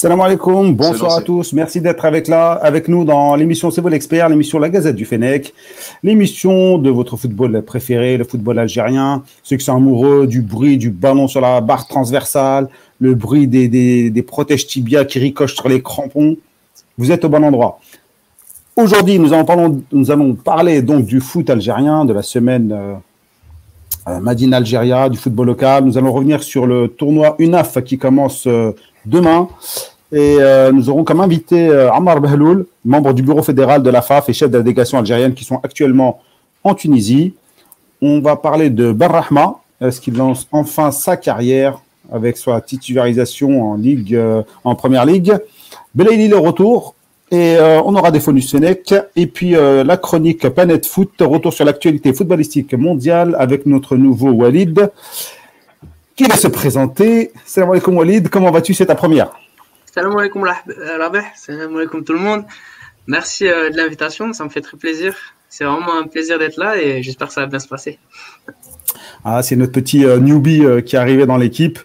Salam alaikum, bonsoir à tous. Merci d'être avec, là, avec nous dans l'émission C'est vous l'expert, l'émission La Gazette du Fennec, l'émission de votre football préféré, le football algérien. Ceux qui sont amoureux du bruit du ballon sur la barre transversale, le bruit des, des, des protèges tibia qui ricochent sur les crampons. Vous êtes au bon endroit. Aujourd'hui, nous, nous allons parler donc du foot algérien, de la semaine euh, euh, Madine Algérie, du football local. Nous allons revenir sur le tournoi UNAF qui commence euh, demain. Et euh, nous aurons comme invité euh, Ammar Behloul, membre du bureau fédéral de la FAF et chef de la délégation algérienne qui sont actuellement en Tunisie. On va parler de Barrahma, est-ce qu'il lance enfin sa carrière avec sa titularisation en Ligue, euh, en Première Ligue. Belaïli le retour, et on aura des du Sénèque. Et puis la chronique Planète Foot, retour sur l'actualité footballistique mondiale avec notre nouveau Walid qui va se présenter? Salam alaikum Walid, comment vas-tu? C'est ta première. Salam alaikum Rabeh, salam alaikum tout le monde. Merci euh, de l'invitation, ça me fait très plaisir. C'est vraiment un plaisir d'être là et j'espère que ça va bien se passer. Ah, c'est notre petit euh, newbie euh, qui est arrivé dans l'équipe.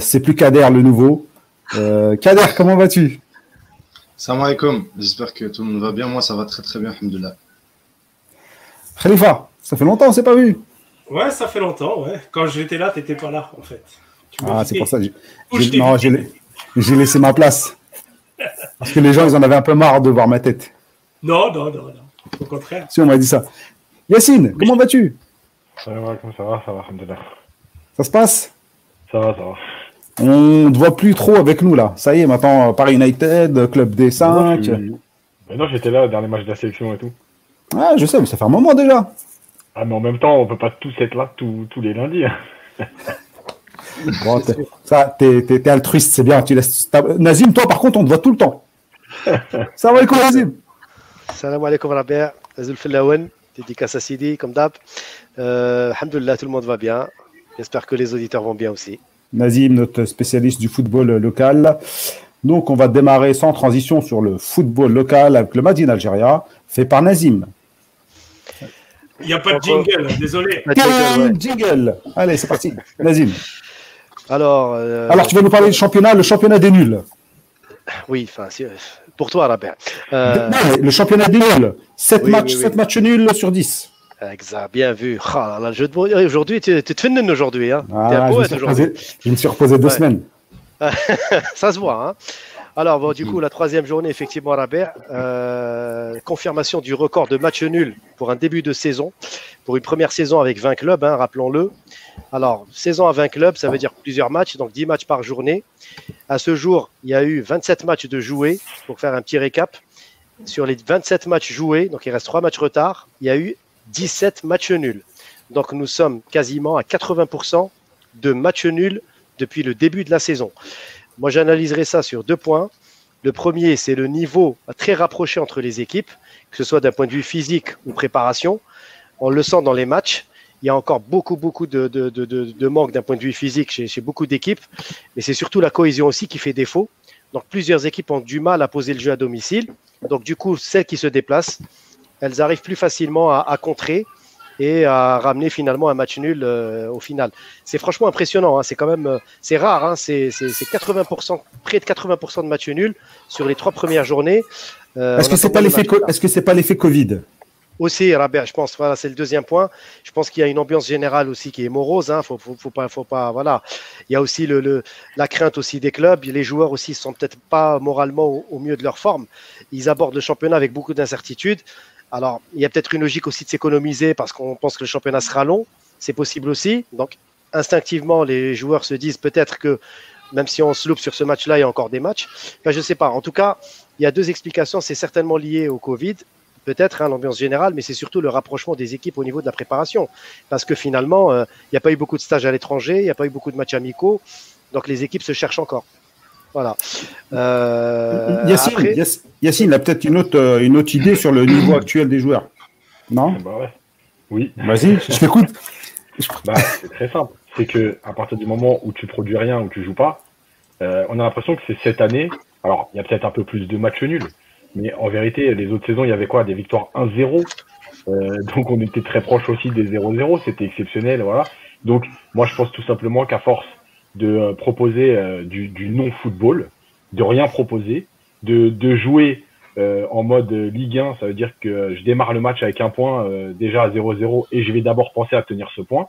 c'est plus Kader le nouveau. Kader, comment vas-tu? Salam alaikum, j'espère que tout le monde va bien. Moi, ça va très très bien, alhamdoulilah. Khalifa, ça fait longtemps, on s'est pas vu. Ouais, ça fait longtemps, ouais. Quand j'étais là, t'étais pas là, en fait. ah, c'est pour ça. J'ai, non, j'ai, laissé ma place. Parce que les gens, ils en avaient un peu marre de voir ma tête. Non, non, non, non. Au contraire. Si, on m'a dit ça. Yacine, comment vas-tu? Ça va, ça va, ça va, Ça se passe? Ça va, ça va. On ne te voit plus trop avec nous, là. Ça y est, maintenant, Paris United, Club D5. Non, non j'étais là dans les matchs de la sélection et tout. Ah, je sais, mais ça fait un moment déjà. Ah, mais en même temps, on peut pas tous être là tous, tous les lundis. Hein. bon, ça, t'es altruiste, c'est bien. Tu laisses... Nazim, toi, par contre, on te voit tout le temps. Salam alaikum, Nazim. Salam alaikum, Rabia. Nazul Fillawen, dédicace à Sidi, comme d'hab. Euh, Alhamdulillah, tout le monde va bien. J'espère que les auditeurs vont bien aussi. Nazim, notre spécialiste du football local. Donc, on va démarrer sans transition sur le football local avec le Madine Algéria, fait par Nazim. Il n'y a pas de jingle, désolé. Jingle, jingle. Allez, c'est parti. Nazim. Alors, euh, Alors, tu vas nous parler du championnat, le championnat des nuls. Oui, enfin, pour toi, Rabin. Euh... le championnat des nuls. 7 oui, matchs, oui, 7 matchs nuls sur 10. Exact, bien vu. Oh là là, jeu de... Aujourd'hui, tu es te aujourd'hui. Hein. Ah. Je me suis reposé deux ouais. semaines. Ça se voit. Hein. Alors, bon, du coup, la troisième journée, effectivement, Rabert, euh, confirmation du record de match nul pour un début de saison, pour une première saison avec 20 clubs, hein, rappelons-le. Alors, saison à 20 clubs, ça veut dire plusieurs matchs, donc 10 matchs par journée. À ce jour, il y a eu 27 matchs de joués, pour faire un petit récap. Sur les 27 matchs joués, donc il reste 3 matchs retard, il y a eu 17 matchs nuls. Donc, nous sommes quasiment à 80% de matchs nuls depuis le début de la saison. Moi, j'analyserai ça sur deux points. Le premier, c'est le niveau très rapproché entre les équipes, que ce soit d'un point de vue physique ou préparation. On le sent dans les matchs. Il y a encore beaucoup, beaucoup de, de, manque d'un point de vue physique chez, beaucoup d'équipes, mais c'est surtout la cohésion aussi qui fait défaut. Donc, plusieurs équipes ont du mal à poser le jeu à domicile. Donc, du coup, celles qui se déplacent, elles arrivent plus facilement à contrer et à ramener finalement un match nul euh, au final. C'est franchement impressionnant. Hein. C'est quand même, c'est rare. Hein. C'est 80%, près de 80% de matchs nuls sur les trois premières journées. Euh, Est-ce que c'est pas l'effet, est-ce que c'est pas l'effet Covid? Aussi, Robert, je pense, voilà, c'est le deuxième point. Je pense qu'il y a une ambiance générale aussi qui est morose. Hein. Faut, faut, faut, pas, faut pas, voilà. Il y a aussi le, le, la crainte aussi des clubs. Les joueurs aussi sont peut-être pas moralement au, au mieux de leur forme. Ils abordent le championnat avec beaucoup d'incertitudes. Alors, il y a peut-être une logique aussi de s'économiser parce qu'on pense que le championnat sera long. C'est possible aussi. Donc, instinctivement, les joueurs se disent peut-être que même si on se loupe sur ce match-là, il y a encore des matchs. Je ne sais pas. En tout cas, il y a deux explications. C'est certainement lié au Covid, peut-être hein, l'ambiance générale, mais c'est surtout le rapprochement des équipes au niveau de la préparation. Parce que finalement, euh, il n'y a pas eu beaucoup de stages à l'étranger, il n'y a pas eu beaucoup de matchs amicaux. Donc, les équipes se cherchent encore. Voilà. Euh, Yacine, après... Yacine, a peut-être une autre, euh, une autre idée sur le niveau actuel des joueurs. Non bah ouais. Oui. Vas-y, je t'écoute. Bah, c'est très simple. C'est que à partir du moment où tu produis rien, où tu joues pas, euh, on a l'impression que c'est cette année. Alors, il y a peut-être un peu plus de matchs nuls, mais en vérité, les autres saisons, il y avait quoi? Des victoires 1-0. Euh, donc, on était très proche aussi des 0-0. C'était exceptionnel, voilà. Donc, moi, je pense tout simplement qu'à force de euh, proposer euh, du, du non-football, de rien proposer, de, de jouer euh, en mode Ligue 1, ça veut dire que je démarre le match avec un point euh, déjà à 0-0 et je vais d'abord penser à tenir ce point.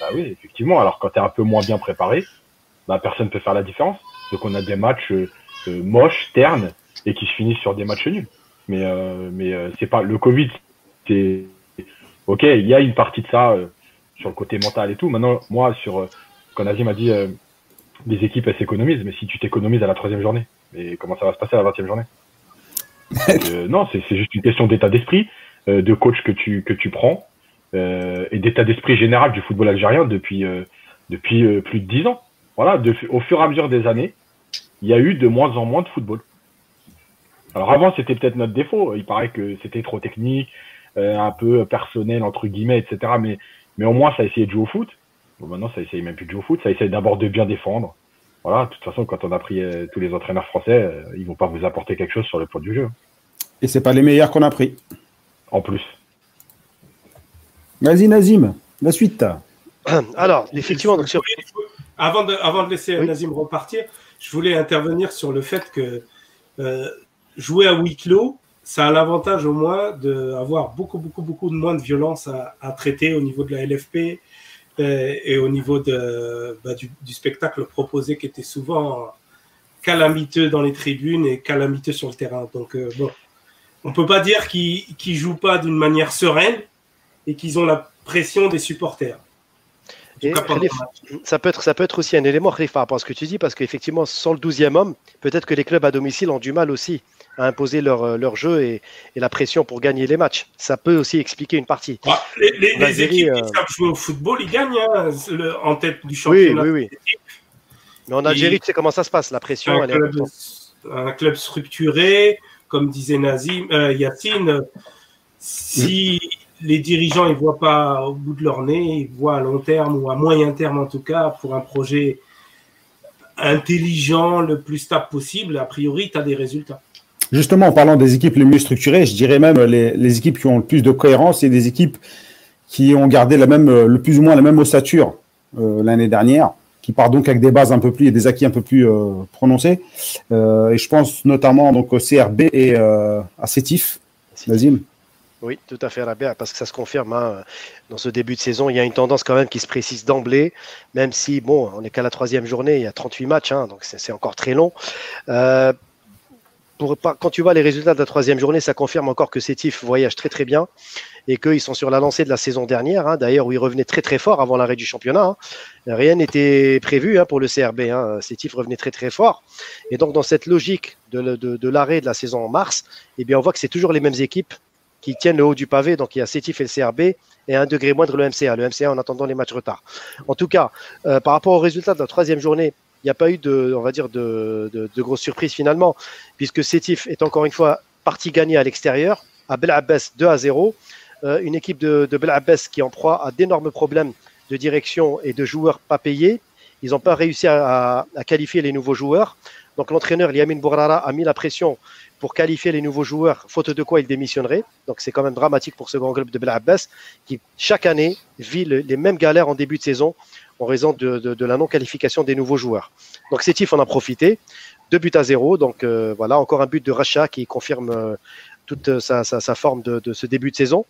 Bah oui, effectivement. Alors quand tu es un peu moins bien préparé, bah, personne peut faire la différence. Donc on a des matchs euh, moches, ternes et qui se finissent sur des matchs nuls. Mais mais c'est pas le Covid, c'est ok. Il y a une partie de ça sur le côté mental et tout. Maintenant, moi sur quand Nazim a dit les équipes elles s'économisent, mais si tu t'économises à la troisième journée, et comment ça va se passer à la vingtième journée? Euh, non, c'est juste une question d'état d'esprit, euh, de coach que tu, que tu prends, euh, et d'état d'esprit général du football algérien depuis, depuis plus de dix ans. Voilà, au fur et à mesure des années, il y a eu de moins en moins de football. Alors avant, c'était peut-être notre défaut. Il paraît que c'était trop technique, un peu personnel, entre guillemets, etc. Mais, mais au moins, ça a essayé de jouer au foot. Bon, maintenant, ça essaye même plus de jouer au foot. Ça essaye d'abord de bien défendre. Voilà, de toute façon, quand on a pris tous les entraîneurs français, ils vont pas vous apporter quelque chose sur le plan du jeu. Et c'est pas les meilleurs qu'on a pris. En plus. Vas-y, Nazim, la suite. Alors, effectivement, donc avant, de, avant de laisser Nazim repartir, je voulais intervenir sur le fait que euh, jouer à huis clos, ça a l'avantage au moins d'avoir beaucoup, beaucoup, beaucoup de moins de violence à, traiter au niveau de la LFP euh, et au niveau de, bah, du, spectacle proposé qui était souvent calamiteux dans les tribunes et calamiteux sur le terrain. Donc, euh, bon, on peut pas dire qu'ils ne jouent pas d'une manière sereine et qu'ils ont la pression des supporters. ça, peut être, ça peut être aussi un élément par rapport à ce que tu dis, parce qu'effectivement, sans le 12e homme, peut-être que les clubs à domicile ont du mal aussi à imposer leur, euh, leur jeu et, la pression pour gagner les matchs. Ça peut aussi expliquer une partie. Les, équipes qui euh, savent jouer au football, ils gagnent hein, en tête du championnat. Oui, oui, oui. Mais en Algérie, tu sais comment ça se passe, la pression. Un, club, un club structuré, comme disait Nazim, euh, Yacine, si les dirigeants ne voient pas au bout de leur nez, ils voient à long terme ou à moyen terme en tout cas pour un projet intelligent, le plus stable possible, a priori, tu as des résultats. Justement, en parlant des équipes les mieux structurées, je dirais même les, équipes qui ont le plus de cohérence et des équipes qui ont gardé le plus ou moins la même ossature euh, l'année dernière qui part donc avec des bases un peu plus et des acquis un peu plus euh, prononcés. Euh, et je pense notamment donc au CRB et à Sétif. Nazim. Oui, tout à fait, Rabia, parce que ça se confirme. Hein, dans ce début de saison, il y a une tendance quand même qui se précise d'emblée, même si, bon, on n'est qu'à la troisième journée, il y a 38 matchs, hein, donc c'est encore très long. Quand tu vois les résultats de la troisième journée, ça confirme encore que Sétif voyage très très bien et qu'ils sont sur la lancée de la saison dernière, hein, d'ailleurs où ils revenaient très très fort avant l'arrêt du championnat. Hein. Rien n'était prévu hein, pour le CRB. Sétif revenait très très fort. Et donc dans cette logique de l'arrêt de la saison en mars, eh bien on voit que c'est toujours les mêmes équipes qui tiennent le haut du pavé. Donc il y a Sétif et le CRB et un degré moindre le MCA. Le MCA en attendant les matchs retard. En tout cas, euh, par rapport aux résultats de la troisième journée, il n'y a pas eu de, on va surprises finalement, puisque Sétif est encore une fois parti gagner à l'extérieur, à Bel Abbas 2 à 0. Euh, une équipe de, Belabès qui en proie à d'énormes problèmes de direction et de joueurs pas payés. Ils n'ont pas réussi à, qualifier les nouveaux joueurs. Donc l'entraîneur Liamin Bourara a mis la pression pour qualifier les nouveaux joueurs, faute de quoi il démissionnerait. Donc c'est quand même dramatique pour ce grand club de Belabès qui chaque année vit les mêmes galères en début de saison en raison de, la non-qualification des nouveaux joueurs. Donc Sétif en a profité, deux buts à zéro. Donc euh, voilà, encore un but de Racha qui confirme euh, toute sa, forme de, ce début de saison.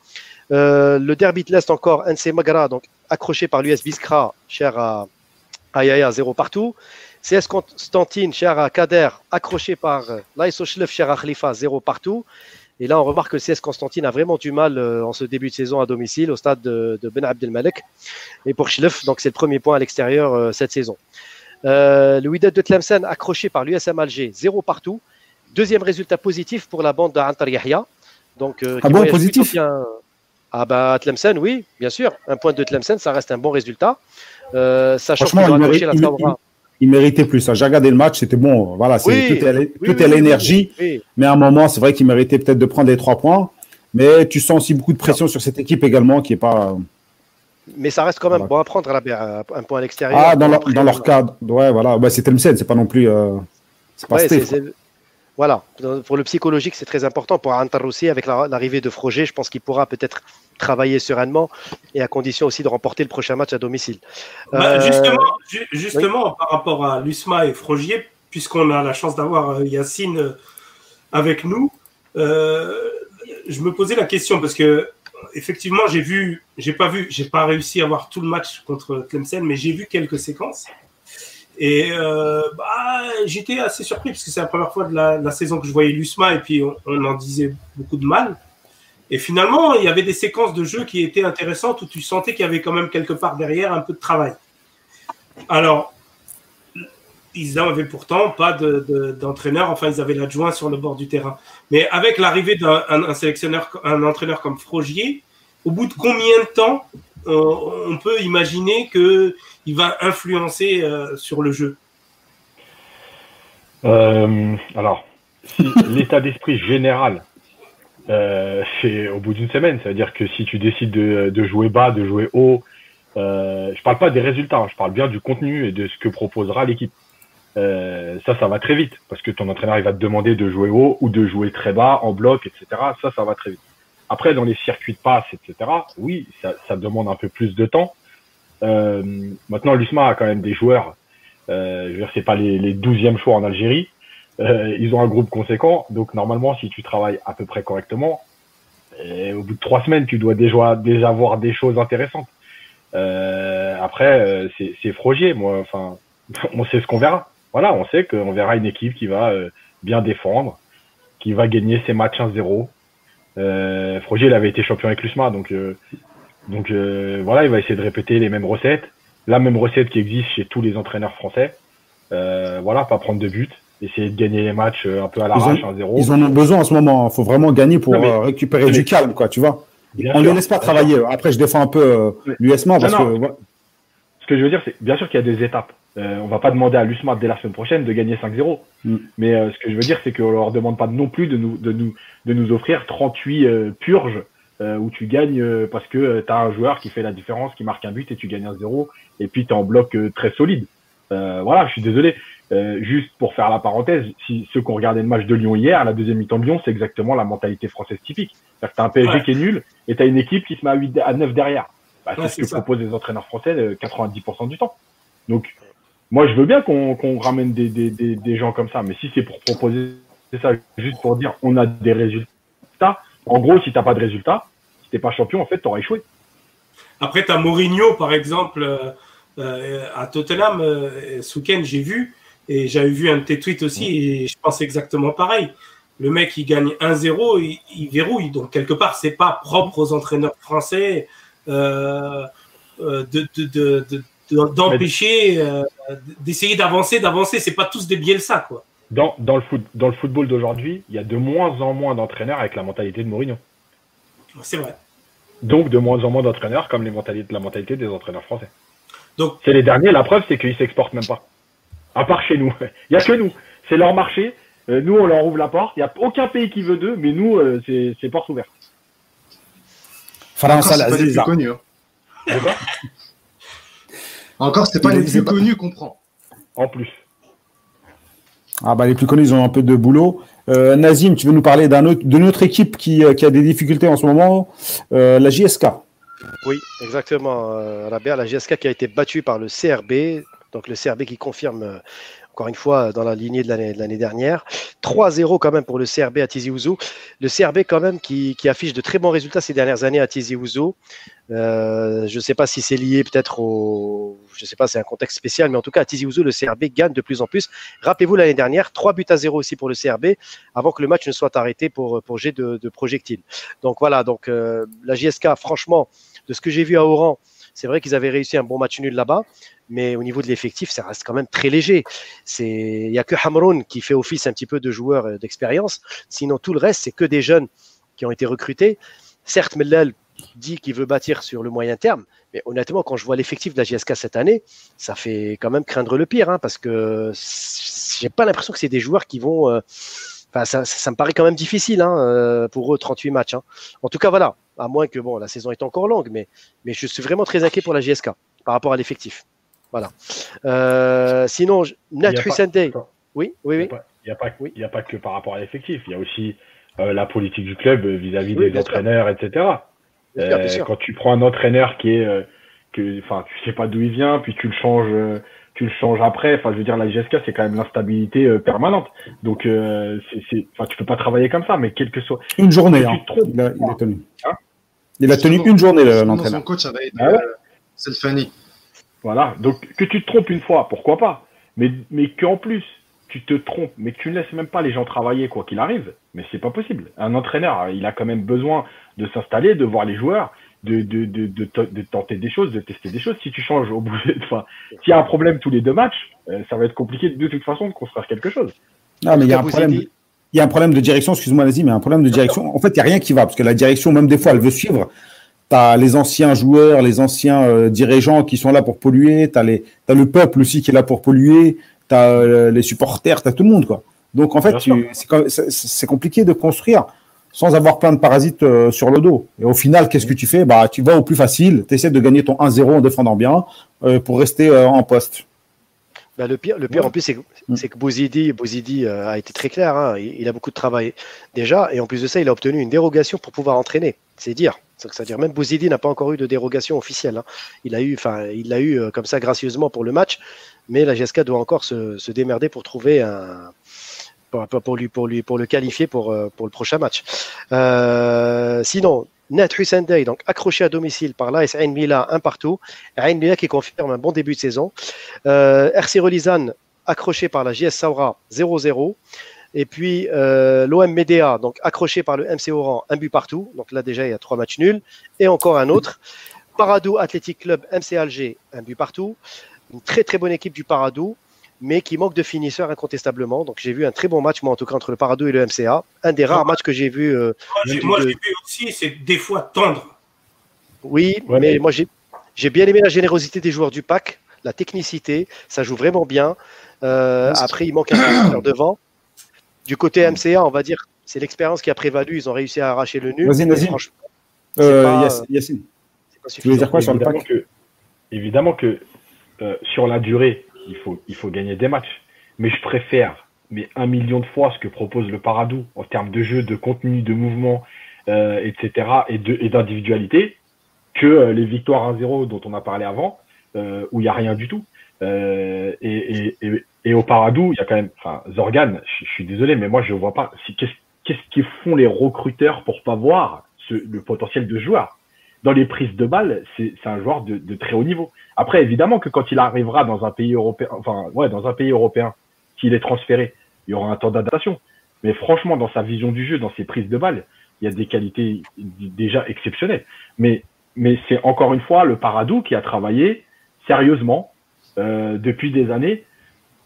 Euh, le derby de l'Est encore, NC Magara, donc accroché par l'US Biskra, cher à Ayaya, zéro partout. CS Constantine, cher à Kader, accroché par l'AISO cher à Khalifa, zéro partout. Et là, on remarque que CS Constantine a vraiment du mal euh, en ce début de saison à domicile au stade de, Ben Abdelmalek. Et pour Schlef, donc c'est le premier point à l'extérieur euh, cette saison. le Wydad de Tlemcen, accroché par l'USM Alger, zéro partout. Deuxième résultat positif pour la bande d'Antar Yahya. Donc, euh, ah bon, positif Ah bah Tlemcen, oui, bien sûr. Un point de Tlemcen, ça reste un bon résultat. Euh, sachant il, méritait plus. Hein. J'ai regardé le match, c'était bon. Voilà, c'est tout est, l'énergie. Mais à un moment, c'est vrai qu'il méritait peut-être de prendre les trois points. Mais tu sens aussi beaucoup de pression sur cette équipe également qui est pas. Mais ça reste quand même bon à prendre un point à l'extérieur. Ah, dans, leur, dans leur cadre. Ouais, voilà. c'est Tlemcen, c'est pas non plus. Euh, c'est pas voilà, pour le psychologique, c'est très important. Pour Antar aussi, avec l'arrivée de Froger, je pense qu'il pourra peut-être travailler sereinement et à condition aussi de remporter le prochain match à domicile. Bah, euh, justement, par rapport à Lusma et Frogier, puisqu'on a la chance d'avoir Yacine avec nous. je me posais la question parce que effectivement, j'ai vu, j'ai pas vu, j'ai pas réussi à voir tout le match contre Tlemcen, mais j'ai vu quelques séquences. Et euh, bah, j'étais assez surpris parce que c'est la première fois de la, saison que je voyais l'USMA et puis on, en disait beaucoup de mal. Et finalement, il y avait des séquences de jeu qui étaient intéressantes où tu sentais qu'il y avait quand même quelque part derrière un peu de travail. Alors, ils n'avaient pourtant pas d'entraîneur, enfin ils avaient l'adjoint sur le bord du terrain. Mais avec l'arrivée d'un sélectionneur, un entraîneur comme Frogier, au bout de combien de temps euh, on peut imaginer qu'il va influencer euh, sur le jeu? Euh, Alors, l'état d'esprit général, c'est au bout d'une semaine. Ça veut dire que si tu décides de, jouer bas, de jouer haut, je je parle pas des résultats, hein. je parle bien du contenu et de ce que proposera l'équipe. ça, ça va très vite parce que ton entraîneur il va te demander de jouer haut ou de jouer très bas en bloc, etc. Ça, ça va très vite. Après, dans les circuits de passe, etc., oui, ça, ça demande un peu plus de temps. Euh, maintenant, l'USMA a quand même des joueurs. Euh, je veux dire, c'est pas les, les 12e choix en Algérie. Euh, ils ont un groupe conséquent. Donc, normalement, si tu travailles à peu près correctement, et au bout de trois semaines, tu dois déjà, déjà avoir des choses intéressantes. Euh, après, euh, c'est Frogier. Moi, enfin, on sait ce qu'on verra. Voilà, on sait qu'on verra une équipe qui va euh, bien défendre, qui va gagner ses matchs 1-0, euh, Frogier, il avait été champion avec l'USMA, donc, euh, donc euh, voilà, il va essayer de répéter les mêmes recettes, la même recette qui existe chez tous les entraîneurs français. Voilà, pas prendre de but, essayer de gagner les matchs un peu à l'arrache, 1-0. Ils en ont besoin en ce moment. Il faut vraiment gagner pour récupérer du calme, quoi, tu vois. On ne les laisse pas travailler. Après, je défends un peu l'USMA parce que. Ce que je veux dire, c'est bien sûr qu'il y a des étapes. Euh, on va pas demander à l'USMA dès la semaine prochaine de gagner 5-0. Mm. Mais euh, ce que je veux dire, c'est qu'on leur demande pas non plus de nous, de nous, de nous offrir 38 euh, purges euh, où tu gagnes parce que tu as un joueur qui fait la différence, qui marque un but et tu gagnes un 0 et puis tu es en bloc très solide. voilà, je suis désolé. Juste pour faire la parenthèse, si ceux qui ont regardé le match de Lyon hier, la deuxième mi-temps de Lyon, c'est exactement la mentalité française typique. C'est-à-dire que tu as un PSG qui est nul et tu as une équipe qui se met à, 8, à 9 derrière. Bah, c'est ce que proposent les entraîneurs français 90% du temps. Donc, moi, je veux bien qu'on ramène des, des, des, gens comme ça, mais si c'est pour proposer ça juste pour dire on a des résultats, en gros, si t'as pas de résultats, si t'es pas champion, en fait, t'auras échoué. Après, tu as Mourinho, par exemple, euh, euh, à Tottenham, euh, j'ai vu, et j'avais vu un de tes tweets aussi, et je pense exactement pareil. Le mec, il gagne 1-0, il, il, verrouille. Donc, quelque part, c'est pas propre aux entraîneurs français euh, de, de, de d'empêcher, euh, d'essayer d'avancer, d'avancer. C'est pas tous des Bielsa, quoi. Dans, dans, le, foot, dans le football d'aujourd'hui, il y a de moins en moins d'entraîneurs avec la mentalité de Mourinho. C'est vrai. Donc de moins en moins d'entraîneurs comme les mentalités, la mentalité des entraîneurs français. Donc c'est les derniers. La preuve, c'est qu'ils s'exportent même pas. À part chez nous, il y a que nous. C'est leur marché. Euh, nous, on leur ouvre la porte. Il n'y a aucun pays qui veut d'eux, mais nous, euh, c'est porte ouverte. France, c'est pas connu. Hein. Encore, c'est pas les, plus connus qu'on prend. En plus. Ah bah les plus connus, ils ont un peu de boulot. Euh, Nazim, tu veux nous parler d'une autre, autre équipe qui, qui, a des difficultés en ce moment, euh, la JSK. Oui, exactement, euh, la JSK qui a été battue par le CRB, donc le CRB qui confirme encore une fois dans la lignée de l'année dernière. 3-0 quand même pour le CRB à Tizi Ouzou. Le CRB quand même qui, affiche de très bons résultats ces dernières années à Tizi Ouzou. Euh, je ne sais pas si c'est lié peut-être au... Je ne sais pas, c'est un contexte spécial, mais en tout cas à Tizi Ouzou, le CRB gagne de plus en plus. Rappelez-vous l'année dernière, 3 buts à 0 aussi pour le CRB avant que le match ne soit arrêté pour, pour jet de, projectiles. Donc voilà, donc euh, la JSK, franchement, de ce que j'ai vu à Oran, c'est vrai qu'ils avaient réussi un bon match nul là-bas mais au niveau de l'effectif, ça reste quand même très léger. Il y a que Hamroun qui fait office un petit peu de joueur euh, d'expérience. Sinon, tout le reste, c'est que des jeunes qui ont été recrutés. Certes, Mellel dit qu'il veut bâtir sur le moyen terme, mais honnêtement, quand je vois l'effectif de la JSK cette année, ça fait quand même craindre le pire, hein, parce que j'ai pas l'impression que c'est des joueurs qui vont. Euh, enfin, ça, me paraît quand même difficile hein, euh, pour eux, 38 matchs. Hein. En tout cas, voilà. À moins que bon, la saison est encore longue, mais, mais je suis vraiment très inquiet pour la JSK par rapport à l'effectif. Voilà. Euh, sinon, Nat Sunday. Oui, oui, oui. Il n'y a, pas, il a pas que par rapport à l'effectif. Il y a aussi euh, la politique du club vis-à-vis des entraîneurs, etc. Euh, quand tu prends un entraîneur qui est, que, enfin, tu sais pas d'où il vient, puis tu le changes tu le changes après. Enfin, je veux dire, la GSK, c'est quand même l'instabilité euh, permanente. Donc, euh, c'est, enfin, tu peux pas travailler comme ça, mais quel que soit. Une journée, hein. il, a, il, a, tenu. Hein il a tenu une journée, l'entraîneur. Son coach avait été ah ouais. c'est le Fanny. Voilà. Donc, que tu te trompes une fois, pourquoi pas. Mais, mais qu'en plus, tu te trompes, mais que tu ne laisses même pas les gens travailler, quoi qu'il arrive, mais c'est pas possible. Un entraîneur, il a quand même besoin de s'installer, de voir les joueurs de, de, de, de, tenter des choses, de tester des choses. Si tu changes au bout de, enfin, s'il y a un problème tous les deux matchs, euh, ça va être compliqué de toute façon de construire quelque chose. Non, mais il y a un problème. Il y a un problème de direction, excuse-moi, vas-y, mais un problème de direction. En fait, il n'y a rien qui va, parce que la direction, même des fois, elle veut suivre. Tu as les anciens joueurs, les anciens euh, dirigeants qui sont là pour polluer, tu as, as, le peuple aussi qui est là pour polluer, tu as euh, les supporters, tu as tout le monde. Quoi. Donc, en fait, c'est compliqué de construire sans avoir plein de parasites euh, sur le dos. Et au final, qu'est-ce que tu fais? Bah, Tu vas au plus facile, tu essaies de gagner ton 1-0 en défendant bien euh, pour rester euh, en poste. Bah, le pire, le pire en plus, c'est que, mm. que Bouzidi, Bouzidi a été très clair. Hein. il, a beaucoup de travail déjà. Et en plus de ça, il a obtenu une dérogation pour pouvoir entraîner. C'est dire. C'est-à-dire même Bouzidi n'a pas encore eu de dérogation officielle. Hein. Il a eu, enfin, il l'a eu comme ça gracieusement pour le match. Mais la GSK doit encore se, démerder pour trouver un, pour, lui, pour, lui, pour le qualifier pour, euh, pour le prochain match. Euh, sinon, Net Hussein donc accroché à domicile par l'AS Ain Mila, un partout. Ain Mila qui confirme un bon début de saison. Euh, RC Relizan accroché par la JS Saura 0-0. Et puis euh, l'OM Medea, donc accroché par le MC Oran, un but partout. Donc là déjà il y a trois matchs nuls. Et encore un autre. Paradou Athletic Club MC Alger, un but partout. Une très très bonne équipe du Paradou mais qui manque de finisseurs incontestablement. Donc j'ai vu un très bon match, moi en tout cas, entre le Parado et le MCA. Un des rares matchs que j'ai vu. Euh, moi, j'ai vu aussi, c'est des fois tendre. Oui, mais, moi j'ai bien aimé la générosité des joueurs du pack, la technicité, ça joue vraiment bien. Euh, après, il manque un finisseur devant. Du côté MCA, on va dire, c'est l'expérience qui a prévalu. Ils ont réussi à arracher le nul. Vas-y, vas-y. Euh, Yacine. Tu veux dire quoi sur le pack Évidemment que sur la durée, il faut, il faut gagner des matchs. Mais je préfère, mais un million de fois, ce que propose le Paradou en termes de jeu, de contenu, de mouvement, euh, etc., et d'individualité, que euh, les victoires 1-0 dont on a parlé avant, euh, où il n'y a rien du tout. Euh, et, et, et, au Paradou, il y a quand même, enfin, Zorgan, je, suis désolé, mais moi je vois pas. Qu'est-ce qu'est-ce qu'ils font les recruteurs pour pas voir ce, le potentiel de joueur Dans les prises de balles, c'est un joueur de, de, très haut niveau. Après, évidemment que quand il arrivera dans un pays européen, enfin, ouais, dans un pays européen, qu'il est transféré, il y aura un temps d'adaptation. Mais franchement, dans sa vision du jeu, dans ses prises de balles, il y a des qualités déjà exceptionnelles. Mais, mais c'est encore une fois le Paradou qui a travaillé sérieusement euh, depuis des années.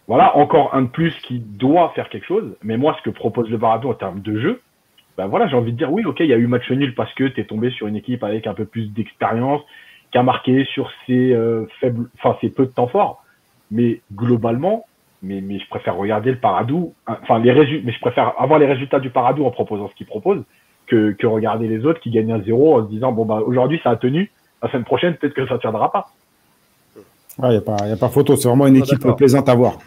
Voilà, encore un de plus qui doit faire quelque chose. Mais moi, ce que propose le Paradou en termes de jeu, ben voilà, j'ai envie de dire oui, ok, il y a eu match nul parce que tu es tombé sur une équipe avec un peu plus d'expérience, qui a marqué sur ses euh, faibles, enfin ses peu de temps forts. Mais globalement, mais, mais je préfère regarder le Paradou, enfin les résultats, mais je préfère avoir les résultats du Paradou en proposant ce qu'il propose que, que regarder les autres qui gagnent un zéro en se disant bon bah aujourd'hui ça a tenu, la semaine prochaine peut-être que ça ne tiendra pas. Il n'y a, pas, y a pas photo, c'est vraiment une équipe plaisante à voir.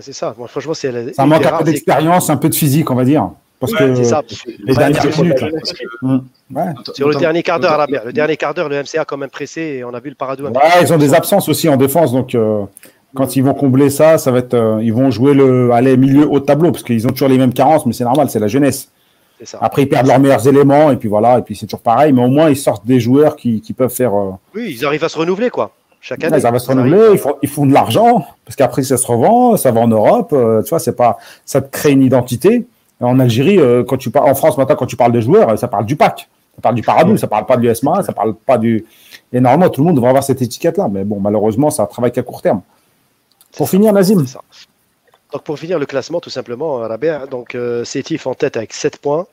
C'est ça, moi franchement c'est. Ça manque un peu d'expérience, un peu de physique, on va dire. Parce que les dernières minutes. Sur le dernier quart d'heure, le dernier quart d'heure, le MCA quand même pressé et on a vu le Paradou. Ouais, ils ont des absences aussi en défense, donc euh, quand ils vont combler ça, ça va être, euh, ils vont jouer le aller milieu haut tableau parce qu'ils ont toujours les mêmes carences, mais c'est normal, c'est la jeunesse. Après, ils perdent leurs meilleurs éléments et puis voilà, et puis c'est toujours pareil, mais au moins ils sortent des joueurs qui, qui peuvent faire. Euh, oui, ils arrivent à se renouveler quoi. Chaque année. arrivent à se renouveler, ils font, ils font de l'argent parce qu'après ça se revend, ça va en Europe, tu vois, c'est pas, ça te crée une identité. En Algérie, quand tu parles, en France maintenant, quand tu parles de joueurs, ça parle du pack. Ça parle du Paradou, ça parle pas du SMA, ça parle pas du. Et normalement, tout le monde devrait avoir cette étiquette-là. Mais bon, malheureusement, ça travaille qu'à court terme. Pour finir, Nazim. Donc, pour finir le classement, tout simplement, Rabia, donc euh, Sétif en tête avec 7 points.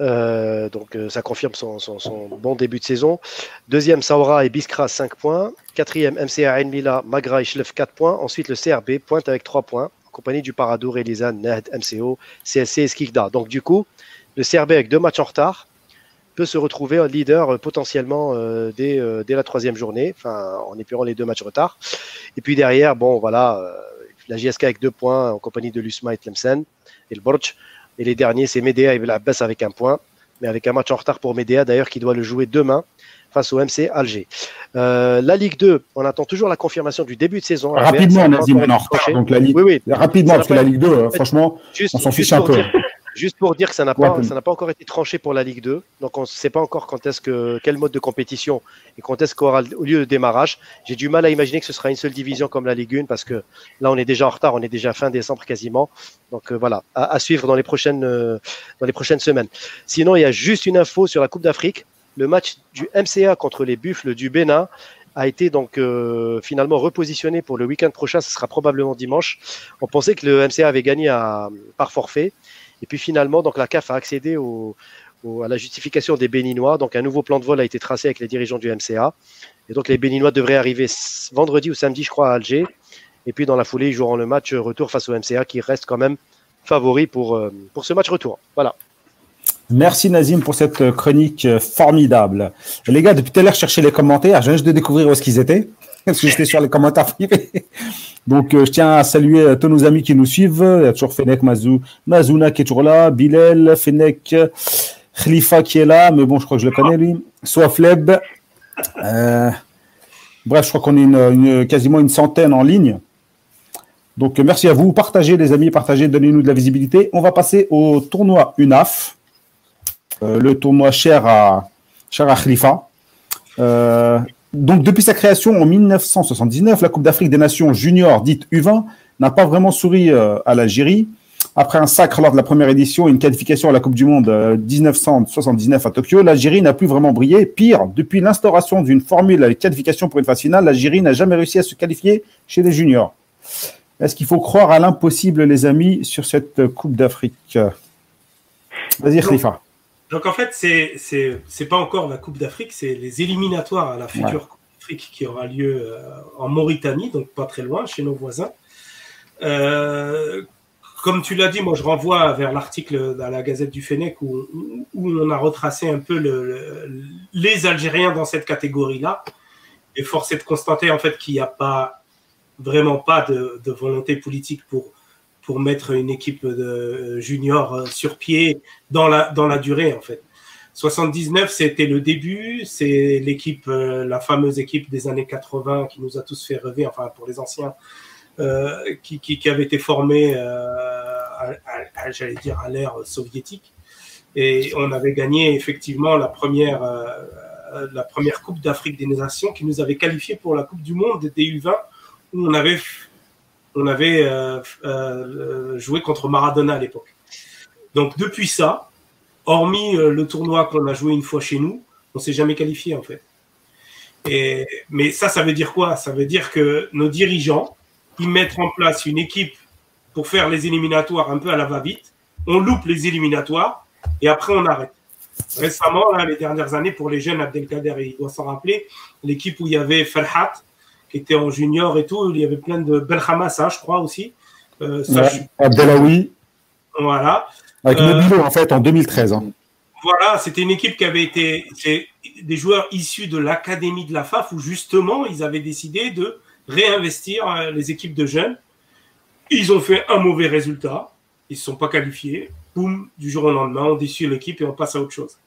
Euh, donc euh, ça confirme son, bon début de saison. Deuxième, Saura et Biskra 5 points. Quatrième, MCA Enmila, Magra et Schlef 4 points. Ensuite, le CRB pointe avec 3 points, en compagnie du Paradou, Relizan, Ned, MCO, CSC et Skikda. Donc du coup, le CRB avec deux matchs en retard, peut se retrouver un leader euh, potentiellement dès, la troisième journée, en épurant les deux matchs retard. Et puis derrière, bon, voilà, la JSK avec deux points en compagnie de l'USMA et Tlemcen et le Borj. Et les derniers, c'est Medea et Abbas avec un point. mais avec un match en retard pour Médéa d'ailleurs qui doit le jouer demain face au MC Alger. Euh, la Ligue 2, on attend toujours la confirmation du début de saison. Rapidement, Nazim, on en retard. Donc la Ligue... Oui, oui. Rapidement, parce que la Ligue 2, franchement, on s'en fiche un peu. Juste pour dire que ça n'a pas, ça n'a pas encore été tranché pour la Ligue 2. Donc on ne sait pas encore quand est-ce que, quel mode de compétition et quand est-ce qu'aura lieu le démarrage. J'ai du mal à imaginer que ce sera une seule division comme la Ligue 1 parce que là on est déjà en retard, on est déjà fin décembre quasiment. Donc euh, voilà, à, suivre dans les prochaines, euh, dans les prochaines semaines. Sinon, il y a juste une info sur la Coupe d'Afrique. Le match du MCA contre les Buffles du Bénin a été donc euh, finalement repositionné pour le week-end prochain. Ce sera probablement dimanche. On pensait que le MCA avait gagné à, par forfait. Et puis finalement, donc la CAF a accédé à la justification des Béninois. Donc un nouveau plan de vol a été tracé avec les dirigeants du MCA. Et donc les Béninois devraient arriver vendredi ou samedi, je crois, à Alger. Et puis dans la foulée, ils joueront le match retour face au MCA qui reste quand même favori pour, euh, pour ce match retour. Voilà. Merci Nazim pour cette chronique formidable. Les gars, depuis tout à l'heure, je cherchais les commentaires. Viens juste de découvrir où est-ce qu'ils étaient. Parce que j'étais sur les commentaires privés. Donc, euh, je tiens à saluer euh, tous nos amis qui nous suivent. Il y a toujours Fennec, Mazou, Mazouna qui est toujours là, Bilal, Fennec, Khalifa qui est là, mais bon, je crois que je le connais lui. Soifleb. Euh, bref, je crois qu'on est une, quasiment une centaine en ligne. Donc, merci à vous. Partagez, les amis, partagez, donnez-nous de la visibilité. On va passer au tournoi UNAF, le tournoi cher à, cher à Khalifa. Euh, donc, depuis sa création en 1979, la Coupe d'Afrique des Nations juniors, dite U20, n'a pas vraiment souri euh, à l'Algérie. Après un sacre lors de la première édition et une qualification à la Coupe du Monde 1979 euh, à Tokyo, l'Algérie n'a plus vraiment brillé. Pire, depuis l'instauration d'une formule avec qualification pour une phase finale, l'Algérie n'a jamais réussi à se qualifier chez les juniors. Est-ce qu'il faut croire à l'impossible, les amis, sur cette Coupe d'Afrique? Vas-y, Khalifa. Donc en fait, c'est c'est pas encore la Coupe d'Afrique, c'est les éliminatoires à la future Coupe d'Afrique qui aura lieu euh, en Mauritanie, donc pas très loin, chez nos voisins. Euh, comme tu l'as dit, moi je renvoie vers l'article dans la Gazette du Fennec où, où, on a retracé un peu le, les Algériens dans cette catégorie-là. Et force est de constater en fait qu'il n'y a pas vraiment pas de, de volonté politique pour pour mettre une équipe de juniors euh, sur pied dans la, dans la durée, en fait. 79, c'était le début, c'est l'équipe, euh, la fameuse équipe des années 80 qui nous a tous fait rêver, enfin pour les anciens, euh, qui, qui, qui, avait été formée, euh, j'allais dire, à l'ère soviétique. Et on avait gagné effectivement la première, euh, la première Coupe d'Afrique des Nations qui nous avait qualifié pour la Coupe du Monde des U20, où on avait on avait euh, euh, joué contre Maradona à l'époque. Donc depuis ça, hormis euh, le tournoi qu'on a joué une fois chez nous, on s'est jamais qualifié en fait. Mais ça, ça veut dire quoi? Ça veut dire que nos dirigeants, ils mettent en place une équipe pour faire les éliminatoires un peu à la va-vite. On loupe les éliminatoires et après on arrête. Récemment, les dernières années, pour les jeunes, Abdelkader, il doit s'en rappeler, l'équipe où il y avait Farhat, qui était en junior et tout. Il y avait plein de Belhamassa, je crois aussi. Euh, Abdelawi. Voilà. Avec euh, en fait, en 2013. Hein. Voilà, c'était une équipe qui avait été. des joueurs issus de l'académie de la FAF où justement ils avaient décidé de réinvestir euh, les équipes de jeunes. Ils ont fait un mauvais résultat. Ils ne sont pas qualifiés. Boum, du jour au lendemain, on déçue l'équipe et on passe à autre chose.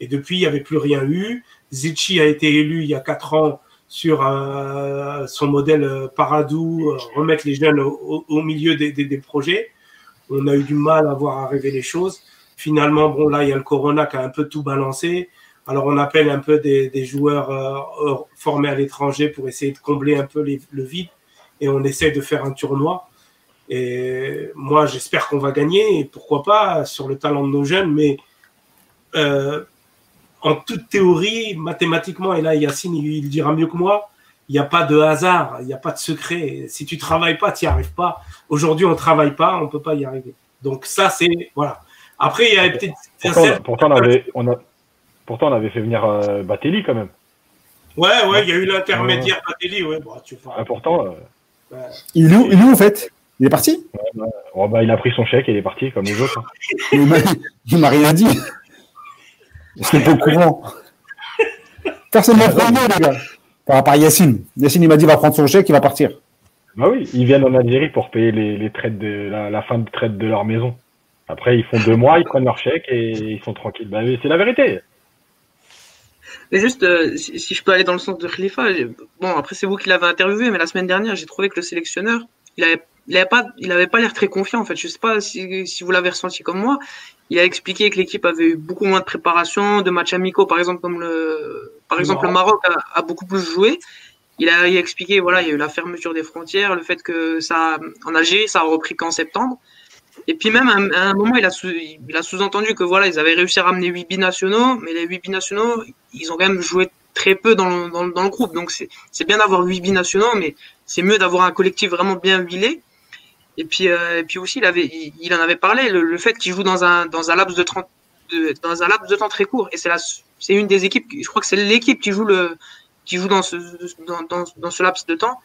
Et depuis, il n'y avait plus rien eu. Zichi a été élu il y a quatre ans sur euh, son modèle euh, Paradou, euh, remettre les jeunes au, milieu des, projets. On a eu du mal à voir arriver les choses. Finalement, bon, là, il y a le Corona qui a un peu tout balancé. Alors, on appelle un peu des, joueurs formés à l'étranger pour essayer de combler un peu le vide. Et on essaie de faire un tournoi. Et moi, j'espère qu'on va gagner. Et pourquoi pas sur le talent de nos jeunes. Mais en toute théorie, mathématiquement, et là Yacine il, dira mieux que moi, il n'y a pas de hasard, il n'y a pas de secret. Si tu travailles pas, tu n'y arrives pas. Aujourd'hui, on ne travaille pas, on ne peut pas y arriver. Donc ça, c'est voilà. Après, il y a peut-être. Pourtant, on avait, on a, pourtant, on avait fait venir euh, Batelli quand même. Ouais, ouais, il y a eu l'intermédiaire Batelli, ouais. Bon, tu Important. Euh, il, est où, il est où en fait? Il est parti? Oh, bah, Il a pris son chèque et il est parti comme les autres. Hein. il m'a rien dit. Je n'étais pas au courant. Personne ne prévenu, les gars. Par rapport à Yacine. Yacine, il m'a dit qu'il va prendre son chèque, il va partir. Bah oui, ils viennent en Algérie pour payer les, les traites de, la, fin de traite de leur maison. Après, ils font deux mois, ils prennent leur chèque et ils sont tranquilles. Bah, c'est la vérité. Mais juste, euh, si, je peux aller dans le sens de Khalifa, bon, après, c'est vous qui l'avez interviewé, mais la semaine dernière, j'ai trouvé que le sélectionneur, il avait, il avait pas, il avait pas l'air très confiant, en fait. Je sais pas si, si vous l'avez ressenti comme moi. Il a expliqué que l'équipe avait eu beaucoup moins de préparation, de matchs amicaux, par exemple, comme le, Maroc a, beaucoup plus joué. Il a, expliqué, voilà, il y a eu la fermeture des frontières, le fait que ça, en Algérie, ça a repris qu'en septembre. Et puis même à un, moment, il a, sous-entendu que voilà, ils avaient réussi à ramener huit binationaux, mais les huit binationaux, ils ont quand même joué très peu dans le, groupe. Donc c'est bien d'avoir huit binationaux, mais c'est mieux d'avoir un collectif vraiment bien huilé. Et puis, euh, et puis aussi, il, avait, il, en avait parlé, le, fait qu'il joue dans un, dans un laps de 30, de, dans un laps de temps très court. Et c'est c'est une des équipes, je crois que c'est l'équipe qui joue le, qui joue dans ce, dans, dans, dans ce laps de temps.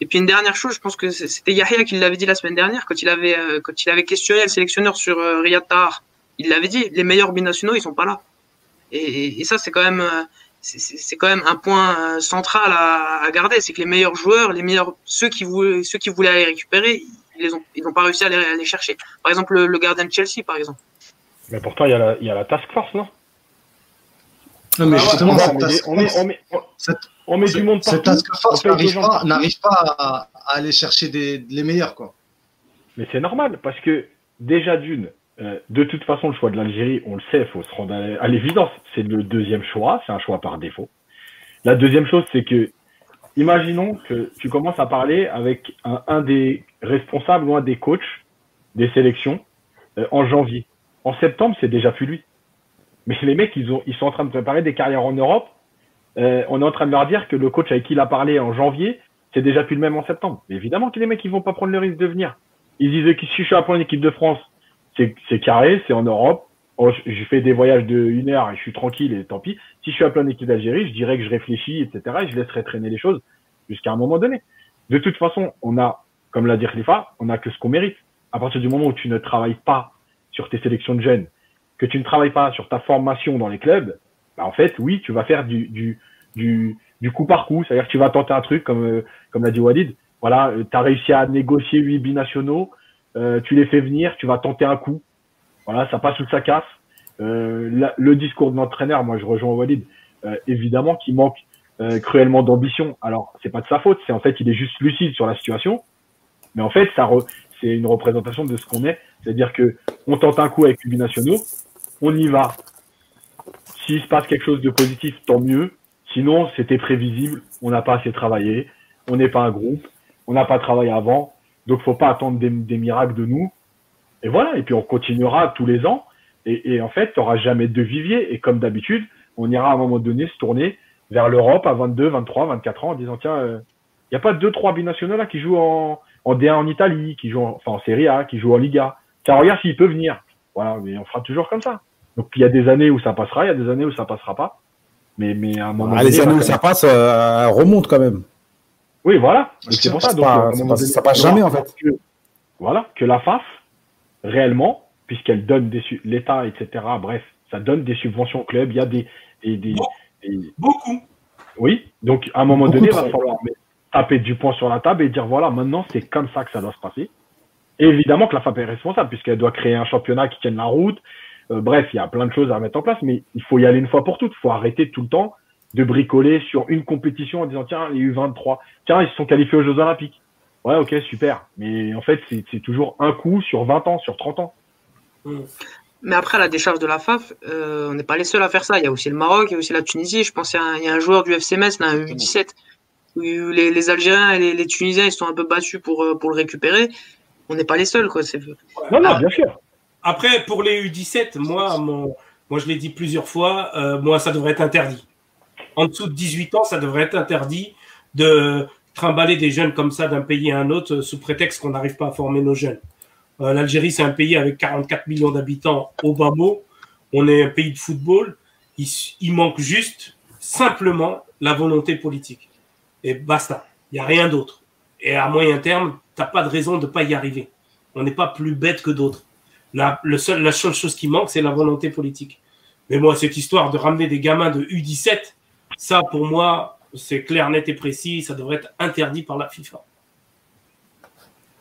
Et puis une dernière chose, je pense que c'était Yahya qui l'avait dit la semaine dernière quand il avait euh, quand il avait questionné le sélectionneur sur euh, Riyad Tahar. Il l'avait dit, les meilleurs binationaux ils sont pas là. Et, et ça c'est quand même euh, c'est quand même un point central à, à garder, c'est que les meilleurs joueurs, les meilleurs ceux qui voulaient ceux qui voulaient aller récupérer, ils les ont ils n'ont pas réussi à les, à les, chercher. Par exemple le, le, gardien de Chelsea par exemple. Mais pourtant il y a la il y a la task force non? Non, mais ah justement, on, met, on, met, on, met, du monde partout. Cette task force n'arrive pas, pas à, à, aller chercher des, les meilleurs. Quoi. Mais c'est normal, parce que déjà d'une, euh, de toute façon, le choix de l'Algérie, on le sait, il faut se rendre à, l'évidence. C'est le deuxième choix, c'est un choix par défaut. La deuxième chose, c'est que, imaginons que tu commences à parler avec un, un des responsables ou un des coachs des sélections euh, en janvier. En septembre, c'est déjà plus lui. Mais les mecs, ils, ont, ils sont en train de préparer des carrières en Europe. Euh, on est en train de leur dire que le coach avec qui il a parlé en janvier, c'est déjà plus le même en septembre. Évidemment que les mecs, ils vont pas prendre le risque de venir. Ils disaient que si je suis appelé en équipe de France, c'est carré, c'est en Europe. Oh, je fais des voyages de une heure et je suis tranquille et tant pis. Si je suis appelé en équipe d'Algérie, je dirais que je réfléchis, etc. Et je laisserai traîner les choses jusqu'à un moment donné. De toute façon, on a, comme l'a dit Khalifa, on a que ce qu'on mérite. À partir du moment où tu ne travailles pas sur tes sélections de jeunes, que tu ne travailles pas sur ta formation dans les clubs, bah en fait, oui, tu vas faire du, du, du, du coup par coup. C'est-à-dire que tu vas tenter un truc, comme, euh, comme l'a dit Walid. Voilà, euh, tu as réussi à négocier huit binationaux, euh, tu les fais venir, tu vas tenter un coup. Voilà, ça passe ou ça casse. Euh, le discours de l'entraîneur, moi je rejoins Walid, euh, évidemment qu'il manque cruellement d'ambition. Alors, c'est pas de sa faute, c'est en fait il est juste lucide sur la situation. Mais en fait, ça c'est une représentation de ce qu'on est. C'est-à-dire que on tente un coup avec les binationaux, on y va. S'il se passe quelque chose de positif, tant mieux. Sinon, c'était prévisible. On n'a pas assez travaillé. On n'est pas un groupe. On n'a pas travaillé avant. Donc, faut pas attendre des, miracles de nous. Et voilà. Et puis, on continuera tous les ans. Et, en fait, tu n'auras jamais de vivier. Et comme d'habitude, on ira à un moment donné se tourner vers l'Europe à 22, 23, 24 ans en disant, tiens, il euh, n'y a pas deux, trois binationaux là qui jouent en, en D1 en Italie, qui jouent enfin en Serie A, qui jouent en Liga. Tiens, regarde s'il peut venir. Voilà, mais on fera toujours comme ça. Donc il y a des années où ça passera, il y a des années où ça passera pas. Mais, mais à un moment ah, donné, les années où ça passe, euh, remonte quand même. Oui, voilà. C'est pour ça. Donc, pas, ça passe jamais en fait. Que, voilà, que la FAF, réellement, puisqu'elle donne des l'État, etc. Bref, ça donne des subventions au club. Il y a des, des, des, beaucoup. Oui. Donc à un moment donné, il va falloir taper du poing sur la table et dire voilà, maintenant c'est comme ça que ça doit se passer. Évidemment que la FAP est responsable puisqu'elle doit créer un championnat qui tienne la route, euh, bref, il y a plein de choses à mettre en place, mais il faut y aller une fois pour toutes. Il faut arrêter tout le temps de bricoler sur une compétition en disant tiens, les U23, tiens, ils se sont qualifiés aux Jeux Olympiques. Ouais, ok, super. Mais en fait, c'est toujours un coup sur 20 ans, sur 30 ans. Hmm. Mais après, la décharge de la FAF, euh, on n'est pas les seuls à faire ça. Il y a aussi le Maroc, il y a aussi la Tunisie. Je pense qu'il y, a un joueur du FC Metz, un U17, où les, les Algériens et les, les, Tunisiens, ils sont un peu battus pour, euh, pour le récupérer. On n'est pas les seuls, quoi. Non, non, bien sûr. Après, pour les U17, moi, mon, moi je l'ai dit plusieurs fois, euh, moi, ça devrait être interdit. En dessous de 18 ans, ça devrait être interdit de trimballer des jeunes comme ça d'un pays à un autre sous prétexte qu'on n'arrive pas à former nos jeunes. Euh, L'Algérie, c'est un pays avec 44 millions d'habitants au bas mot. On est un pays de football. Il, il manque juste, simplement, la volonté politique. Et basta. Il n'y a rien d'autre. Et à moyen terme, tu n'as pas de raison de ne pas y arriver. On n'est pas plus bête que d'autres. La, le seul, la seule chose qui manque, c'est la volonté politique. Mais moi, cette histoire de ramener des gamins de U17, ça, pour moi, c'est clair, net et précis. Ça devrait être interdit par la FIFA.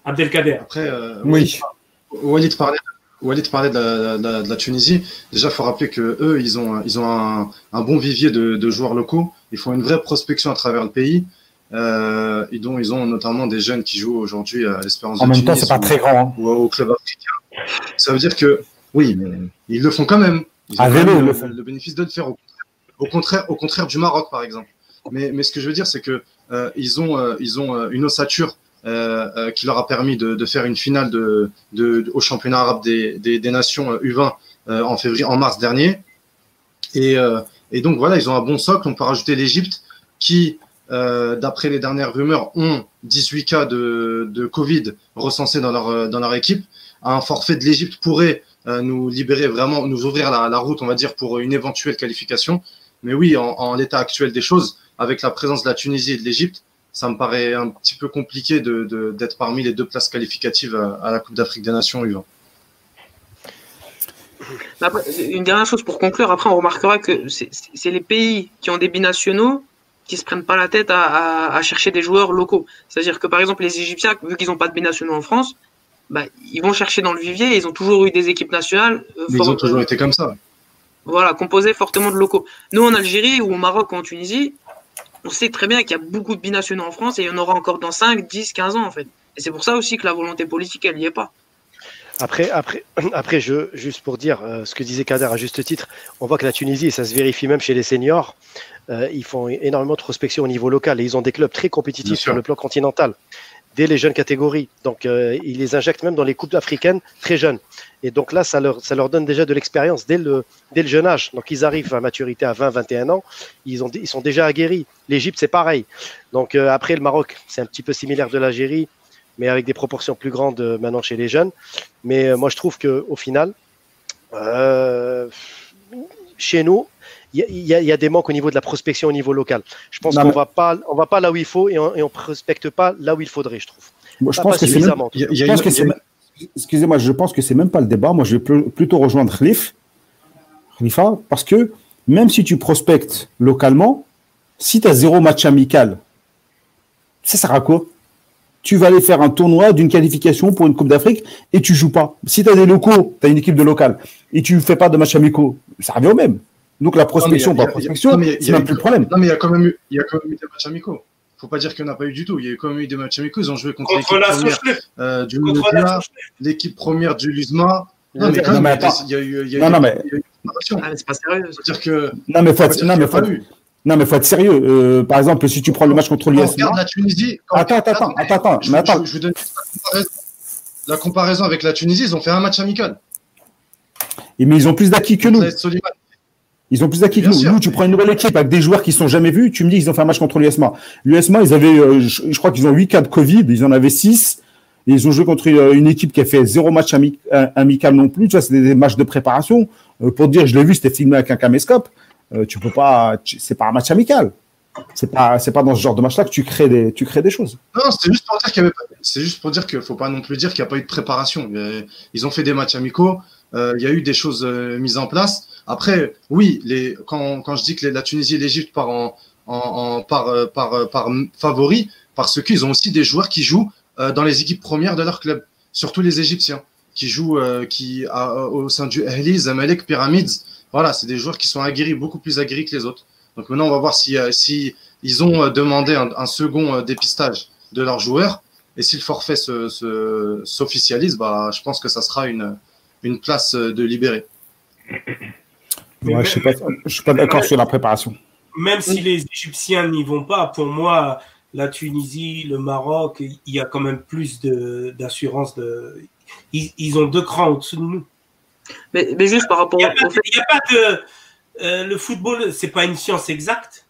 Abdelkader. Après, euh, oui. Walid parlait, Walid parlait de la, Tunisie. Déjà, il faut rappeler que eux, ils ont, ils ont un, bon vivier de, joueurs locaux. Ils font une vraie prospection à travers le pays. Euh, et dont ils ont notamment des jeunes qui jouent aujourd'hui à l'Espérance de En même temps, c'est pas très grand. Hein. Ou au club africain. Ça veut dire que, oui, mais ils le font quand même. Ils ont le, bénéfice de le faire. Au contraire, au contraire du Maroc, par exemple. Mais, mais ce que je veux dire, c'est que euh, ils ont, euh, ils ont une ossature euh, qui leur a permis de, de faire une finale de, de, au championnat arabe des, des, des nations U20 euh, en février, en mars dernier. Et, et, donc voilà, ils ont un bon socle. On peut rajouter l'Égypte qui, d'après les dernières rumeurs, ont 18 cas de, Covid recensés dans leur, dans leur équipe. Un forfait de l'Égypte pourrait nous libérer vraiment, nous ouvrir la, route, on va dire, pour une éventuelle qualification. Mais oui, en, l'état actuel des choses, avec la présence de la Tunisie et de l'Égypte, ça me paraît un petit peu compliqué d'être parmi les deux places qualificatives à, la Coupe d'Afrique des Nations une dernière chose pour conclure, après on remarquera que c'est les pays qui ont des binationaux qui se prennent pas la tête à, chercher des joueurs locaux. C'est-à-dire que par exemple les Égyptiens, vu qu'ils n'ont pas de binationaux en France, bah, ils vont chercher dans le vivier, ils ont toujours eu des équipes nationales. Euh, ils ont toujours été comme ça. Voilà, composées fortement de locaux. Nous en Algérie ou au Maroc ou en Tunisie, on sait très bien qu'il y a beaucoup de binationaux en France et il y en aura encore dans 5, 10, 15 ans en fait. Et c'est pour ça aussi que la volonté politique, elle n'y est pas. Après, après, après je, juste pour dire euh, ce que disait Kader à juste titre, on voit que la Tunisie, et ça se vérifie même chez les seniors, euh, ils font énormément de prospection au niveau local et ils ont des clubs très compétitifs sur le plan continental dès les jeunes catégories. Donc, euh, ils les injectent même dans les coupes africaines très jeunes. Et donc là, ça leur, ça leur donne déjà de l'expérience dès le, dès le jeune âge. Donc, ils arrivent à maturité à 20, 21 ans. Ils, ont, ils sont déjà aguerris. L'Égypte, c'est pareil. Donc, euh, après, le Maroc, c'est un petit peu similaire de l'Algérie, mais avec des proportions plus grandes euh, maintenant chez les jeunes. Mais moi, je trouve qu'au final, chez nous, il y, a des manques au niveau de la prospection au niveau local. Je pense qu'on va pas, on va pas là où il faut et on, ne prospecte pas là où il faudrait, je trouve. je pense que c'est excusez-moi, je pense que c'est même pas le débat. Moi, je vais plutôt rejoindre Khalif, Khalifa, parce que même si tu prospectes localement, si tu as zéro match amical, ça sert à quoi? Tu vas aller faire un tournoi d'une qualification pour une Coupe d'Afrique et tu joues pas. Si tu as des locaux, tu as une équipe de local et tu fais pas de match amicaux, ça revient au même. Donc la prospection par prospection, c'est même plus le problème. Non, mais il y a quand même eu, il y a quand même eu des matchs amicaux. Faut pas dire qu'il n'y en a pas eu du tout. Il y a eu quand même eu des matchs amicaux. Ils ont joué contre, l'équipe première euh, du l'équipe première du Lusma. Non, mais quand même, il y a eu, non, mais... Ah, c'est pas sérieux. dire que. Non, mais faut non, mais non, mais faut être sérieux. Euh, par exemple, si tu prends le match contre l'US. Regarde la Tunisie. Attends, attends, attends, attends. Je, attends. Je, vous donne la comparaison avec la Tunisie. Ils ont fait un match amical. Et mais ils ont plus d'acquis que nous. Ils ont plus d'acquis que nous. Nous, tu prends une nouvelle équipe avec des joueurs qui sont jamais vus, tu me dis qu'ils ont fait un match contre l'USMA. L'USMA, ils avaient, euh, je, crois qu'ils ont 8 cas de Covid, ils en avaient 6. Et ils ont joué contre euh, une équipe qui a fait zéro match euh, amical non plus. Tu vois, c'était des matchs de préparation. pour dire, je l'ai vu, c'était filmé avec un caméscope. Tu peux pas, c'est pas un match amical. C'est pas, c'est pas dans ce genre de match-là que tu crées des, tu crées des choses. Non, c'est juste pour dire qu'il c'est juste pour dire qu'il faut pas non plus dire qu'il n'y a pas eu de préparation. Ils ont fait des matchs amicaux. Il y a eu des choses mises en place. Après, oui, les, quand, quand je dis que la Tunisie et l'Égypte partent en, en, par, euh, par, euh, par favori, parce qu'ils ont aussi des joueurs qui jouent euh, dans les équipes premières de leur club, surtout les Égyptiens, qui jouent qui, au sein du Ahli, Zamalek, Pyramids. Voilà, c'est des joueurs qui sont aguerris, beaucoup plus aguerris que les autres. Donc maintenant, on va voir si, si ils ont demandé un, un second dépistage de leurs joueurs. Et si le forfait s'officialise, se, bah, je pense que ça sera une, une place de libéré je ne suis pas, d'accord sur la préparation. Même si les Égyptiens n'y vont pas, pour moi, la Tunisie, le Maroc, il y a quand même plus d'assurance. De, ils, ont deux crans au-dessus de nous. Mais, juste par rapport il au fait. Il n'y a pas de. Euh, le football, c'est pas une science exacte,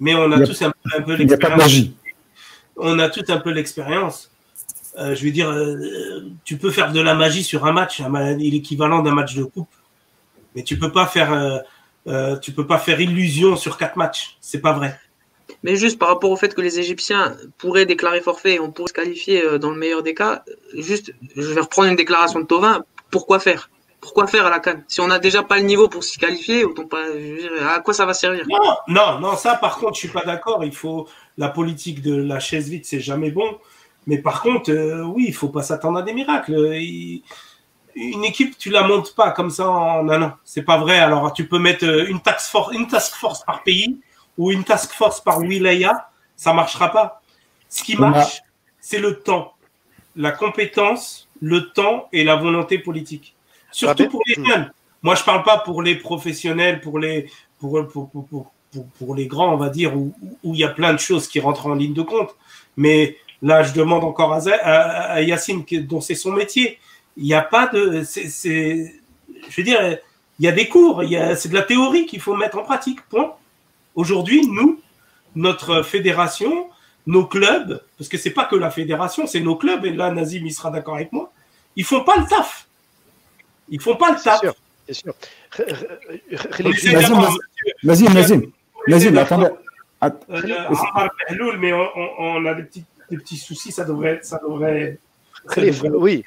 mais on a, tous un, peu l'expérience. On a tout un peu l'expérience. Euh, je veux dire, euh, tu peux faire de la magie sur un match, l'équivalent d'un match de coupe. Mais tu peux pas faire, euh, euh, tu peux pas faire illusion sur quatre matchs. C'est pas vrai. Mais juste par rapport au fait que les Égyptiens pourraient déclarer forfait et on pourrait se qualifier dans le meilleur des cas, juste, je vais reprendre une déclaration de Tovin. Pourquoi faire? Pourquoi faire à la Cannes Si on n'a déjà pas le niveau pour s'y qualifier, autant pas. à quoi ça va servir Non, non, non, ça par contre, je suis pas d'accord. Il faut la politique de la chaise vide, c'est jamais bon. Mais par contre, oui, il faut pas s'attendre à des miracles. une équipe, tu la montes pas comme ça en un an. C'est pas vrai. Alors, tu peux mettre une task force, une task force par pays ou une task force par wilaya. Ça marchera pas. Ce qui marche, c'est le temps, la compétence, le temps et la volonté politique. Surtout pour les jeunes. Moi, je parle pas pour les professionnels, pour les, pour, pour, pour, pour les grands, on va dire, où, où il y a plein de choses qui rentrent en ligne de compte. Mais là, je demande encore à, à, Yacine, dont c'est son métier. Il n'y a pas de. c'est je veux dire, il y a des cours, c'est de la théorie qu'il faut mettre en pratique. Point. Aujourd'hui, nous, notre fédération, nos clubs, parce que c'est pas que la fédération, c'est nos clubs, et là, Nazim, il sera d'accord avec moi, ils font pas le taf. Ils font pas le taf. C'est sûr. Nazim, Nazim, Nazim, attendez. Mais on, a des petits, des petits soucis, ça devrait, ça devrait oui,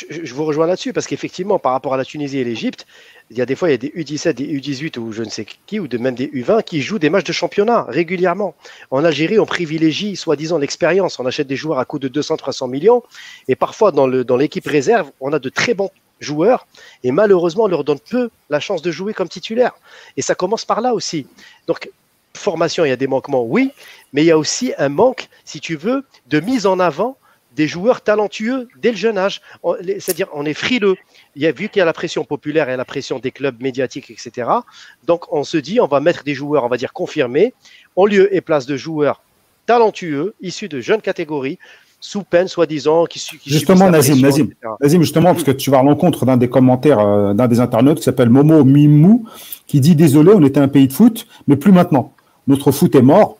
je, vous rejoins là-dessus parce qu'effectivement, par rapport à la Tunisie et l'Égypte, il y a des fois il y a des U17, des U18 ou je ne sais qui, ou de même des U20 qui jouent des matchs de championnat régulièrement. En Algérie, on privilégie soi-disant l'expérience. On achète des joueurs à coût de 200-300 millions et parfois dans l'équipe dans réserve, on a de très bons joueurs et malheureusement on leur donne peu la chance de jouer comme titulaire. Et ça commence par là aussi. Donc formation, il y a des manquements, oui, mais il y a aussi un manque, si tu veux, de mise en avant des joueurs talentueux dès le jeune âge. C'est-à-dire, on est frileux. Vu qu'il y a la pression populaire et la pression des clubs médiatiques, etc. Donc, on se dit, on va mettre des joueurs, on va dire, confirmés, en lieu et place de joueurs talentueux, issus de jeunes catégories, sous peine, soi-disant, qui, qui Justement, Nazim, Nazim, Nazim, justement, parce que tu vas à l'encontre d'un des commentaires euh, d'un des internautes qui s'appelle Momo Mimou, qui dit Désolé, on était un pays de foot, mais plus maintenant. Notre foot est mort.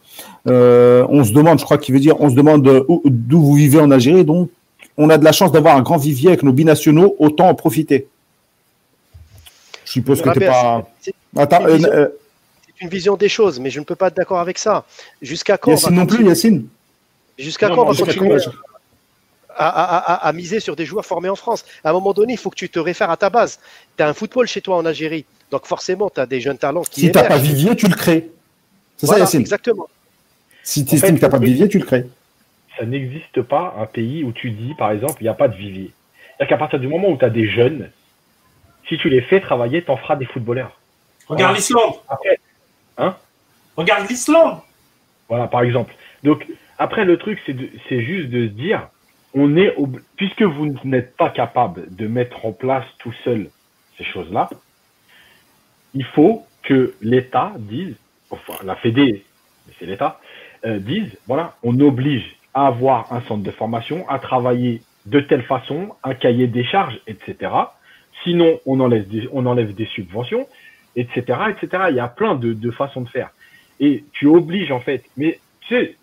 Euh, on se demande, je crois qu'il veut dire, on se demande d'où vous vivez en Algérie. Donc, on a de la chance d'avoir un grand vivier avec nos binationaux, autant en profiter. Je suppose que tu n'es pas. Attends, euh, euh, c'est une, vision des choses, mais je ne peux pas être d'accord avec ça. Jusqu'à quand Yacine non plus, Yacine Jusqu'à quand on va continuer à, miser sur des joueurs formés en France À un moment donné, il faut que tu te réfères à ta base. Tu as un football chez toi en Algérie, donc forcément, tu as des jeunes talents qui. Si tu n'as pas vivier, tu le crées. C'est ça, Yacine Exactement. Si tu estimes que tu n'as pas de vivier, tu le crées. Ça n'existe pas un pays où tu dis, par exemple, il n'y a pas de vivier. C'est-à-dire qu'à partir du moment où tu as des jeunes, si tu les fais travailler, tu en feras des footballeurs. Regarde l'Islande. Hein? Regarde l'Islande. Voilà, par exemple. Donc, après, le truc, c'est juste de se dire, on est puisque vous n'êtes pas capable de mettre en place tout seul ces choses-là, il faut que l'État dise, enfin, la Fédé, c'est l'État, euh, disent, voilà, on oblige à avoir un centre de formation, à travailler de telle façon, un cahier des charges, etc. Sinon, on enlève des, on enlève des subventions, etc., etc. Il y a plein de, de façons de faire. Et tu obliges, en fait, mais tu sais,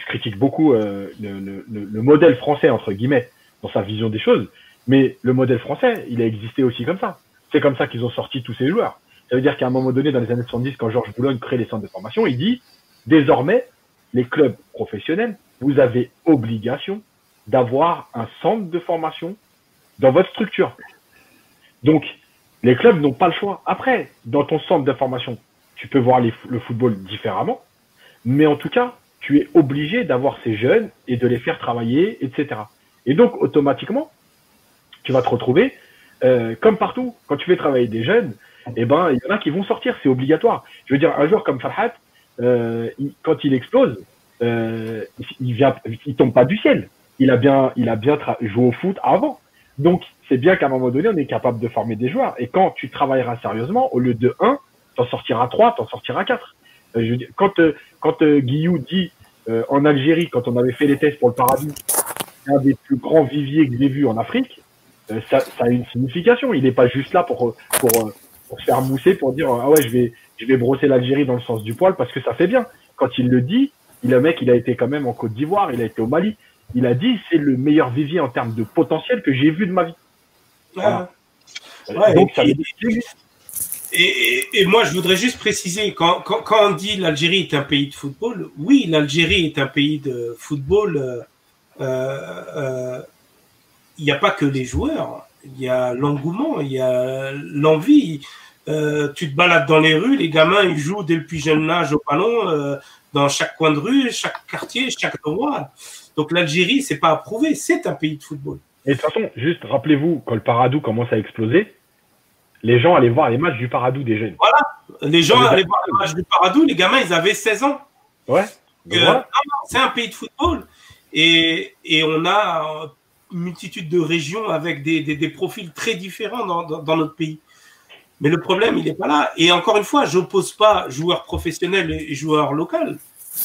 je critique beaucoup euh, le, le, le, modèle français, entre guillemets, dans sa vision des choses, mais le modèle français, il a existé aussi comme ça. C'est comme ça qu'ils ont sorti tous ces joueurs. Ça veut dire qu'à un moment donné, dans les années 70, quand Georges Boulogne crée les centres de formation, il dit, désormais, les clubs professionnels, vous avez obligation d'avoir un centre de formation dans votre structure. Donc, les clubs n'ont pas le choix. Après, dans ton centre de formation, tu peux voir le football différemment, mais en tout cas, tu es obligé d'avoir ces jeunes et de les faire travailler, etc. Et donc, automatiquement, tu vas te retrouver, euh, comme partout, quand tu fais travailler des jeunes, eh ben, il y en a qui vont sortir, c'est obligatoire. Je veux dire, un joueur comme Farhat, euh, quand il explose, euh, il vient, il tombe pas du ciel. Il a bien, il a bien joué au foot avant. Donc, c'est bien qu'à un moment donné, on est capable de former des joueurs. Et quand tu travailleras sérieusement, au lieu de 1, t'en sortiras 3, t'en sortiras 4. Euh, je quand euh, quand euh, Guillou dit en Algérie, quand on avait fait les tests pour le paradis, un des plus grands viviers que j'ai vu en Afrique, ça, ça, a une signification. Il n'est pas juste là pour, pour, pour se faire mousser, pour dire ah ouais, je vais, je vais brosser l'Algérie dans le sens du poil parce que ça fait bien. Quand il le dit, le mec, il a été quand même en Côte d'Ivoire, il a été au Mali. Il a dit c'est le meilleur vivier en termes de potentiel que j'ai vu de ma vie. Donc, et, et, moi, je voudrais juste préciser, quand, on dit l'Algérie est un pays de football, oui, l'Algérie est un pays de football. Euh, euh, il n'y a pas que les joueurs, il y a l'engouement, il y a l'envie. Euh, tu te balades dans les rues, les gamins, ils jouent dès le plus jeune âge au ballon, dans chaque coin de rue, chaque quartier, chaque endroit. Donc l'Algérie, c'est pas approuvé, c'est un pays de football. Et de toute façon, juste rappelez-vous, quand le Paradou commence à exploser, les gens allaient voir les matchs du Paradou des jeunes. Voilà, les gens allaient voir les matchs du Paradou, les gamins, ils avaient 16 ans. Ouais. C'est un pays de football. Et, et, on a une multitude de régions avec des, des, des profils très différents dans, dans, dans, notre pays. Mais le problème, il n'est pas là. Et encore une fois, je n'oppose pas joueurs professionnels et joueurs locaux.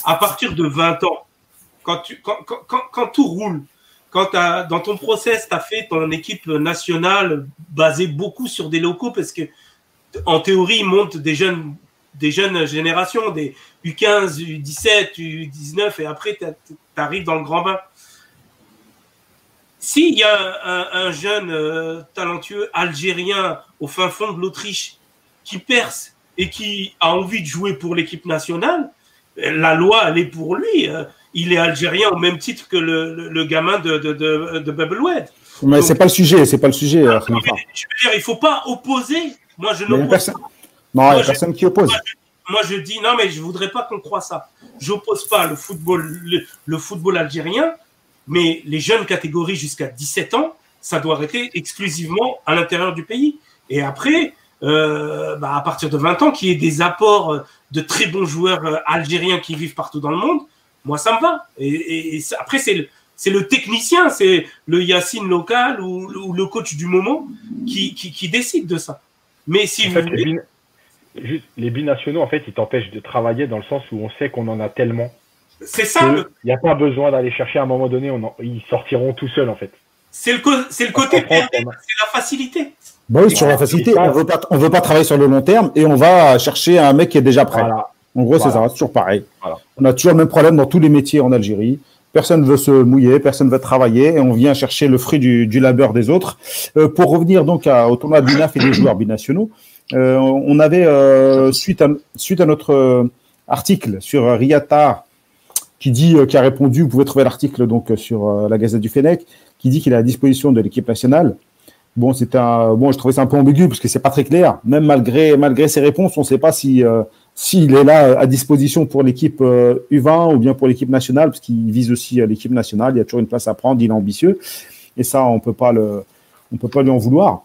À partir de 20 ans, quand, tu, quand, quand, quand tout roule, quand dans ton process, tu as fait ton équipe nationale basée beaucoup sur des locaux parce que, en théorie, ils montent des jeunes, des jeunes générations, des U15, U17, U19, et après, tu arrives dans le grand bain. S'il y a un, un jeune euh, talentueux algérien au fin fond de l'Autriche qui perce et qui a envie de jouer pour l'équipe nationale, la loi, elle est pour lui. Euh, il est algérien au même titre que le, le, le gamin de, de, de, de. Mais c'est pas le sujet, c'est pas le sujet. Ah, je veux dire, il faut pas opposer. Moi, je n'oppose personne... Non, il n'y a personne qui oppose. Moi je, moi, je dis, non, mais je voudrais pas qu'on croie ça. J'oppose pas le football, le, le, football algérien, mais les jeunes catégories jusqu'à 17 ans, ça doit arrêter exclusivement à l'intérieur du pays. Et après, euh, bah, à partir de 20 ans, qu'il y ait des apports de très bons joueurs algériens qui vivent partout dans le monde, moi, ça me va. Et, et, et après, c'est le, c'est le technicien, c'est le Yacine local ou, ou, le coach du moment qui, qui, qui décide de ça. Mais si en vous fait, voulez... les, bin... les binationaux, en fait, ils t'empêchent de travailler dans le sens où on sait qu'on en a tellement. C'est ça. Il n'y a pas besoin d'aller chercher à un moment donné, on en... ils sortiront tout seuls, en fait. C'est le, co le côté c'est la facilité. Bah oui, sur la facilité, on on veut pas travailler sur le long terme et on va chercher un mec qui est déjà prêt. Voilà. En gros, c'est ça, c'est toujours pareil. Voilà. On a toujours le même problème dans tous les métiers en Algérie. Personne ne veut se mouiller, personne ne veut travailler et on vient chercher le fruit du, du labeur des autres. Euh, pour revenir donc à, au tournoi BINAF et des joueurs binationaux, euh, on avait, euh, suite, à, suite à notre article sur Riyata, qui dit, qui a répondu, vous pouvez trouver l'article donc sur la Gazette du Fennec, qui dit qu'il est à disposition de l'équipe nationale. Bon, c'est un, bon, je trouvais ça un peu ambigu parce que c'est pas très clair. Même malgré, malgré ses réponses, on ne sait pas si, s'il est là à disposition pour l'équipe euh, U20 ou bien pour l'équipe nationale, parce qu'il vise aussi euh, l'équipe nationale. Il y a toujours une place à prendre. Il est ambitieux, et ça, on peut peut pas lui en vouloir.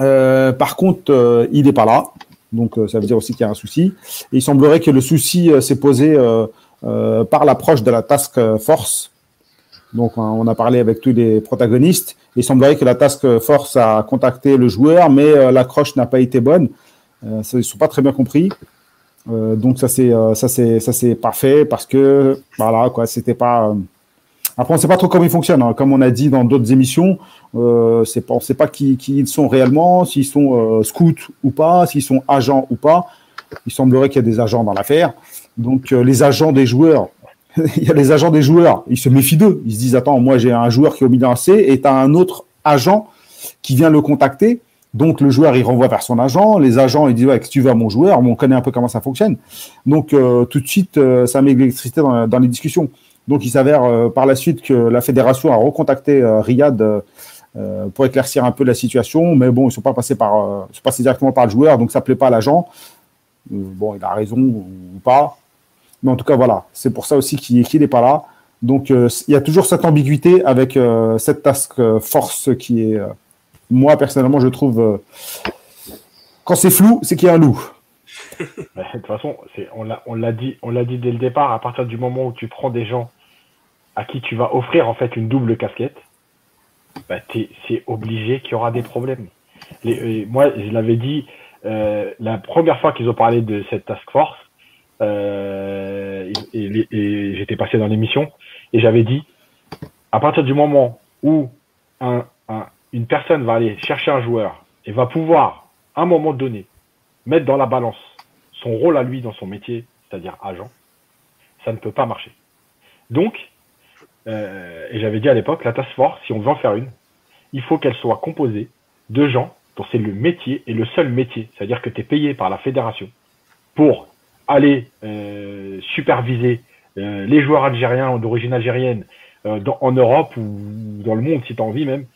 Euh, par contre, euh, il n'est pas là, donc euh, ça veut dire aussi qu'il y a un souci. Il semblerait que le souci euh, s'est posé euh, euh, par l'approche de la task force. Donc, hein, on a parlé avec tous les protagonistes. Il semblerait que la task force a contacté le joueur, mais euh, l'accroche n'a pas été bonne. Euh, ça, ils ne sont pas très bien compris. Euh, donc ça c'est euh, ça c'est ça c'est parfait parce que voilà quoi c'était pas euh... après on sait pas trop comment ils fonctionnent hein. comme on a dit dans d'autres émissions euh, c'est pas on sait pas qui, qui ils sont réellement s'ils sont euh, scouts ou pas s'ils sont agents ou pas. Il semblerait qu'il y a des agents dans l'affaire. Donc euh, les agents des joueurs il y a les agents des joueurs. Ils se méfient d'eux. Ils se disent attends moi j'ai un joueur qui est au milieu C et as un autre agent qui vient le contacter donc le joueur il renvoie vers son agent, les agents ils disent ouais, que tu veux mon joueur, on connaît un peu comment ça fonctionne. Donc euh, tout de suite euh, ça met de l'électricité dans, les discussions. Donc il s'avère euh, par la suite que la fédération a recontacté Riyad pour éclaircir un peu la situation, mais bon ils sont pas passés par, sont passés directement par le joueur, donc ça plaît pas à l'agent. Bon il a raison ou pas, mais en tout cas voilà, c'est pour ça aussi qu'il n'est pas là. Donc il y a toujours cette ambiguïté avec cette task force qui est moi, personnellement, je trouve. Euh, quand c'est flou, c'est qu'il y a un loup. de toute façon, on l'a, dit, dès le départ. À partir du moment où tu prends des gens à qui tu vas offrir en fait une double casquette, bah, c'est obligé qu'il y aura des problèmes. Euh, moi, je l'avais dit euh, la première fois qu'ils ont parlé de cette task force, et, j'étais passé dans l'émission et j'avais dit à partir du moment où un une personne va aller chercher un joueur et va pouvoir, à un moment donné, mettre dans la balance son rôle à lui dans son métier, c'est-à-dire agent, ça ne peut pas marcher. Donc, euh, et j'avais dit à l'époque, la task force, si on veut en faire une, il faut qu'elle soit composée de gens dont c'est le métier et le seul métier, c'est-à-dire que tu es payé par la fédération pour aller euh, superviser euh, les joueurs algériens d'origine algérienne en Europe ou dans le monde si tu as envie même,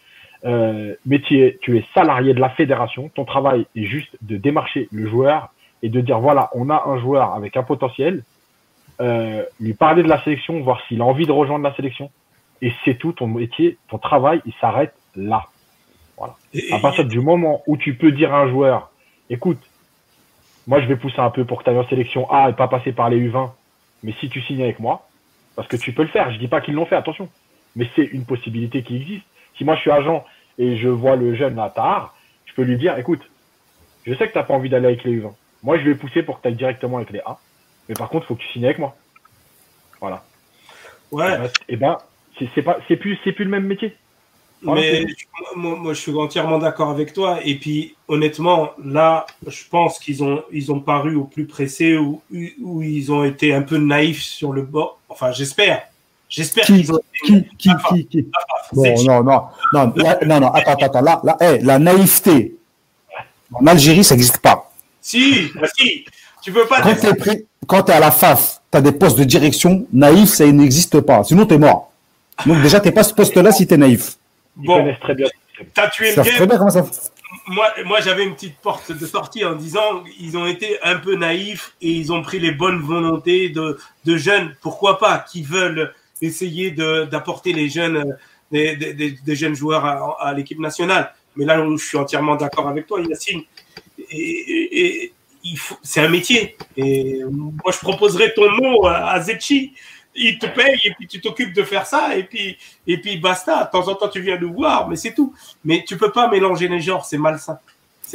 euh, mais tu es, tu es salarié de la fédération. Ton travail est juste de démarcher le joueur et de dire voilà, on a un joueur avec un potentiel, euh, lui parler de la sélection, voir s'il a envie de rejoindre la sélection. et c'est tout ton métier, ton travail, il s'arrête là. Voilà. à partir du moment où tu peux dire à un joueur, écoute, moi je vais pousser un peu pour que tu ailles en sélection A et pas passer par les U20, mais si tu signes avec moi, parce que tu peux le faire, je dis pas qu'ils l'ont fait, attention, mais c'est une possibilité qui existe. Si moi je suis agent et je vois le jeune à Tahar, je peux lui dire, écoute, je sais que tu n'as pas envie d'aller avec les U20. Moi, je vais pousser pour que tu ailles directement avec les A. Mais par contre, il faut que tu signes avec moi. Voilà. Ouais. Et ben, c'est pas, c'est plus, c'est plus le même métier. mais moi, je suis entièrement d'accord avec toi. Et puis, honnêtement, là, je pense qu'ils ont, ils ont paru au plus pressé ou, ils ont été un peu naïfs sur le bord. Enfin, j'espère. J'espère qu'ils ont. Qui, qui, qui, qui, Bon, non, non, non, non, non, attends, attends, là, là, la naïveté en Algérie, ça n'existe pas. Si, bah si, tu peux pas. Quand tu es, à la FAF, tu as des postes de direction, naïf, ça n'existe pas. Sinon, tu es mort. Donc, déjà, tu n'es pas ce poste-là si tu es naïf. Bon, très bien. Tu as tué le game. Bien, ça... Moi, moi j'avais une petite porte de sortie en disant ils ont été un peu naïfs et ils ont pris les bonnes volontés de, de jeunes, pourquoi pas, qui veulent essayer d'apporter les jeunes, des, des, des, jeunes joueurs à, l'équipe nationale. Mais là je suis entièrement d'accord avec toi, Yacine, et, c'est un métier. Et moi, je proposerais ton nom à Zetchi. Il te paye et puis tu t'occupes de faire ça et puis, et puis basta. De temps en temps, tu viens nous voir, mais c'est tout. Mais tu peux pas mélanger les genres, c'est malsain.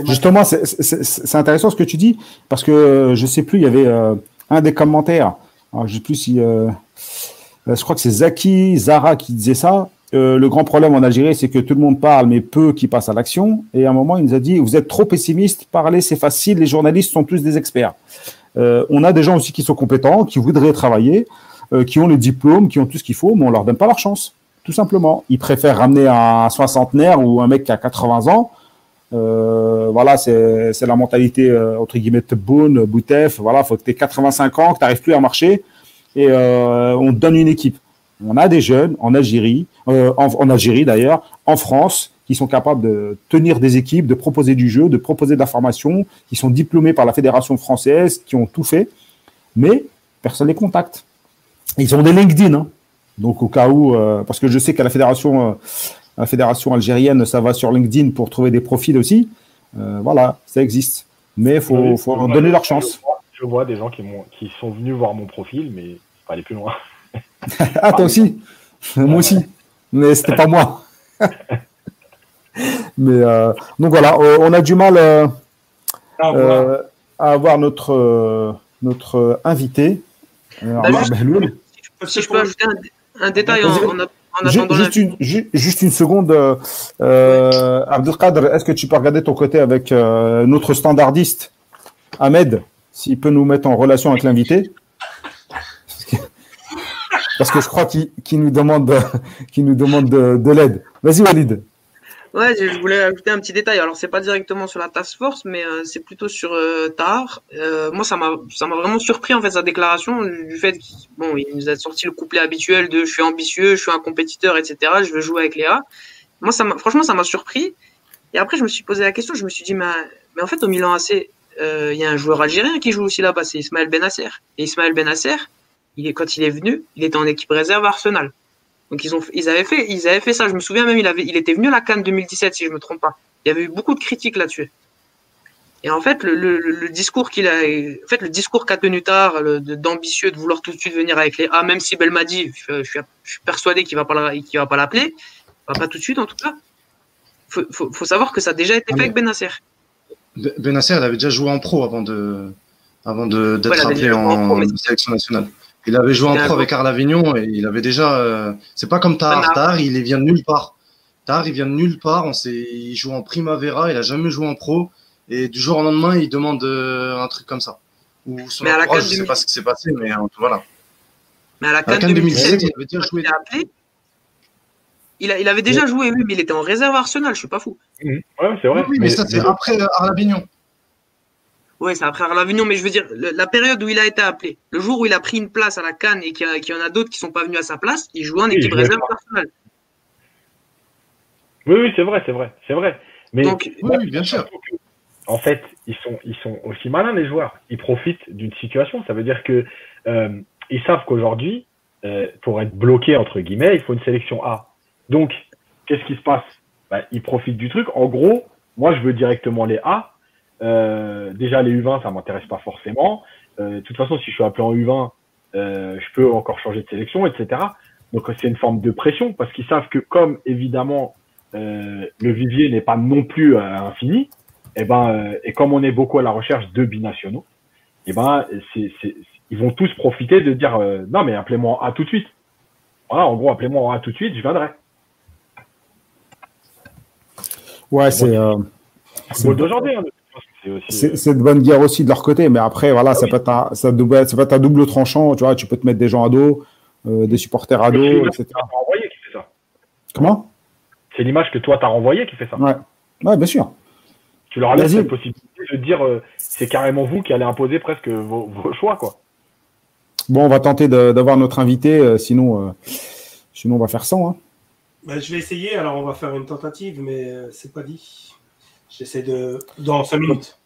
Justement, c'est intéressant ce que tu dis parce que euh, je sais plus, il y avait euh, un des commentaires. Alors, je sais plus si. Euh, je crois que c'est Zaki Zara qui disait ça. Euh, le grand problème en Algérie, c'est que tout le monde parle, mais peu qui passent à l'action. Et à un moment, il nous a dit Vous êtes trop pessimiste, parler, c'est facile, les journalistes sont tous des experts. Euh, on a des gens aussi qui sont compétents, qui voudraient travailler, euh, qui ont les diplômes, qui ont tout ce qu'il faut, mais on leur donne pas leur chance, tout simplement. Ils préfèrent ramener un soixantenaire ou un mec qui a 80 ans. voilà, c'est la mentalité, entre guillemets, Tebboune, Boutef. Voilà, faut que tu aies 85 ans, que tu n'arrives plus à marcher, et on te donne une équipe. On a des jeunes en Algérie, euh, en, Algérie d'ailleurs, en France, qui sont capables de tenir des équipes, de proposer du jeu, de proposer de la formation, qui sont diplômés par la fédération française, qui ont tout fait, mais personne les contacte. Ils ont des LinkedIn, hein. donc au cas où, euh, parce que je sais qu'à la fédération, euh, la fédération algérienne, ça va sur LinkedIn pour trouver des profils aussi. voilà, ça existe, mais il faut, faut leur donner leur chance. Je vois, des gens qui, qui sont venus voir mon profil, mais pas aller plus loin. ah, toi aussi Moi aussi. Mais c'était pas moi. Mais euh, donc voilà, euh, on a du mal euh, à avoir notre, notre invité. Bah, si je peux ajouter un, détail en, attendant juste, une, juste une seconde, euh, Abdelkader, est-ce que tu peux regarder ton côté avec notre standardiste, Ahmed, s'il peut nous mettre en relation avec l'invité parce que je crois qu'il nous demande, nous demande de, l'aide. Vas-y, Walid. Ouais, je voulais ajouter un petit détail. Alors, c'est pas directement sur la task force, mais euh, c'est plutôt sur euh, Tahar. Euh, moi, ça m'a, vraiment surpris en fait sa déclaration du fait qu'il il nous a sorti le couplet habituel de je suis ambitieux, je suis un compétiteur, etc. Je veux jouer avec Léa. Moi, ça franchement, ça m'a surpris. Et après, je me suis posé la question. Je me suis dit, mais, mais en fait, au Milan AC, il y a un joueur algérien qui joue aussi là-bas, c'est Ismaël Benasser. Et Ismaël Benasser, il est, quand il est venu, il était en équipe réserve Arsenal. Donc ils ont, ils avaient fait, ils avaient fait ça. Je me souviens même, il avait, il était venu à la Cannes 2017 si je me trompe pas. Il y avait eu beaucoup de critiques là-dessus. Et en fait, le, le, le discours qu'il a, en fait, le discours qu'a tenu tard, d'ambitieux de vouloir tout de suite venir avec les A, même si Belmadi, je, je, suis, persuadé qu'il va pas, qu'il va pas l'appeler, pas tout de suite en tout cas. Faut, faut, faut savoir que ça a déjà été fait avec Benasser. Benasser, il avait déjà joué en pro avant de, avant d'être appelé en sélection nationale. Il avait joué en pro avec Arles Avignon et il avait déjà. Euh, c'est pas comme Tahar. Tahar, il vient de nulle part. Tahar, il vient de nulle part. On sait, il joue en Primavera. Il a jamais joué en pro. Et du jour au lendemain, il demande euh, un truc comme ça. Ou son mais à la je sais pas ce qui s'est passé, mais euh, voilà. Mais à la CAN 2017, il avait déjà joué. Appelé. Il, a, il, avait déjà joué, oui, mais il était en réserve Arsenal, je suis pas fou. Mmh. Ouais, c'est vrai. Oui, mais, ça, c'est après Arles Avignon. Oui, c'est après l'Avignon, mais je veux dire, la période où il a été appelé, le jour où il a pris une place à la Cannes et qu'il y, en a d'autres qui sont pas venus à sa place, il jouait en équipe réserve personnelle. Oui, oui, c'est vrai, c'est vrai, c'est vrai. Mais oui, bien sûr. En fait, ils sont, ils sont aussi malins les joueurs. Ils profitent d'une situation. Ça veut dire que euh, ils savent qu'aujourd'hui, euh, pour être bloqué, entre guillemets, il faut une sélection A. Donc, qu'est-ce qui se passe? Bah, Ils profitent du truc. En gros, moi, je veux directement les A. Euh, déjà, les U20, ça m'intéresse pas forcément. Euh, de toute façon, si je suis appelé en U20, euh, je peux encore changer de sélection, etc. Donc, c'est une forme de pression parce qu'ils savent que comme, évidemment, le vivier n'est pas non plus infini, et eh ben, et comme on est beaucoup à la recherche de binationaux, et eh ben, c'est, ils vont tous profiter de dire non, mais appelez-moi A tout de suite. Voilà, en gros, appelez-moi A tout de suite, je viendrai. Ouais, c'est. Euh, d'aujourd'hui. Hein, c'est de bonne guerre aussi de leur côté, mais après, voilà, ah ça, peut être un, ça, double, ça peut être un double tranchant. Tu vois, tu peux te mettre des gens à dos, euh, des supporters à dos, etc. Qui fait ça. Comment? C'est l'image que toi, tu as renvoyée qui fait ça. Ouais, ouais bien sûr. Tu leur laisses la possibilité de dire euh, c'est carrément vous qui allez imposer presque vos, choix, quoi. Bon, on va tenter d'avoir notre invité, sinon, sinon on va faire sans. Hein. Bah, je vais essayer, alors on va faire une tentative, mais c'est pas dit. J'essaie de. Dans 5 minutes.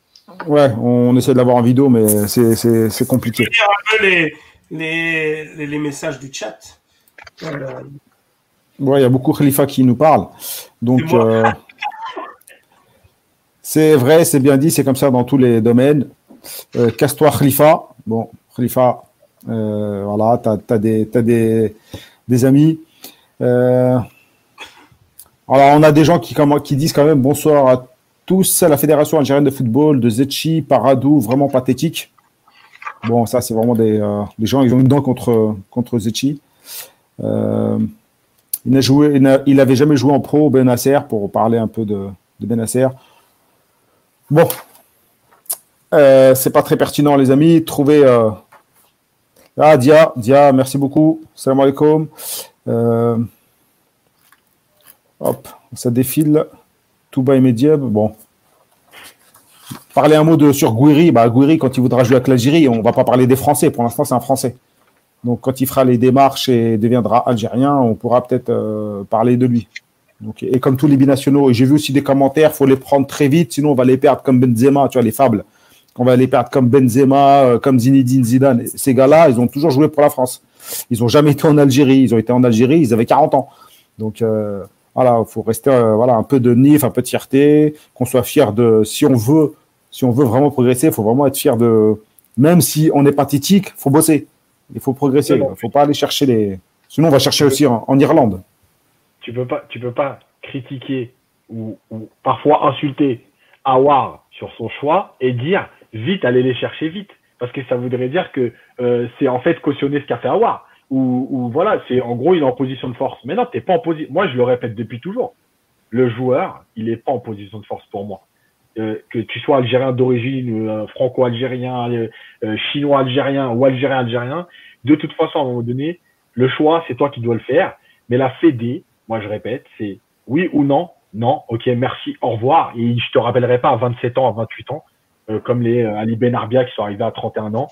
Ouais, on essaie de l'avoir en vidéo, mais c'est compliqué. Je vais un peu les, les, les, messages du chat. Euh... Ouais, il y a beaucoup Khalifa qui nous parle. Donc, euh, c'est vrai, c'est bien dit, c'est comme ça dans tous les domaines. Euh, Casse-toi Khalifa. Bon, Khalifa, euh, voilà, tu as, as, des, as des, des amis. Euh, alors, on a des gens qui, disent quand même bonsoir à tous à la Fédération algérienne de football, de Zetchi, Paradou, vraiment pathétique. Bon, ça, c'est vraiment des, euh, gens, ils ont une dent contre, contre Zetchi. Euh, il n'a joué, il, avait jamais joué en pro Benasser pour parler un peu de, de Benasser. Bon, euh, c'est pas très pertinent, les amis. Trouvez. Ah, Dia, Dia, merci beaucoup. Salam alaikum. Hop, ça défile. Touba et Mediev, bon. Parler un mot de, sur Gouiri, bah, Gouiri, quand il voudra jouer avec l'Algérie, on ne va pas parler des Français. Pour l'instant, c'est un Français. Donc, quand il fera les démarches et deviendra algérien, on pourra peut-être euh, parler de lui. Donc, et comme tous les binationaux, j'ai vu aussi des commentaires, il faut les prendre très vite, sinon on va les perdre comme Benzema, tu vois, les fables. On va les perdre comme Benzema, euh, comme Zinedine Zidane. Ces gars-là, ils ont toujours joué pour la France. Ils n'ont jamais été en Algérie. Ils ont été en Algérie, ils avaient 40 ans. Donc, euh, voilà, il faut rester euh, voilà, un peu de nif, un peu de fierté, qu'on soit fier de. Si on veut, si on veut vraiment progresser, il faut vraiment être fier de. Même si on est pathétique, il faut bosser. Il faut progresser. Il ne faut pas aller chercher les. Sinon, on va chercher aussi en, Irlande. Tu peux pas, tu peux pas critiquer ou, parfois insulter Awar sur son choix et dire vite, allez les chercher vite. Parce que ça voudrait dire que euh, c'est en fait cautionner ce qu'a fait Awar ou, voilà, c'est en gros il est en position de force. Mais non, t'es pas en position. Moi, je le répète depuis toujours. Le joueur, il est pas en position de force pour moi. Euh, que tu sois algérien d'origine, euh, franco-algérien, euh, chinois-algérien ou algérien-algérien, de toute façon, à un moment donné, le choix, c'est toi qui dois le faire. Mais la Fédé, moi je répète, c'est oui ou non, non, ok, merci, au revoir. Et je te rappellerai pas à 27 ans, à 28 ans, comme les Ali Ben Arbia qui sont arrivés à 31 ans.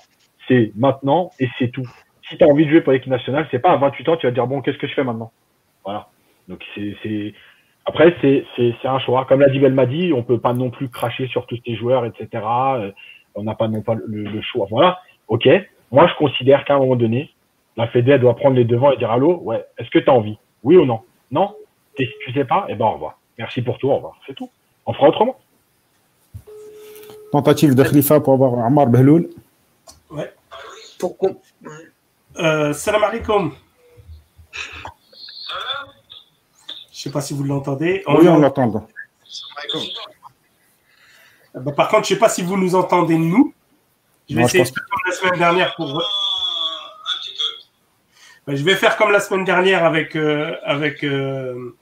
C'est maintenant et c'est tout si tu as envie de jouer pour l'équipe nationale, c'est pas à 28 ans, tu vas dire bon, qu'est-ce que je fais maintenant? Voilà. Donc c'est après c'est un choix. Comme l'a dit Belmadi, on peut pas non plus cracher sur tous ces joueurs, etc. Euh, on n'a pas non pas le, choix. Voilà. Ok. Moi je considère qu'à un moment donné, la Fédé doit prendre les devants et dire allô, ouais, est-ce que tu as envie? Oui ou non? Non? Tu sais pas? Eh ben au revoir. Merci pour tout, au revoir. C'est tout. On fera autrement. Tentative de Khalifa pour avoir Amar Behloul. Ouais. Pourquoi? Euh, salam alaikum. Je sais pas si vous l'entendez. Oui, on l'entend. Eh ben, par contre, je sais pas si vous nous entendez nous. Je vais essayer de faire comme la semaine dernière pour. Ben, je vais faire comme la semaine dernière avec euh, avec euh,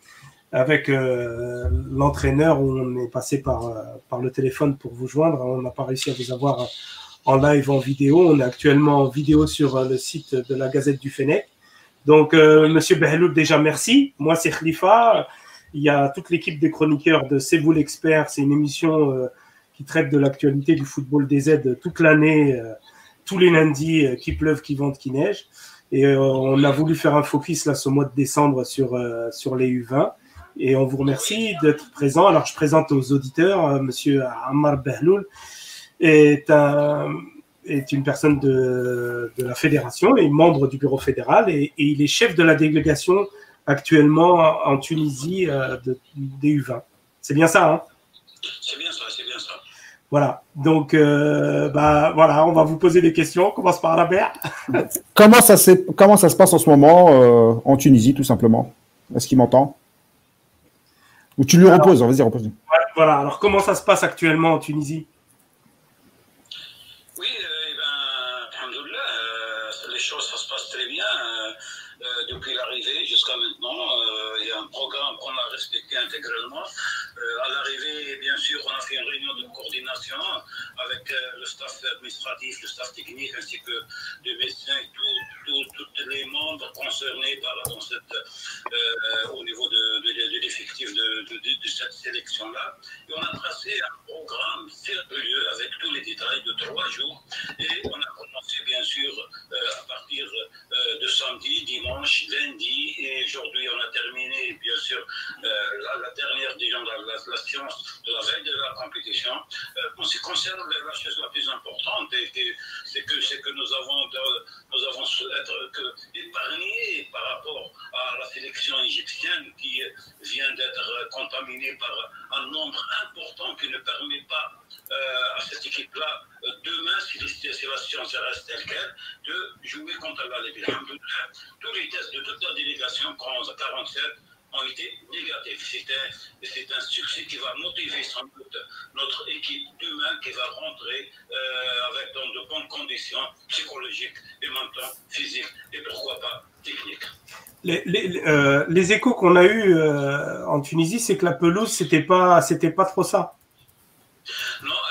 avec euh, l'entraîneur où on est passé par par le téléphone pour vous joindre. On n'a pas réussi à vous avoir en live, en vidéo. On est actuellement en vidéo sur euh, le site de la Gazette du Fennec. Donc, euh, Monsieur Behloul, déjà merci. Moi, c'est Khalifa. Il y a toute l'équipe des chroniqueurs de C'est vous l'expert. C'est une émission euh, qui traite de l'actualité du football des aides toute l'année, tous les lundis, qui pleuvent, qui vendent, qui neige. Et on a voulu faire un focus là ce mois de décembre sur, sur les U20. Et on vous remercie d'être présent. Alors, je présente aux auditeurs Monsieur Ammar Behloul est un, est une personne de, la fédération, et membre du bureau fédéral, et, il est chef de la délégation actuellement en Tunisie des U20. C'est bien ça, hein? C'est bien ça, c'est bien ça. Voilà. Donc, bah, voilà, on va vous poser des questions. On commence par Albert. comment, ça comment ça se passe en ce moment en Tunisie, tout simplement? Est-ce qu'il m'entend? Ou tu lui reposes, vas-y, repose. Voilà, alors comment ça se passe actuellement en Tunisie Oui, euh, eh ben, euh, les choses, ça se passe très bien. Euh, euh, depuis l'arrivée jusqu'à maintenant, il y a un programme qu'on a respecté intégralement. à l'arrivée, bien sûr, on a fait une réunion de coordination avec le staff administratif, le staff technique, ainsi que les médecins et tous les membres concernés par, dans cette, au niveau de, l'effectif de, cette sélection-là. Et on a tracé un programme sérieux avec tous les détails de trois jours. Et on a bien sûr, à partir de samedi, dimanche, lundi. Et aujourd'hui, on a terminé, bien sûr, la, dernière, disons, la, la, science de la veille de la compétition. en ce qui concerne la chose la plus importante, c'est que, que nous avons, nous avons être que épargnés par rapport à la sélection égyptienne qui vient d'être contaminée par un nombre important qui ne permet pas euh, à cette équipe-là, euh, demain, si, la science reste telle qu'elle, de jouer contre la Libye. Tous les tests de toute la délégation, 47, ont été négatifs. C'est un, succès qui va motiver sans doute notre équipe demain qui va rentrer euh, avec dans de bonnes conditions psychologiques et mentales, physiques et pourquoi pas techniques. Les, les, euh, les échos qu'on a eus euh, en Tunisie, c'est que la pelouse, c'était pas, c'était pas trop ça. Non,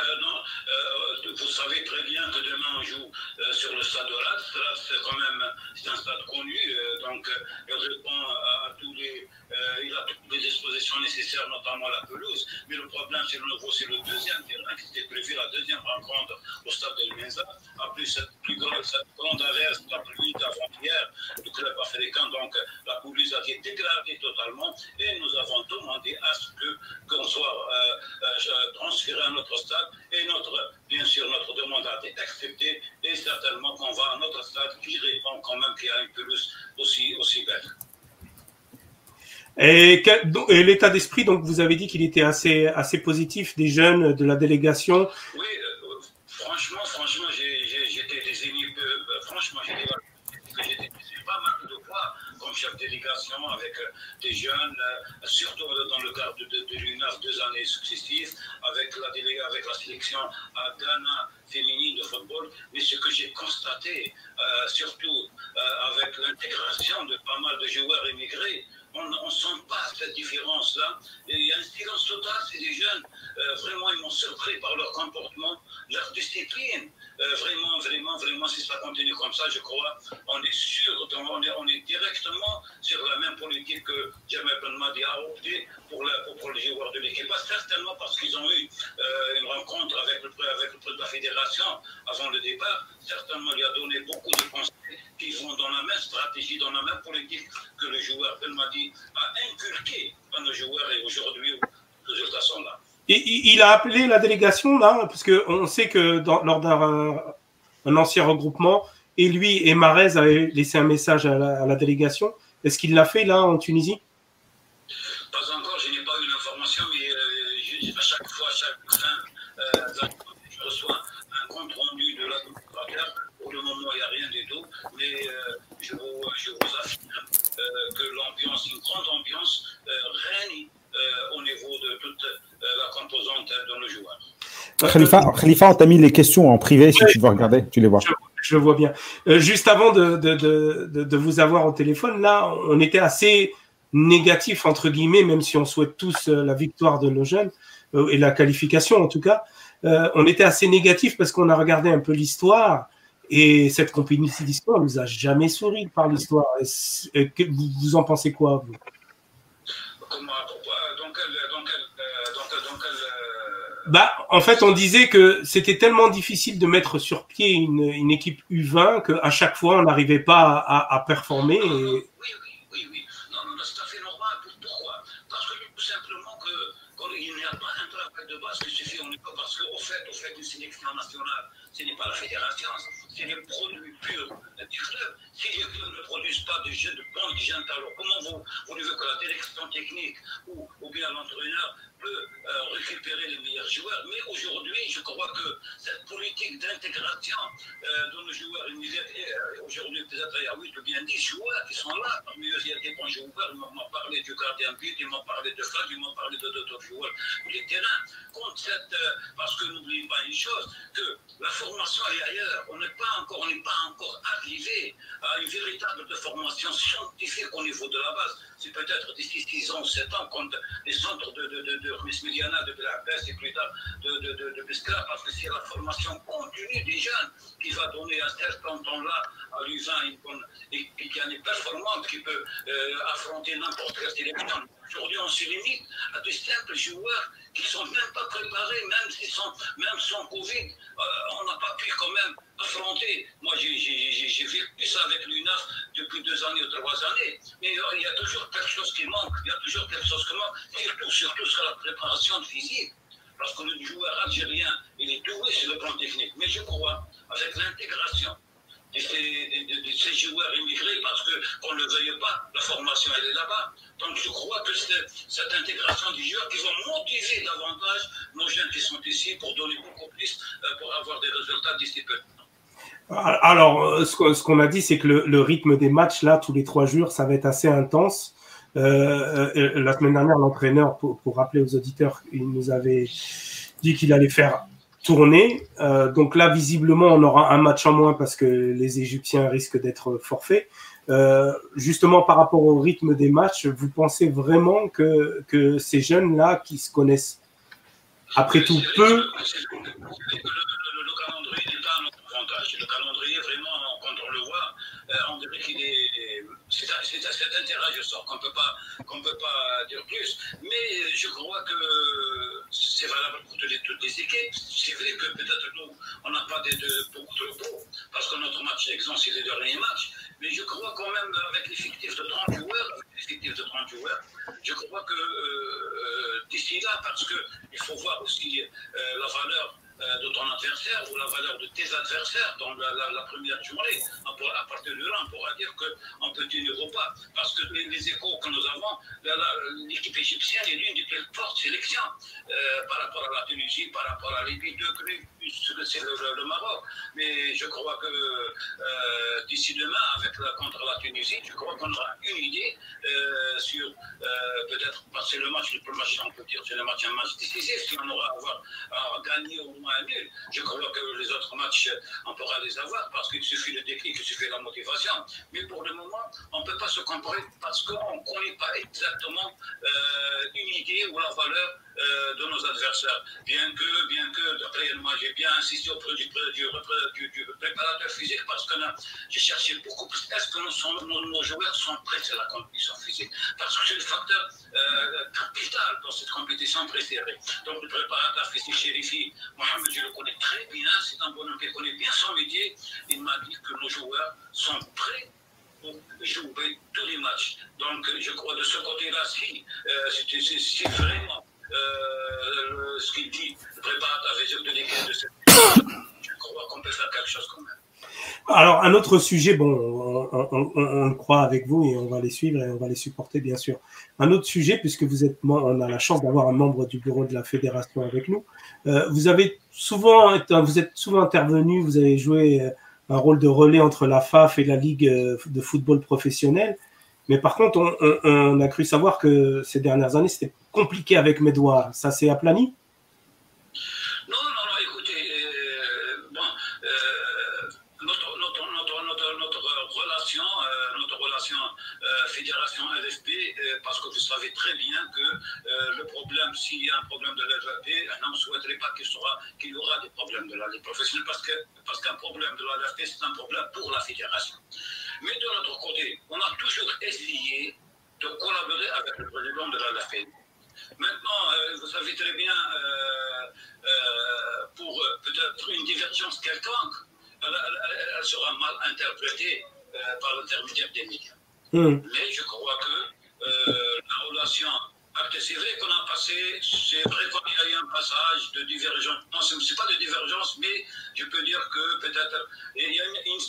dispositions nécessaires, notamment la pelouse. Mais le problème, c'est le nouveau, c'est le deuxième terrain qui était prévu, la deuxième rencontre au stade de Menza. Après cette plus grande, cette grande arrest, la pluie d'avant-hier du club africain, donc la pelouse a été dégradée totalement et nous avons demandé à ce que qu'on soit euh, euh, transféré à notre stade et notre, bien sûr, notre demande a été acceptée et certainement qu'on va à notre stade qui répond quand même qu'il y a une pelouse aussi, aussi belle. Et, l'état d'esprit, donc vous avez dit qu'il était assez, assez positif des jeunes de la délégation. Oui, euh, franchement, franchement, j'étais désigné, euh, franchement, j'étais pas mal de fois comme chef de délégation avec euh, des jeunes, surtout dans le cadre de, de, l'UNAF deux années successives, avec la, avec la sélection à Ghana féminine de football. Mais ce que j'ai constaté, surtout avec l'intégration de pas mal de joueurs immigrés, on ne sent pas cette différence-là. Il y a un silence total, c'est des jeunes, euh, vraiment, ils m'ont surpris par leur comportement, leur discipline. Euh, vraiment, vraiment, vraiment, si ça continue comme ça, je crois, on est sûr, on est, directement sur la même politique que Jamel Benmadi a opté pour, pour, les joueurs de l'équipe. Certainement parce qu'ils ont eu euh, une rencontre avec le, avec le président de la fédération avant le départ. Certainement, il a donné beaucoup de conseils qui vont dans la même stratégie, dans la même politique que le joueur Belmadi a inculqué à nos joueurs et aujourd'hui, les résultats sont là. Et il a appelé la délégation là, parce qu'on sait que lors d'un un ancien regroupement, et lui et Marez avaient laissé un message à la délégation. Est-ce qu'il l'a fait là en Tunisie Pas encore, je n'ai pas eu l'information, mais euh, à chaque fois, à chaque fin, euh, je reçois un compte rendu de la pour le moment, il n'y a rien du mais euh, je, vous, je, vous, affirme euh, que l'ambiance, une grande ambiance, euh, règne au niveau de toute la composante de nos joueurs. Khalifa, Khalifa on t'a mis les questions en privé si tu veux regarder, tu les vois. Je, vois bien. juste avant de, de, de, de, vous avoir au téléphone, là, on était assez négatif, entre guillemets, même si on souhaite tous la victoire de nos jeunes, et la qualification en tout cas. on était assez négatif parce qu'on a regardé un peu l'histoire et cette compétition d'histoire nous a jamais souri par l'histoire. Vous, vous en pensez quoi vous? Bah, en fait, on disait que c'était tellement difficile de mettre sur pied une, une équipe U20 qu'à chaque fois, on n'arrivait pas à, à, performer. Et... Oui, oui, oui, oui. Non, non, c'est tout à fait normal. Pourquoi? Parce que tout simplement qu'il n'y a pas un travail de base qui suffit. On n'est pas parce qu'au fait, au fait, une sélection nationale, ce n'est pas la fédération, c'est les produits purs du club. Si les clubs ne produisent pas de jeunes, de bons jeunes talents, comment vous, vous voulez que la direction technique ou, ou bien l'entraîneur peut euh, récupérer les meilleurs joueurs Mais aujourd'hui, je crois que cette politique d'intégration euh, de nos joueurs, euh, aujourd'hui peut-être il y a 8 ou bien 10 joueurs qui sont là. Parmi eux, il y a des bons joueurs. Ils m'ont parlé du gardien but, ils m'ont parlé de Flag, ils m'ont parlé de d'autres joueurs du terrain. Contre cette, parce que n'oubliez pas une chose, que la formation est ailleurs. On n'est pas encore, pas encore arrivé à une véritable formation scientifique au niveau de la base. C'est peut-être d'ici 6 ans, 7 ans, quand les centres de, de Médiana, de Belabès et plus tard de, de, de, parce que c'est la formation continue des jeunes qui va donner un certain temps-là à l'UVA et, et qui est performante, qui peut euh, affronter n'importe quelle sélection. Aujourd'hui, on se limite à de simples joueurs qui ne sont même pas préparés, même, sont, même sans Covid. Euh, on n'a pas pu quand même affronter. Moi, j'ai vécu ça avec l'UNAF depuis deux années ou trois années. Mais euh, il y a toujours quelque chose qui manque. Il y a toujours quelque chose qui manque, surtout, surtout sur la préparation physique. Parce que le joueur algérien, il est doué sur le plan technique. Mais je crois, avec l'intégration de ces, joueurs immigrés, parce qu'on ne le veuille pas, la formation, elle est là-bas. Donc je crois que c'est cette intégration des joueurs qui vont motiver davantage nos jeunes qui sont ici pour donner beaucoup plus, euh, pour avoir des résultats d'ici peu. Alors, euh, ce qu'on a dit, c'est que le, rythme des matchs, là, tous les trois jours, ça va être assez intense. Euh, la semaine dernière, l'entraîneur, pour, rappeler aux auditeurs, il nous avait dit qu'il allait faire tourner. Euh, donc là, visiblement, on aura un match en moins parce que les Égyptiens risquent d'être forfaits. Euh, justement, par rapport au rythme des matchs, vous pensez vraiment que, ces jeunes-là qui se connaissent après tout peu. Le, calendrier n'est pas avantage. Le calendrier, vraiment, quand on le voit, euh, on dirait qu'il est. C'est à, cet intérêt, je sors, qu'on ne peut pas dire plus. Mais je crois que c'est valable pour toutes les, les équipes. C'est vrai que peut-être nous, on n'a pas de, de, beaucoup de repos, parce que notre match d'exemple, c'est le dernier match. Mais je crois quand même, avec l'effectif de 30 joueurs, l'effectif de 30 joueurs, je crois que euh, d'ici là, parce qu'il faut voir aussi euh, la valeur euh, de ton adversaire ou la valeur de tes adversaires dans la, première journée. À partir de là, on pourra dire qu'on peut tenir au pas. Parce que les, échos que nous avons, l'équipe égyptienne est l'une des plus fortes sélections euh, par rapport à la Tunisie, par rapport à l'Égypte, c'est le, le, Maroc. Mais je crois que euh, d'ici demain, avec la, contre la Tunisie, je crois qu'on aura une idée sur peut-être passer le match, le match, on peut dire, c'est le match un match décisif, si on aura à, avoir, à gagner au je crois que les autres matchs, on pourra les avoir parce qu'il suffit de déclic, il suffit la motivation. Mais pour le moment, on ne peut pas se comparer parce qu'on ne connaît pas exactement euh, une idée ou la valeur euh, de nos adversaires. Bien que, bien que, réellement, j'ai bien insisté auprès du, préparateur physique parce que j'ai cherché beaucoup plus. Est-ce que nos, nos, joueurs sont prêts à la compétition physique? Parce que c'est le facteur euh, capital dans cette compétition préférée. Donc, le préparateur physique, Chérifi, Mohamed, je le connais très bien, c'est un bonhomme qui connaît bien son métier. Il m'a dit que nos joueurs sont prêts pour jouer tous les matchs. Donc, je crois de ce côté-là, si, euh, c'est vraiment euh, ce qu'il dit, prépare ta vision de l'équipe de cette Je crois qu'on peut faire quelque chose. Alors, un autre sujet, bon, on, le croit avec vous et on va les suivre et on va les supporter, bien sûr. Un autre sujet, puisque vous êtes, on a la chance d'avoir un membre du bureau de la fédération avec nous. Euh, vous avez souvent, vous êtes souvent intervenu, vous avez joué euh, un rôle de relais entre la FAF et la Ligue euh, de football professionnel. Mais par contre, on, a cru savoir que ces dernières années, c'était compliqué avec mes doigts. Ça s'est aplani? Non, non, non, écoutez, euh, bon, euh, notre, relation, euh, notre relation fédération LFP, parce que vous savez très bien que le problème, s'il y a un problème de l'LFP, on ne souhaiterait pas qu'il y aura des problèmes de la professionnelle, parce qu'un parce qu'un problème de la c'est un problème pour la fédération. Mais de l'autre côté, on a toujours essayé de collaborer avec le président de la LFP. Maintenant, euh, vous savez très bien, euh, euh, pour peut-être une divergence quelconque, elle, sera mal interprétée par l'intermédiaire des médias. Hmm. Mais je crois que la relation c'est vrai qu'on a passé, c'est vrai qu'il y a eu un passage de divergence. Non, ce n'est pas de divergence, mais je peux dire que peut-être il y a une, une,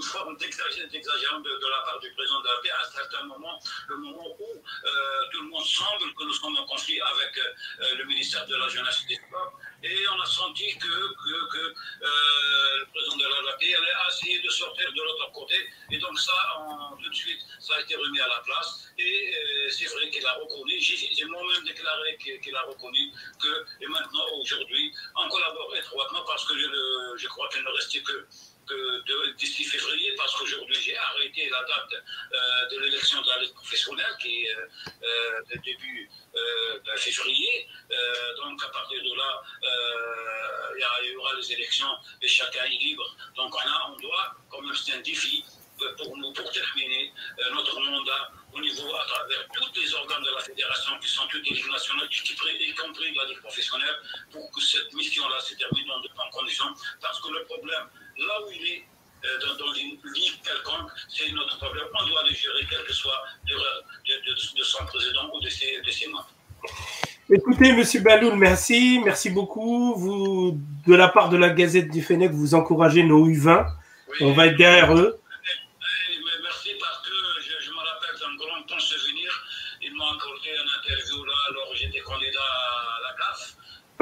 forme d'exagération de, la part du président de la paix à un certain moment, le moment où euh, tout le monde semble que nous sommes en conflit avec euh, le ministère de la Jeunesse et des Sports. Et on a senti que, que, que euh, le président de la paix allait essayer de sortir de l'autre côté. Et donc ça, en, tout de suite, ça a été remis à la place. Et c'est vrai qu'il a reconnu, j'ai moi-même déclaré qu'il a reconnu que, et maintenant, aujourd'hui, on collabore étroitement parce que je crois qu'il ne restait que d'ici février, parce qu'aujourd'hui j'ai arrêté la date euh, de l'élection de la liste professionnelle qui est euh, début euh, février. donc à partir de là, il y, aura les élections et chacun est libre. Donc on, a, on doit, même c'est un défi pour nous, pour terminer notre mandat au niveau, à travers tous les organes de la fédération qui sont toutes les ligues nationales, y compris la ligue professionnelle, pour que cette mission-là se termine dans de bonnes conditions. Parce que le problème, là où il est, euh, dans, une ligue quelconque, c'est notre problème. On doit le gérer, quel que soit l'erreur de, de, son président ou de ses, de ses membres. Écoutez, Monsieur Baloul, merci, merci beaucoup. Vous, de la part de la Gazette du Fennec, vous encouragez nos U20. Oui. On va être derrière eux.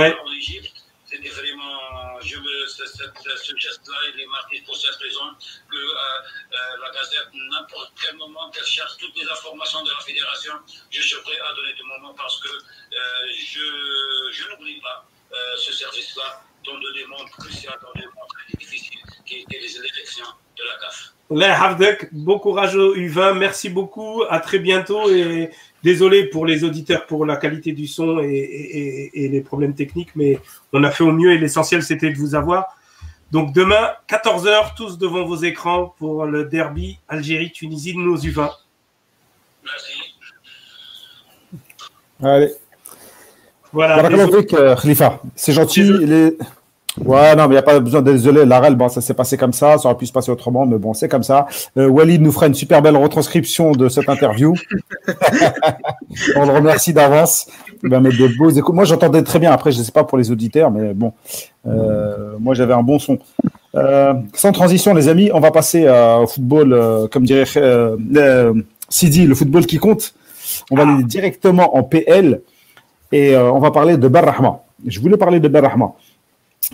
Ouais. en Égypte c'était vraiment, je me, ce, geste-là, il est marqué pour cette raison que euh, euh, la Gazette, n'importe quel moment qu'elle cherche toutes les informations de la fédération, je suis prêt à donner du moment parce que euh, je, je n'oublie pas ce service-là dans des moments cruciaux, dans des très difficiles, qui étaient les élections de la CAF. bon courage au U20, merci beaucoup, à très bientôt et Désolé pour les auditeurs pour la qualité du son et, et, et, les problèmes techniques, mais on a fait au mieux et l'essentiel c'était de vous avoir. Donc demain, 14h, tous devant vos écrans pour le derby Algérie-Tunisie de nos U20. Merci. Allez. Voilà. Khalifa, c'est gentil. Les... Ouais, non, mais il n'y a pas besoin de désolé. L'arel, bon, ça s'est passé comme ça. Ça aurait pu se passer autrement, mais bon, c'est comme ça. Euh, Walid nous fera une super belle retranscription de cette interview. On le remercie d'avance. Il va mettre des beaux échos. Moi, j'entendais très bien. Après, je ne sais pas pour les auditeurs, mais bon, euh, moi, j'avais un bon son. Euh, sans transition, les amis, on va passer au football, comme dirait Sidi, le football qui compte. On va aller directement en PL et on va parler de Barrahma. Je voulais parler de Barrahma.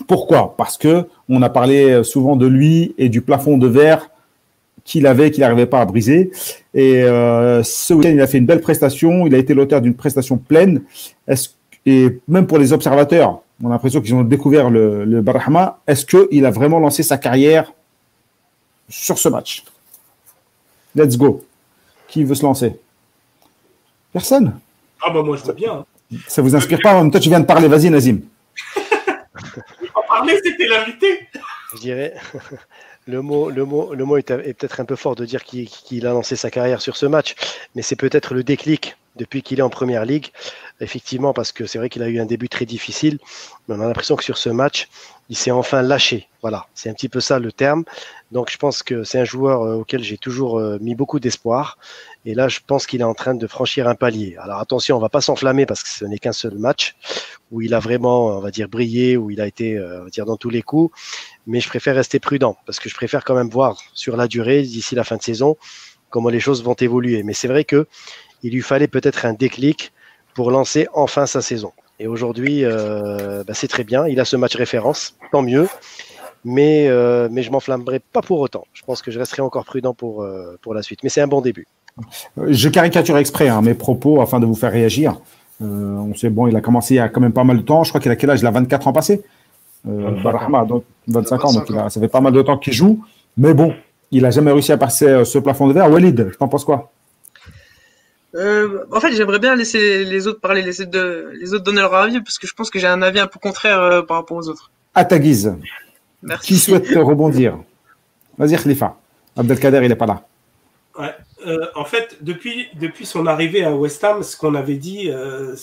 Pourquoi? Parce que on a parlé souvent de lui et du plafond de verre qu'il avait, qu'il n'arrivait pas à briser. Et euh, ce week-end, il a fait une belle prestation. Il a été l'auteur d'une prestation pleine. Est-ce, et même pour les observateurs, on a l'impression qu'ils ont découvert le, le Barahama. Est-ce qu'il a vraiment lancé sa carrière sur ce match? Let's go. Qui veut se lancer? Personne Ah bah moi je veux bien. Ça vous inspire pas temps, tu viens de parler. Vas-y, Nazim. parler, c'était l'invité. Je dirais, le mot, est, peut-être un peu fort de dire qu'il qu'il a lancé sa carrière sur ce match, mais c'est peut-être le déclic depuis qu'il est en première ligue. Effectivement, parce que c'est vrai qu'il a eu un début très difficile, mais on a l'impression que sur ce match, il s'est enfin lâché. Voilà, c'est un petit peu ça le terme. Donc je pense que c'est un joueur euh, auquel j'ai toujours euh, mis beaucoup d'espoir. Et là, je pense qu'il est en train de franchir un palier. Alors attention, on va pas s'enflammer parce que ce n'est qu'un seul match où il a vraiment, on va dire, brillé, où il a été, euh, on va dire, dans tous les coups. Mais je préfère rester prudent parce que je préfère quand même voir sur la durée, d'ici la fin de saison, comment les choses vont évoluer. Mais c'est vrai que il lui fallait peut-être un déclic pour lancer enfin sa saison. Et aujourd'hui, euh, bah, c'est très bien. Il a ce match référence, tant mieux. Mais, euh, mais je m'enflammerai pas pour autant. Je pense que je resterai encore prudent pour, euh, pour la suite. Mais c'est un bon début. Je caricature exprès hein, mes propos afin de vous faire réagir. Euh, on sait, bon, il a commencé il y a quand même pas mal de temps. Je crois qu'il a quel âge? Il a 24 ans passé. Euh, 25, Barahma, donc 25 ans, donc il a, ça fait pas mal de temps qu'il joue. Mais bon, il a jamais réussi à passer euh, ce plafond de verre. Walid, tu en penses quoi? Euh, en fait, j'aimerais bien laisser les autres parler, laisser de, les autres donner leur avis, parce que je pense que j'ai un avis un peu contraire euh, par rapport aux autres. À ta guise. Merci. Qui souhaite rebondir? Vas-y, Khalifa. Abdelkader, il n'est pas là. Ouais. Euh, en fait, depuis, son arrivée à West Ham, ce qu'on avait dit, euh,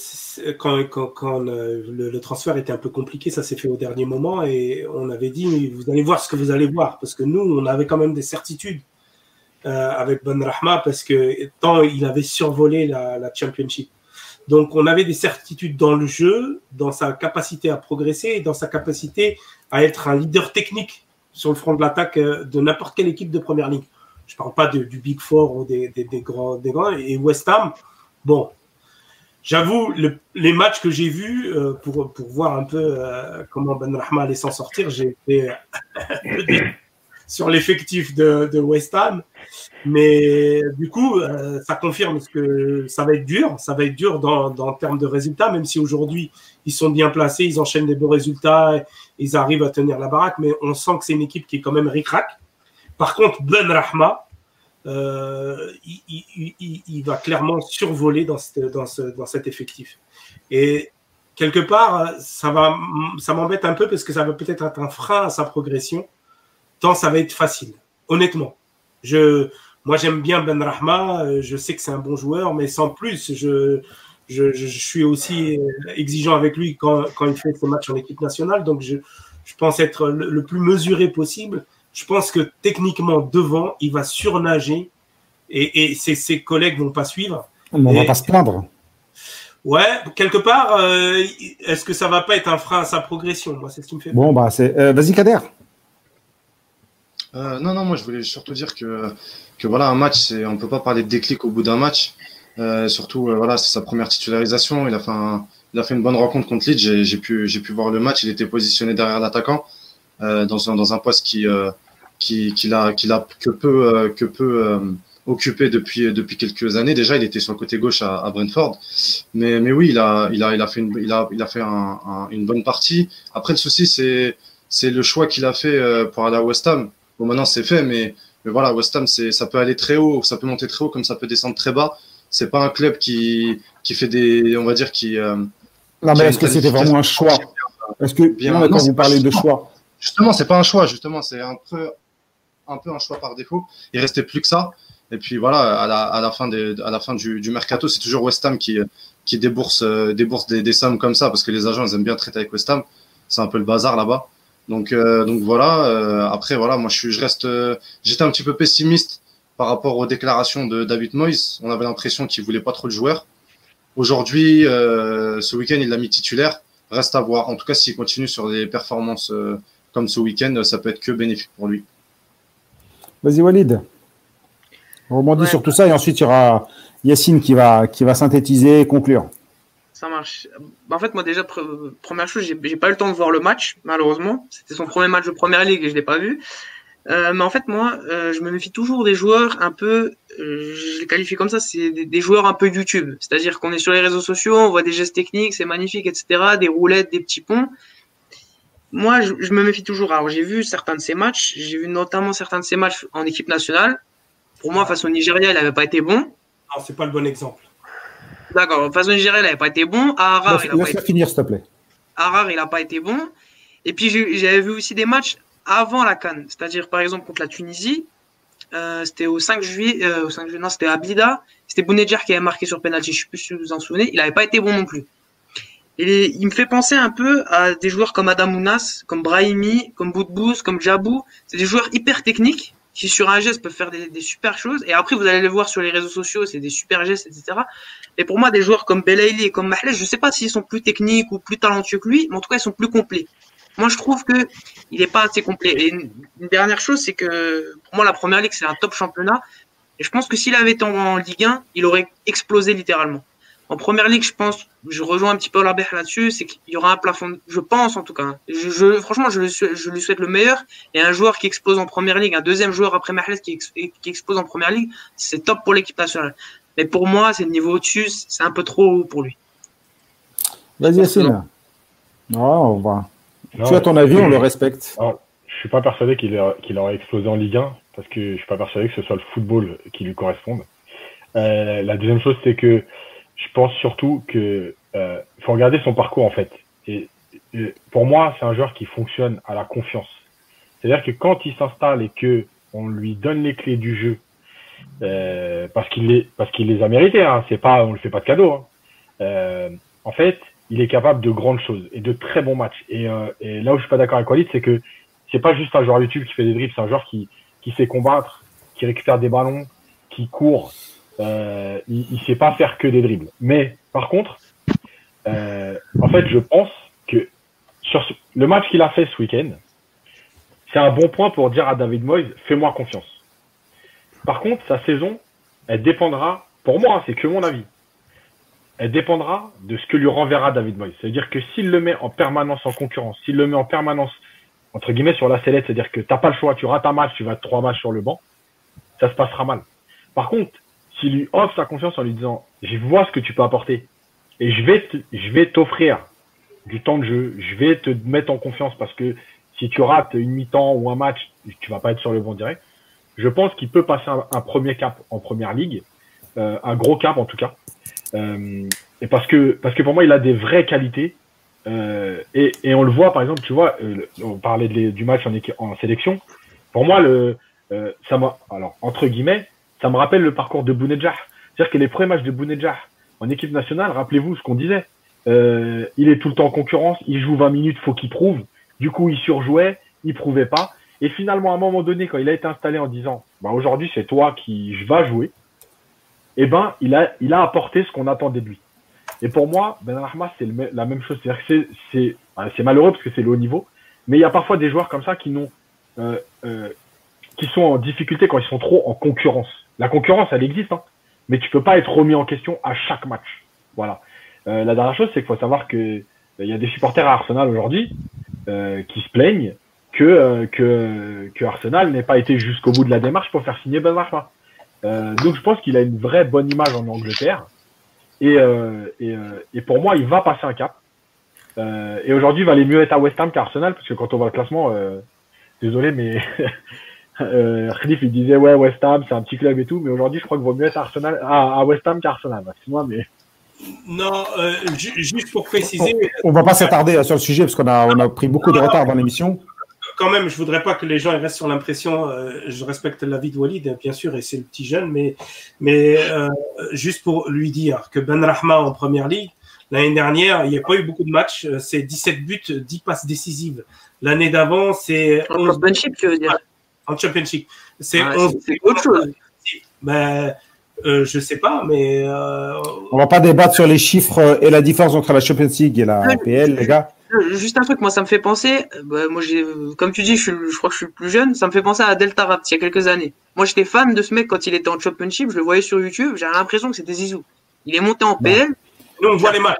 quand, euh, le, transfert était un peu compliqué, ça s'est fait au dernier moment, et on avait dit, vous allez voir ce que vous allez voir, parce que nous, on avait quand même des certitudes avec Ben Rahma, parce que tant il avait survolé la, Championship. Donc, on avait des certitudes dans le jeu, dans sa capacité à progresser et dans sa capacité à être un leader technique sur le front de l'attaque de n'importe quelle équipe de première ligue. Je parle pas du Big Four ou des, grands, des grands. Et West Ham, bon, j'avoue, les matchs que j'ai vus euh, pour, pour voir un peu euh, comment Ben Rahma allait s'en sortir, j'ai été sur l'effectif de, West Ham. Mais du coup, euh, ça confirme que ça va être dur. Ça va être dur dans, dans termes de résultats, même si aujourd'hui, ils sont bien placés, ils enchaînent des beaux résultats, ils arrivent à tenir la baraque, mais on sent que c'est une équipe qui est quand même ric-rac. Par contre, Ben Rahma, euh, il, va clairement survoler dans, cet effectif. Et quelque part, ça, va, ça m'embête un peu parce que ça va peut-être être un frein à sa progression tant ça va être facile. Honnêtement, je, moi j'aime bien Ben Rahma, je sais que c'est un bon joueur, mais sans plus, je, je, suis aussi exigeant avec lui quand, quand il fait ses matchs en équipe nationale, donc je, je pense être le, plus mesuré possible. Je pense que techniquement, devant, il va surnager et, et ses, ses, collègues vont pas suivre. On ne va pas se plaindre. Ouais, quelque part, euh, est-ce que ça va pas être un frein à sa progression? Moi, c'est ce qui me fait. Bon, bah, c'est. Euh, vas-y, Kader. Euh, non, non, moi je voulais surtout dire que, que voilà, un match, c'est, on peut pas parler de déclic au bout d'un match. Euh, surtout, euh, voilà, c'est sa première titularisation. Il a fait, un, il a fait une bonne rencontre contre Leeds. J'ai, j'ai pu, j'ai pu voir le match. Il était positionné derrière l'attaquant euh, dans, un, dans un poste qui, euh, qui, qu'il a, qu'il a que peu, que peu occupé depuis, depuis quelques années. Déjà, il était sur le côté gauche à, à Brentford. Mais, mais oui, il a, il a, il a fait une, il a, il a fait un, un, une bonne partie. Après, le souci, c'est, c'est le choix qu'il a fait pour aller à West Ham. Bon, maintenant c'est fait, mais, mais voilà, West Ham, ça peut aller très haut, ça peut monter très haut, comme ça peut descendre très bas. C'est pas un club qui, qui fait des, on va dire, qui. Euh, non, mais est-ce que c'était vraiment un choix? Est-ce que bien, non, quand vous parlez de choix Justement, c'est pas un choix. Justement, c'est un peu, un peu un choix par défaut. Il restait plus que ça. Et puis voilà, à la, à la fin, des, à la fin du, du mercato, c'est toujours West Ham qui, qui débourse, euh, débourse des, des, sommes comme ça parce que les agents ils aiment bien traiter avec West Ham. C'est un peu le bazar là-bas. Donc, euh, donc voilà. Euh, après, voilà, moi, je, suis, je reste. Euh, j'étais un petit peu pessimiste par rapport aux déclarations de David Moyes. On avait l'impression qu'il voulait pas trop le joueur. Aujourd'hui, ce week-end, il l'a mis titulaire. Reste à voir. En tout cas, s'il continue sur des performances comme ce week-end, ça peut être que bénéfique pour lui. Vas-y, Walid. On rebondit sur tout ça et ensuite il y aura Yacine qui va, qui va synthétiser et conclure. Ça marche. Bah, en fait, moi, déjà, première chose, j'ai pas eu le temps de voir le match, malheureusement. C'était son premier match de première ligue et je l'ai pas vu. Euh, mais en fait, moi, euh, je me méfie toujours des joueurs un peu, euh, je les qualifie comme ça, c'est des, joueurs un peu YouTube. C'est-à-dire qu'on est sur les réseaux sociaux, on voit des gestes techniques, c'est magnifique, etc., des roulettes, des petits ponts. Moi, je, je me méfie toujours. Alors, j'ai vu certains de ces matchs, j'ai vu notamment certains de ces matchs en équipe nationale. Pour moi, face au Nigeria, il n'avait pas été bon. Non, c'est pas le bon exemple. D'accord. De façon Nigeria, il n'avait pas été bon. À Harar, il n'a pas été finir, s'il te plaît. Harar, il n'a pas été bon. Et puis, j'avais vu aussi des matchs avant la Cannes. C'est-à-dire, par exemple, contre la Tunisie. Euh, c'était au 5 juillet, euh, au 5 juillet, non, c'était à Abida. C'était Bounedjah qui avait marqué sur penalty. Je ne sais plus si vous vous en souvenez. Il n'avait pas été bon non plus. Et il me fait penser un peu à des joueurs comme Adam Mounas, comme Brahimi, comme Boudbouz, comme Jabou. C'est des joueurs hyper techniques qui sur un geste peuvent faire des, super choses. Et après, vous allez le voir sur les réseaux sociaux, c'est des super gestes, etc. Et pour moi, des joueurs comme Belaïli et comme Mahrez, je sais pas s'ils sont plus techniques ou plus talentueux que lui, mais en tout cas, ils sont plus complets. Moi, je trouve que il est pas assez complet. Et une, dernière chose, c'est que pour moi, la première ligue, c'est un top championnat. Et je pense que s'il avait été en Ligue 1, il aurait explosé littéralement. En première ligue, je pense, je rejoins un petit peu la là-dessus, c'est qu'il y aura un plafond, je pense en tout cas. Je, je franchement, je, je, lui souhaite le meilleur. Et un joueur qui explose en première ligue, un deuxième joueur après Mahrez qui, qui explose en première ligue, c'est top pour l'équipe nationale. Mais pour moi, c'est le niveau au-dessus, c'est un peu trop haut pour lui. Vas-y, Yacine. Non, on va. tu as ton avis, on le respecte. Je je suis pas persuadé qu'il aurait explosé en Ligue 1, parce que je suis pas persuadé que ce soit le football qui lui corresponde. Euh, la deuxième chose, c'est que je pense surtout que euh, faut regarder son parcours en fait. Et, pour moi, c'est un joueur qui fonctionne à la confiance. C'est-à-dire que quand il s'installe et que on lui donne les clés du jeu, euh, parce qu'il les parce qu'il les a mérités, hein, c'est pas on le fait pas de cadeau. Hein. Euh, en fait, il est capable de grandes choses et de très bons matchs. Et, euh, et là où je suis pas d'accord avec Walid, c'est que c'est pas juste un joueur YouTube qui fait des dribbles, c'est un joueur qui qui sait combattre, qui récupère des ballons, qui court, euh, il ne sait pas faire que des dribbles. Mais par contre, euh, en fait, je pense que sur le match qu'il a fait ce week-end, c'est un bon point pour dire à David Moyes, fais-moi confiance. Par contre, sa saison, elle dépendra, pour moi, hein, c'est que mon avis, elle dépendra de ce que lui renverra David Moyes. C'est-à-dire que s'il le met en permanence en concurrence, s'il le met en permanence, entre guillemets, sur la sellette, c'est-à-dire que tu n'as pas le choix, tu rates un match, tu vas trois matchs sur le banc, ça se passera mal. Par contre, s'il lui offre sa confiance en lui disant, je vois ce que tu peux apporter, et je vais, je vais t'offrir du temps de jeu, je vais te mettre en confiance parce que si tu rates une mi-temps ou un match, tu vas pas être sur le banc direct. Je pense qu'il peut passer un, premier cap en première ligue, euh, un gros cap en tout cas. Euh, et parce que parce que pour moi il a des vraies qualités euh, et, et on le voit par exemple, tu vois, on parlait du match en, en sélection. Pour moi le ça m'a alors entre guillemets ça me rappelle le parcours de Bounedjah. C'est-à-dire que les premiers matchs de Bounedjah en équipe nationale, rappelez-vous ce qu'on disait. Euh, il est tout le temps en concurrence, il joue 20 minutes, faut qu'il prouve. Du coup, il surjouait, il prouvait pas. Et finalement, à un moment donné, quand il a été installé en disant, bah, aujourd'hui, c'est toi qui va jouer, eh ben, il a, il a apporté ce qu'on attendait de lui. Et pour moi, Ben Arma, c'est la même chose. C'est, c'est, c'est malheureux parce que c'est le haut niveau, mais il y a parfois des joueurs comme ça qui n'ont, euh, euh, qui sont en difficulté quand ils sont trop en concurrence. La concurrence, elle existe, hein, mais tu peux pas être remis en question à chaque match. Voilà. Euh, la dernière chose, c'est qu'il faut savoir que euh, il y a des supporters à Arsenal aujourd'hui euh, qui se plaignent que, euh, que, que Arsenal n'ait pas été jusqu'au bout de la démarche pour faire signer Ben Euh, donc je pense qu'il a une vraie bonne image en Angleterre. Et, et, et, pour moi, il va passer un cap. et aujourd'hui, il va aller mieux être à West Ham qu'Arsenal, parce que quand on voit le classement, désolé, mais euh, Khalif, il disait ouais West Ham c'est un petit club et tout mais aujourd'hui je crois qu'il vaut mieux être Arsenal à, à West Ham qu'Arsenal moi mais non, euh, juste pour préciser. On ne va pas s'attarder sur le sujet parce qu'on a, on a pris beaucoup de retard dans l'émission. Quand même, je voudrais pas que les gens restent sur l'impression. Euh, je respecte l'avis de Walid, bien sûr, et c'est le petit jeune, mais, mais euh, juste pour lui dire que Ben Rahma en première ligue, l'année dernière, il n'y a pas eu beaucoup de matchs. C'est 17 buts, 10 passes décisives. L'année d'avant, c'est. En championship, tu veux dire? En championship. C'est autre chose. Mais euh, je sais pas, mais. Euh... On va pas débattre sur les chiffres et la différence entre la Champions League et la PL, les gars. Juste un truc, moi, ça me fait penser. Bah, moi, j'ai, comme tu dis, je, je, crois que je suis plus jeune. Ça me fait penser à Delta Rapt il y a quelques années. Moi, j'étais fan de ce mec quand il était en Championship. Je le voyais sur YouTube. J'avais l'impression que c'était Zizou. Il est monté en PL. Nous, on voit les matchs.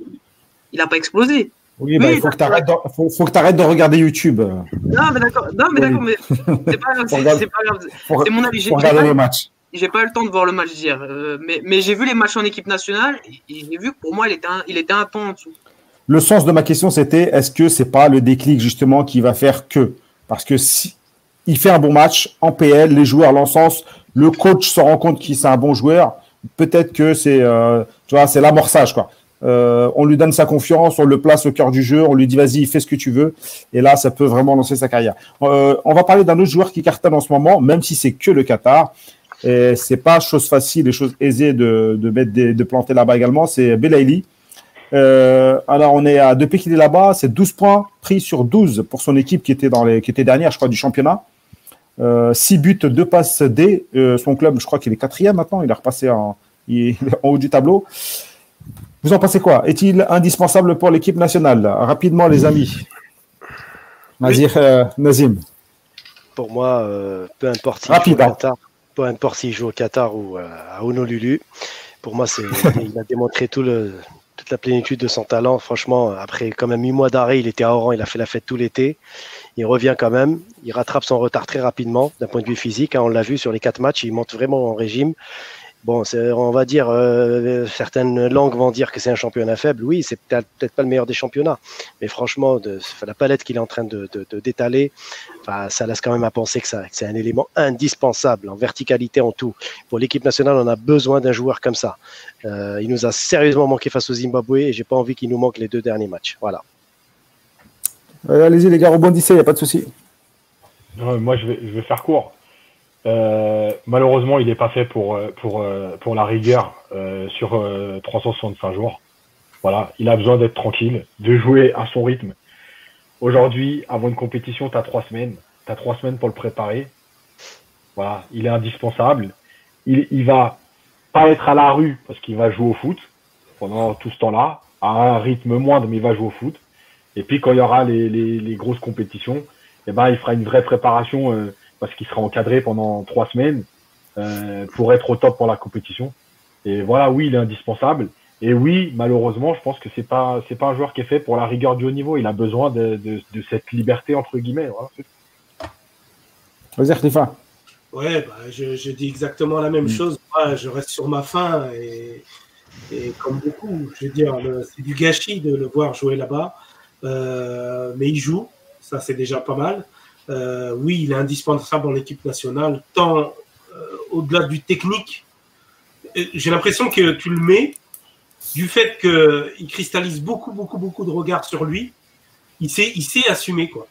Il a pas explosé. Oui, bah, il faut, que tu arrêtes de, faut, faut que arrêtes de regarder YouTube. Non, mais d'accord, non, mais d'accord, mais c'est pas grave. C'est pas grave. C'est mon avis. Faut regarder les matchs j'ai pas eu le temps de voir le match d'hier, euh, mais, mais j'ai vu les matchs en équipe nationale et, j'ai vu que pour moi, il était, un, il était un en dessous. Le sens de ma question, c'était est-ce que c'est pas le déclic justement qui va faire que? Parce que si il fait un bon match en PL, les joueurs l'encensent, le coach se rend compte qu'il c'est un bon joueur, peut-être que c'est euh, tu vois, c'est l'amorçage quoi. Euh, on lui donne sa confiance, on le place au cœur du jeu, on lui dit vas-y, fais ce que tu veux, et là, ça peut vraiment lancer sa carrière. Euh, on va parler d'un autre joueur qui cartonne en ce moment, même si c'est que le Qatar. Et c'est pas chose facile et chose aisée de, mettre de planter là-bas également. C'est Belaïli. Euh, alors, on est à, depuis qu'il est là-bas, c'est 12 points pris sur 12 pour son équipe qui était, dans les, qui dernière, je crois, du championnat. Euh, 6 buts, 2 passes D. Son club, je crois qu'il est quatrième maintenant. Il est repassé en haut du tableau. Vous en pensez quoi? Est-il indispensable pour l'équipe nationale? Rapidement, les amis. Nazir, euh, Nazim. Pour moi, euh, peu importe. Rapide. Hein peu importe s'il joue au Qatar ou à Honolulu. Pour moi, c'est, il a démontré tout le, toute la plénitude de son talent. Franchement, après quand même huit mois d'arrêt, il était à Oran, il a fait la fête tout l'été. Il revient quand même, il rattrape son retard très rapidement d'un point de vue physique. Hein. on l'a vu sur les quatre matchs, il monte vraiment en régime. Bon, on va dire, euh, certaines langues vont dire que c'est un championnat faible. Oui, c'est peut-être pas le meilleur des championnats, mais franchement, de, la palette qu'il est en train de, d'étaler, ça laisse quand même à penser que, ça, c'est un élément indispensable en verticalité, en tout. Pour l'équipe nationale, on a besoin d'un joueur comme ça. Euh, il nous a sérieusement manqué face au Zimbabwe et j'ai pas envie qu'il nous manque les deux derniers matchs. Voilà. Euh, allez-y les gars, rebondissez, il n'y a pas de souci. moi, je vais, je vais faire court. Euh, malheureusement, il n'est pas fait pour, euh, pour, euh, pour la rigueur euh, sur 365 jours. Voilà, il a besoin d'être tranquille, de jouer à son rythme. Aujourd'hui, avant une compétition, tu as trois semaines. Tu as trois semaines pour le préparer. Voilà, il est indispensable. Il, il va pas être à la rue parce qu'il va jouer au foot pendant tout ce temps-là, à un rythme moindre, mais il va jouer au foot. Et puis quand il y aura les, les, les grosses compétitions, eh ben, il fera une vraie préparation euh, parce qu'il sera encadré pendant trois semaines euh, pour être au top pour la compétition. Et voilà, oui, il est indispensable. Et oui, malheureusement, je pense que c'est pas c'est pas un joueur qui est fait pour la rigueur du haut niveau. Il a besoin de, de, de cette liberté entre guillemets. Voilà. Vas-y, Stéphane. Ouais, bah, je, je, dis exactement la même mm. chose. Moi, je reste sur ma faim et, et comme beaucoup, je veux dire, c'est du gâchis de le voir jouer là-bas. Euh, mais il joue, ça c'est déjà pas mal. Euh, oui, il est indispensable dans l'équipe nationale, tant euh, au-delà du technique. J'ai l'impression que tu le mets du fait qu'il cristallise beaucoup, beaucoup, beaucoup de regards sur lui. Il sait, il sait assumer quoi.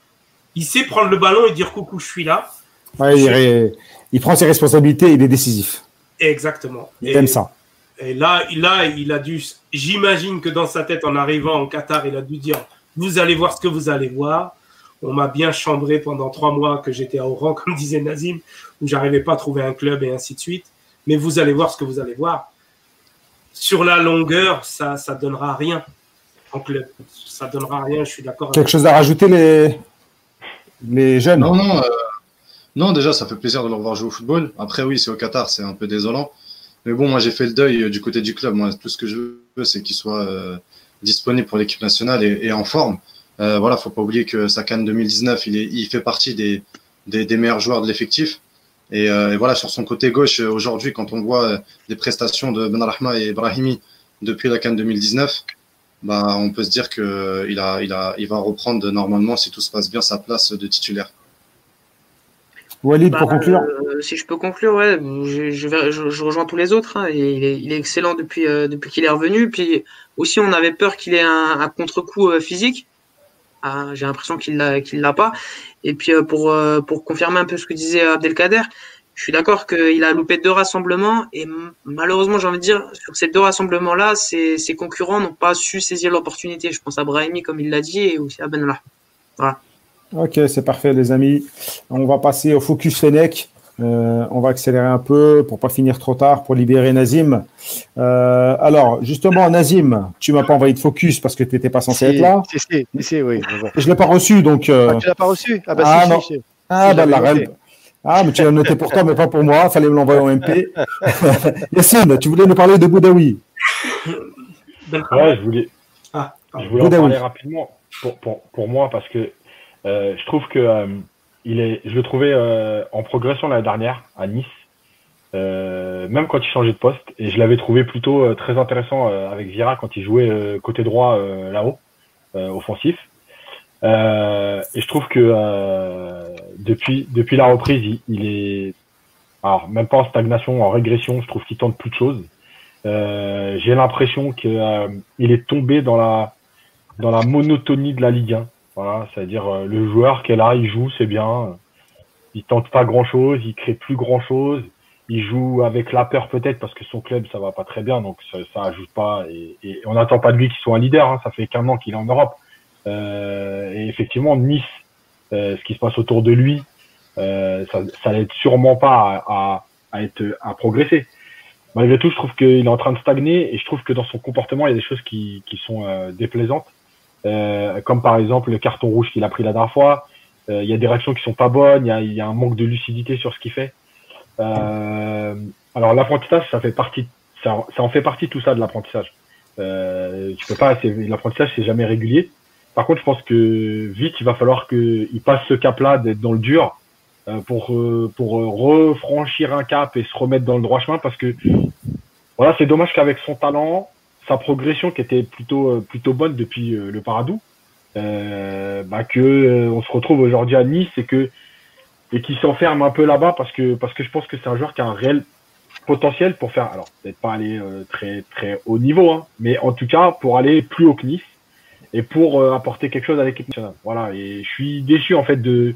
Il sait prendre le ballon et dire coucou, je suis là. Ouais, il, il, prend ses responsabilités, il est décisif. Exactement. Il et, aime ça. Et là, là, il a dû. J'imagine que dans sa tête, en arrivant en Qatar, il a dû dire Vous allez voir ce que vous allez voir. On m'a bien chambré pendant trois mois que j'étais à Oran, comme disait Nazim, où j'arrivais pas à trouver un club et ainsi de suite. Mais vous allez voir ce que vous allez voir. Sur la longueur, ça, ça donnera rien en club. Ça donnera rien. Je suis d'accord. Quelque chose à rajouter les les jeunes? Non, non. Euh, non, déjà, ça fait plaisir de leur voir jouer au football. Après, oui, c'est au Qatar, c'est un peu désolant. Mais bon, moi, j'ai fait le deuil euh, du côté du club. Moi, tout ce que je veux, c'est qu'il soit euh, disponible pour l'équipe nationale et, et, en forme. Euh, voilà, faut pas oublier que sa canne 2019, il, est, il fait partie des, des, des meilleurs joueurs de l'effectif. Et, euh, et, voilà, sur son côté gauche, euh, aujourd'hui, quand on voit les prestations de Benrahma et Brahimi depuis la canne 2019, bah, on peut se dire que il a, il a, il va reprendre normalement, si tout se passe bien, sa place de titulaire. Walid, bah, pour conclure euh, Si je peux conclure, ouais, je, je, vais, je, je rejoins tous les autres. Hein, et il, est, il, est, excellent depuis, euh, depuis qu'il est revenu. Puis aussi, on avait peur qu'il ait un, un contre-coup euh, physique. Ah, J'ai l'impression qu'il qu'il l'a pas. Et puis euh, pour, euh, pour confirmer un peu ce que disait Abdelkader, je suis d'accord qu'il a loupé deux rassemblements et malheureusement, j'ai envie de dire, sur ces deux rassemblements-là, ses, ses concurrents n'ont pas su saisir l'opportunité. Je pense à Brahimi, comme il l'a dit, et aussi à Benalla. Voilà. Ok, c'est parfait, les amis. On va passer au focus Fennec. Euh, on va accélérer un peu pour pas finir trop tard, pour libérer Nazim. Euh, alors, justement, Nazim, tu m'as pas envoyé de focus parce que tu n'étais pas censé si, être là. Si, si, si oui. Je l'ai pas reçu, donc. Euh... Ah, tu l'as pas reçu? Ah, bah ah, si, non. si, si. Ah, bah, la reine. Ah, mais tu l'as noté pour toi, mais pas pour moi. Fallait me l'envoyer en MP. Yassine, tu voulais nous parler de Boudaoui Ouais, je voulais, ah, je voulais en parler rapidement pour, pour, pour moi parce que euh, je trouve que euh, il est, je le trouvais euh, en progression l'année dernière à Nice, euh, même quand il changeait de poste, et je l'avais trouvé plutôt euh, très intéressant avec Vira quand il jouait côté droit là-haut, offensif. et je trouve que depuis depuis la reprise, il, est, alors même pas en stagnation, en régression, je trouve qu'il tente plus de choses. J'ai l'impression que il est tombé dans la dans la monotonie de la Ligue 1. Voilà, c'est-à-dire euh, le joueur qui est là, il joue, c'est bien. Il tente pas grand-chose, il crée plus grand-chose. Il joue avec la peur peut-être parce que son club ça va pas très bien, donc ça, ça ajoute pas. Et, on n'attend pas de lui qu'il soit un leader. Hein, ça fait qu'un an qu'il est en Europe. Euh, et effectivement, Nice, euh, ce qui se passe autour de lui, euh, ça, ça n'aide sûrement pas à, à, à, être à progresser. Malgré tout, je trouve qu'il est en train de stagner et je trouve que dans son comportement, il y a des choses qui, qui sont euh, déplaisantes. Euh, comme par exemple le carton rouge qu'il a pris la dernière fois. Euh, il y a des réactions qui sont pas bonnes, il y a, y a, un manque de lucidité sur ce qu'il fait. Euh, alors l'apprentissage, ça fait partie, ça, ça, en fait partie tout ça de l'apprentissage. Euh, tu peux pas, l'apprentissage c'est jamais régulier. Par contre, je pense que vite il va falloir qu'il passe ce cap-là d'être dans le dur euh, pour pour refranchir un cap et se remettre dans le droit chemin parce que voilà, c'est dommage qu'avec son talent, sa progression qui était plutôt euh, plutôt bonne depuis euh, le Paradou, euh, bah que euh, on se retrouve aujourd'hui à Nice et que et qui s'enferme un peu là-bas parce que parce que je pense que c'est un joueur qui a un réel potentiel pour faire alors peut-être pas aller euh, très très haut niveau hein, mais en tout cas pour aller plus haut que Nice et pour euh, apporter quelque chose à l'équipe nationale. Voilà et je suis déçu en fait de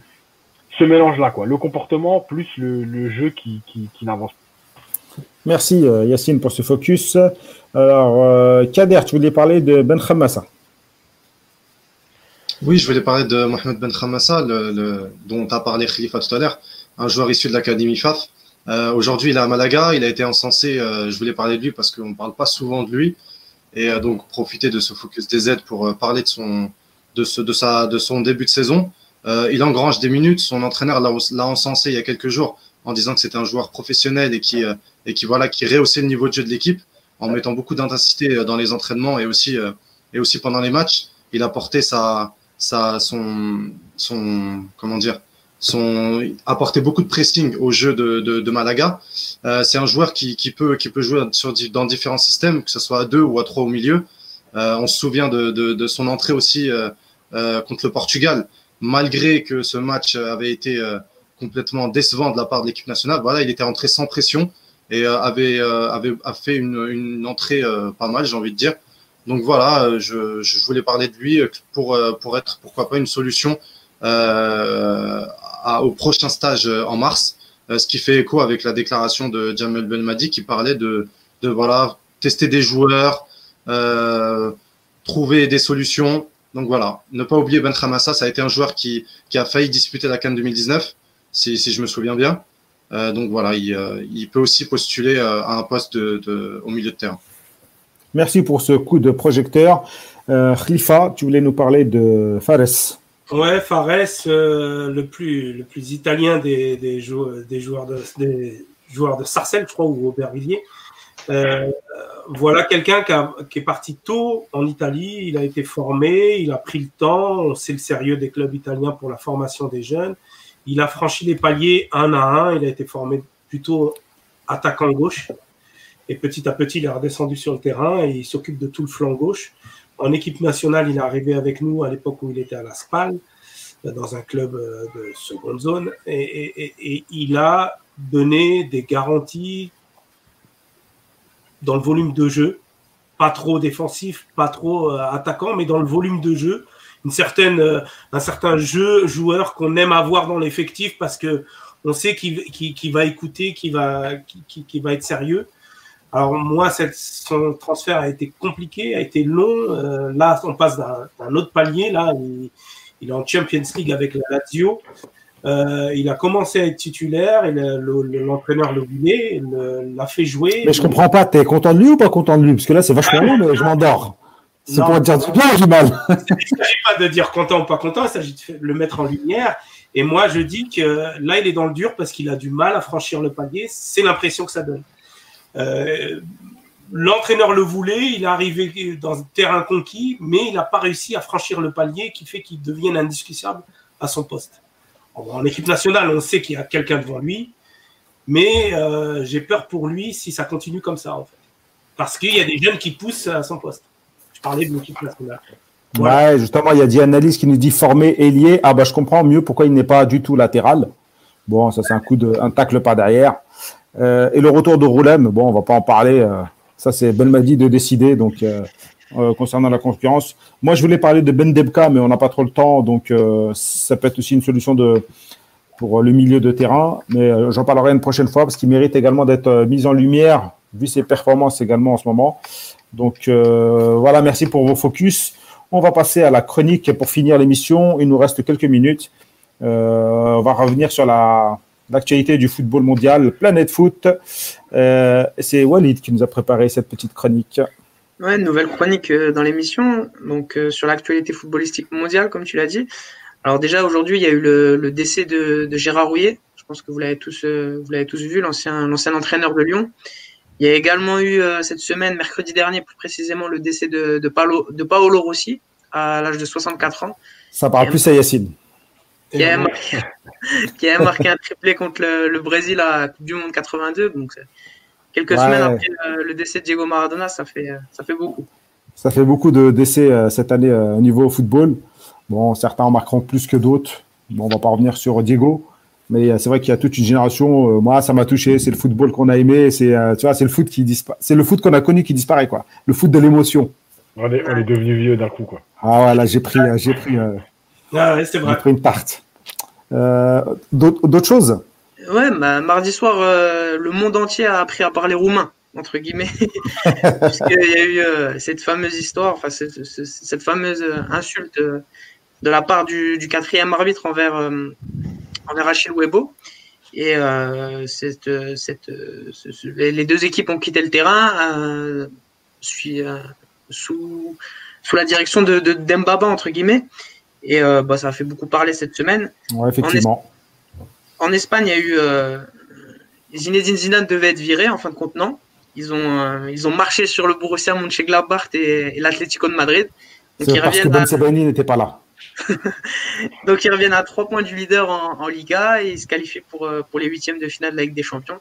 ce mélange là quoi, le comportement plus le, le jeu qui qui, qui n'avance pas. Merci Yacine pour ce focus. Alors, euh, Kader, tu voulais parler de Ben Khamassa. Oui, je voulais parler de Mohamed Ben Khamassa, le, le, dont a parlé Khalifa tout à l'heure, un joueur issu de l'académie FAF. Aujourd'hui, il est à Malaga. Il a été encensé. je voulais parler de lui parce qu'on ne parle pas souvent de lui. Et donc, profiter de ce focus des aides pour parler de son, de, ce, de, sa, de son début de saison. il engrange des minutes. Son entraîneur l'a encensé il y a quelques jours en disant que c'était un joueur professionnel et qui, et qui, voilà, qui rehaussait le niveau de jeu de l'équipe en mettant beaucoup d'intensité dans les entraînements et aussi, et aussi pendant les matchs. Il a porté sa, sa, son, son, comment dire, son, apporté beaucoup de pressing au jeu de, de, de Malaga. Euh, c'est un joueur qui, qui, peut, qui peut jouer sur, dans différents systèmes, que ce soit à deux ou à trois au milieu. Euh, on se souvient de, de, de son entrée aussi euh, euh contre le Portugal, malgré que ce match avait été euh, complètement décevant de la part de l'équipe nationale. Voilà, il était entré sans pression et euh, avait, avait a fait une, une entrée pas mal, j'ai envie de dire. Donc voilà, je, je, voulais parler de lui pour, pour être pourquoi pas une solution euh, au prochain stage euh, en mars, euh, ce qui fait écho avec la déclaration de Jamel Belmadi qui parlait de, de voilà, tester des joueurs, trouver des solutions. Donc voilà, ne pas oublier Ben Ramassa, ça a été un joueur qui, qui a failli disputer la Cannes 2019, si, si je me souviens bien. Euh, donc voilà, il, il, peut aussi postuler à un poste de, de, au milieu de terrain. Merci pour ce coup de projecteur. Euh, Khalifa, tu voulais nous parler de Fares. Ouais, Fares, euh, le, plus, le plus italien des, des, joueurs, des, joueurs de, des joueurs de Sarcelles, je crois, ou Aubervilliers. Euh, voilà quelqu'un qui, qui, est parti tôt en Italie, il a été formé, il a pris le temps, on sait le sérieux des clubs italiens pour la formation des jeunes. Il a franchi les paliers un à un, il a été formé plutôt attaquant gauche. Et petit à petit, il est redescendu sur le terrain et il s'occupe de tout le flanc gauche. En équipe nationale, il est arrivé avec nous à l'époque où il était à la SPAL, dans un club euh, de seconde zone, et, il a donné des garanties dans le volume de jeu, pas trop défensif, pas trop euh, attaquant, mais dans le volume de jeu, une certaine, euh, un certain jeu joueur qu'on aime avoir dans l'effectif parce que on sait qu'il va écouter, qu'il va, être sérieux. Alors moi, son transfert a été compliqué, a été long. Euh, là, on passe d'un autre palier. Là, il, est en Champions League avec la Lazio. Euh, il a commencé à être titulaire et l'entraîneur le, voulait, l'a fait jouer. Mais je comprends pas, tu es content de lui ou pas content de lui? Parce que là, c'est vachement long, mais je m'endors. C'est pour dire du bien du mal. Il ne s'agit pas de dire content ou pas content, il s'agit de le mettre en lumière. Et moi, je dis que là, il est dans le dur parce qu'il a du mal à franchir le palier. C'est l'impression que ça donne. Euh, l'entraîneur le voulait, il est arrivé dans un terrain conquis, mais il n'a pas réussi à franchir le palier qui fait qu'il devienne indiscutable à son poste. En, équipe nationale, on sait qu'il y a quelqu'un devant lui, mais euh, j'ai peur pour lui si ça continue comme ça, en fait. Parce qu'il y a des jeunes qui poussent à son poste. De l'équipe nationale. Ouais, justement, il y a des analyses qui nous dit formé ailier. Ah bah je comprends mieux pourquoi il n'est pas du tout latéral. Bon, ça c'est un coup de un tacle par derrière. Euh, et le retour de Roulem, bon, on va pas en parler. Euh, ça, c'est Belmadi de décider. Donc, euh, concernant la concurrence, moi, je voulais parler de Ben Debka, mais on n'a pas trop le temps. Donc, ça peut être aussi une solution de, pour le milieu de terrain. Mais j'en parlerai une prochaine fois parce qu'il mérite également d'être mis en lumière vu ses performances également en ce moment. Donc, voilà, merci pour vos focus. On va passer à la chronique pour finir l'émission. Il nous reste quelques minutes. on va revenir sur la l'actualité du football mondial, Planète Foot. Euh, c'est Walid qui nous a préparé cette petite chronique. Ouais, nouvelle chronique euh, dans l'émission, donc euh, sur l'actualité footballistique mondiale, comme tu l'as dit. Alors déjà aujourd'hui, il y a eu le, décès de, Gérard Rouillet. Je pense que vous l'avez tous, vu, l'ancien entraîneur de Lyon. Il y a également eu cette semaine, mercredi dernier plus précisément, le décès de, de, Paolo, de Paolo Rossi à l'âge de 64 ans. Ça parle plus à Yacine qui a, marqué, un triplé contre le, Brésil à la Coupe du Monde 82. Donc, quelques semaines après le, décès de Diego Maradona, ça fait, ça fait beaucoup. Ça fait beaucoup de décès euh, cette année euh, au niveau football. Bon, certains en marqueront plus que d'autres. Bon, on va pas revenir sur Diego, mais euh, c'est vrai qu'il y a toute une génération. moi, ça m'a touché. C'est le football qu'on a aimé. C'est, tu vois, c'est le foot qui disparaît. C'est le foot qu'on a connu qui disparaît, quoi. Le foot de l'émotion. On est, on est devenu vieux d'un coup, quoi. Ah voilà, j'ai pris, j'ai pris. Ah c'est vrai. une tarte. Euh, d'autres choses? Ouais, bah, mardi soir, euh, le monde entier a appris à parler roumain, entre guillemets. Puisqu'il y a eu euh, cette fameuse histoire, enfin, cette, cette, fameuse insulte de la part du, du quatrième arbitre envers, envers Achille Webo. Et cette, cette, les deux équipes ont quitté le terrain sous, sous la direction de, de Dembaba, entre guillemets. Et bah, ça a fait beaucoup parler cette semaine. Ouais, effectivement. En, Espagne, il y a eu. Zinedine Zidane devait être viré en fin de compte, non ils ont, ils ont marché sur le Borussia Mönchengladbach et, et l'Atlético de Madrid. Donc, parce que Ben n'était pas là. Donc ils reviennent à trois points du leader en, Liga et ils se qualifient pour, euh, pour les huitièmes de finale de la Ligue des Champions.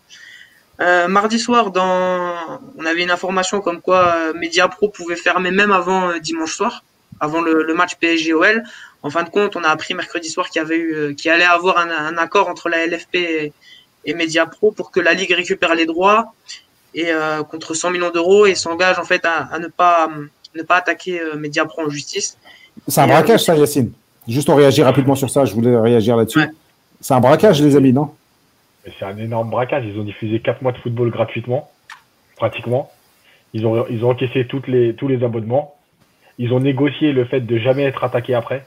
Euh, mardi soir, on avait une information comme quoi euh, Mediapro pouvait fermer même avant dimanche soir, avant le, match PSG-OL. En fin de compte, on a appris mercredi soir qu'il y avait qu'il allait avoir un, accord entre la LFP et, et Mediapro pour que la Ligue récupère les droits contre 100 millions d'euros et s'engage en fait à, à, ne pas ne pas attaquer Mediapro en justice. C'est un braquage, ça, Yacine. Juste on réagit rapidement sur ça, je voulais réagir là-dessus. C'est un braquage, les amis, non? C'est un énorme braquage. Ils ont diffusé 4 mois de football gratuitement, pratiquement. Ils ont, ils ont encaissé toutes les, tous les abonnements. Ils ont négocié le fait de jamais être attaqué après.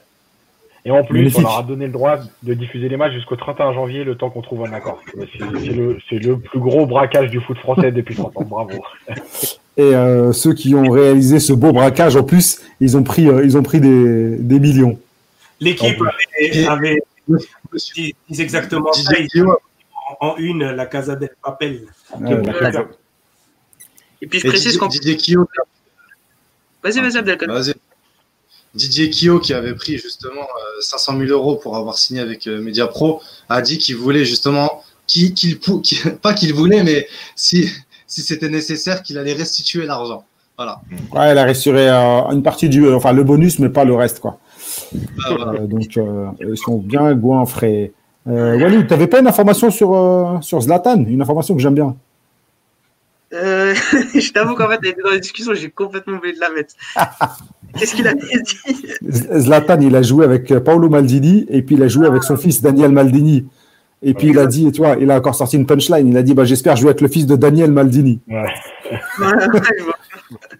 Et en plus, on leur a donné le droit de diffuser les matchs jusqu'au 31 janvier, le temps qu'on trouve un accord. C'est le, le, plus gros braquage du foot français depuis 30 ans. Bravo. Et euh, ceux qui ont réalisé ce beau braquage, en plus, ils ont pris, euh, ils ont pris des, des millions. L'équipe avait, avait dit exactement ça. En, une, la Casa del Papel. Et puis je précise qu'on. Vas-y, vas-y, Abdelkader. Vas-y. Didier Kio, qui avait pris justement 500 euh, 000 euros pour avoir signé avec Mediapro, a dit qu'il voulait justement, qu'il, pas qu'il voulait, mais si, si c'était nécessaire, qu'il allait restituer l'argent. Voilà. Ouais, elle a restitué euh, une partie du, euh, enfin le bonus, mais pas le reste, quoi. Ah, euh, donc ils sont bien goinfrés. Euh, Walid, tu n'avais pas une information sur, sur Zlatan, une information que j'aime bien. je t'avoue qu'en fait, dans la discussion, j'ai complètement oublié de la mettre. Qu'est-ce qu'il a dit? Zlatan, il a joué avec Paolo Maldini et puis il a joué avec son fils Daniel Maldini. Et puis il a dit, tu vois, il a encore sorti une punchline. Il a dit, bah, j'espère jouer avec le fils de Daniel Maldini.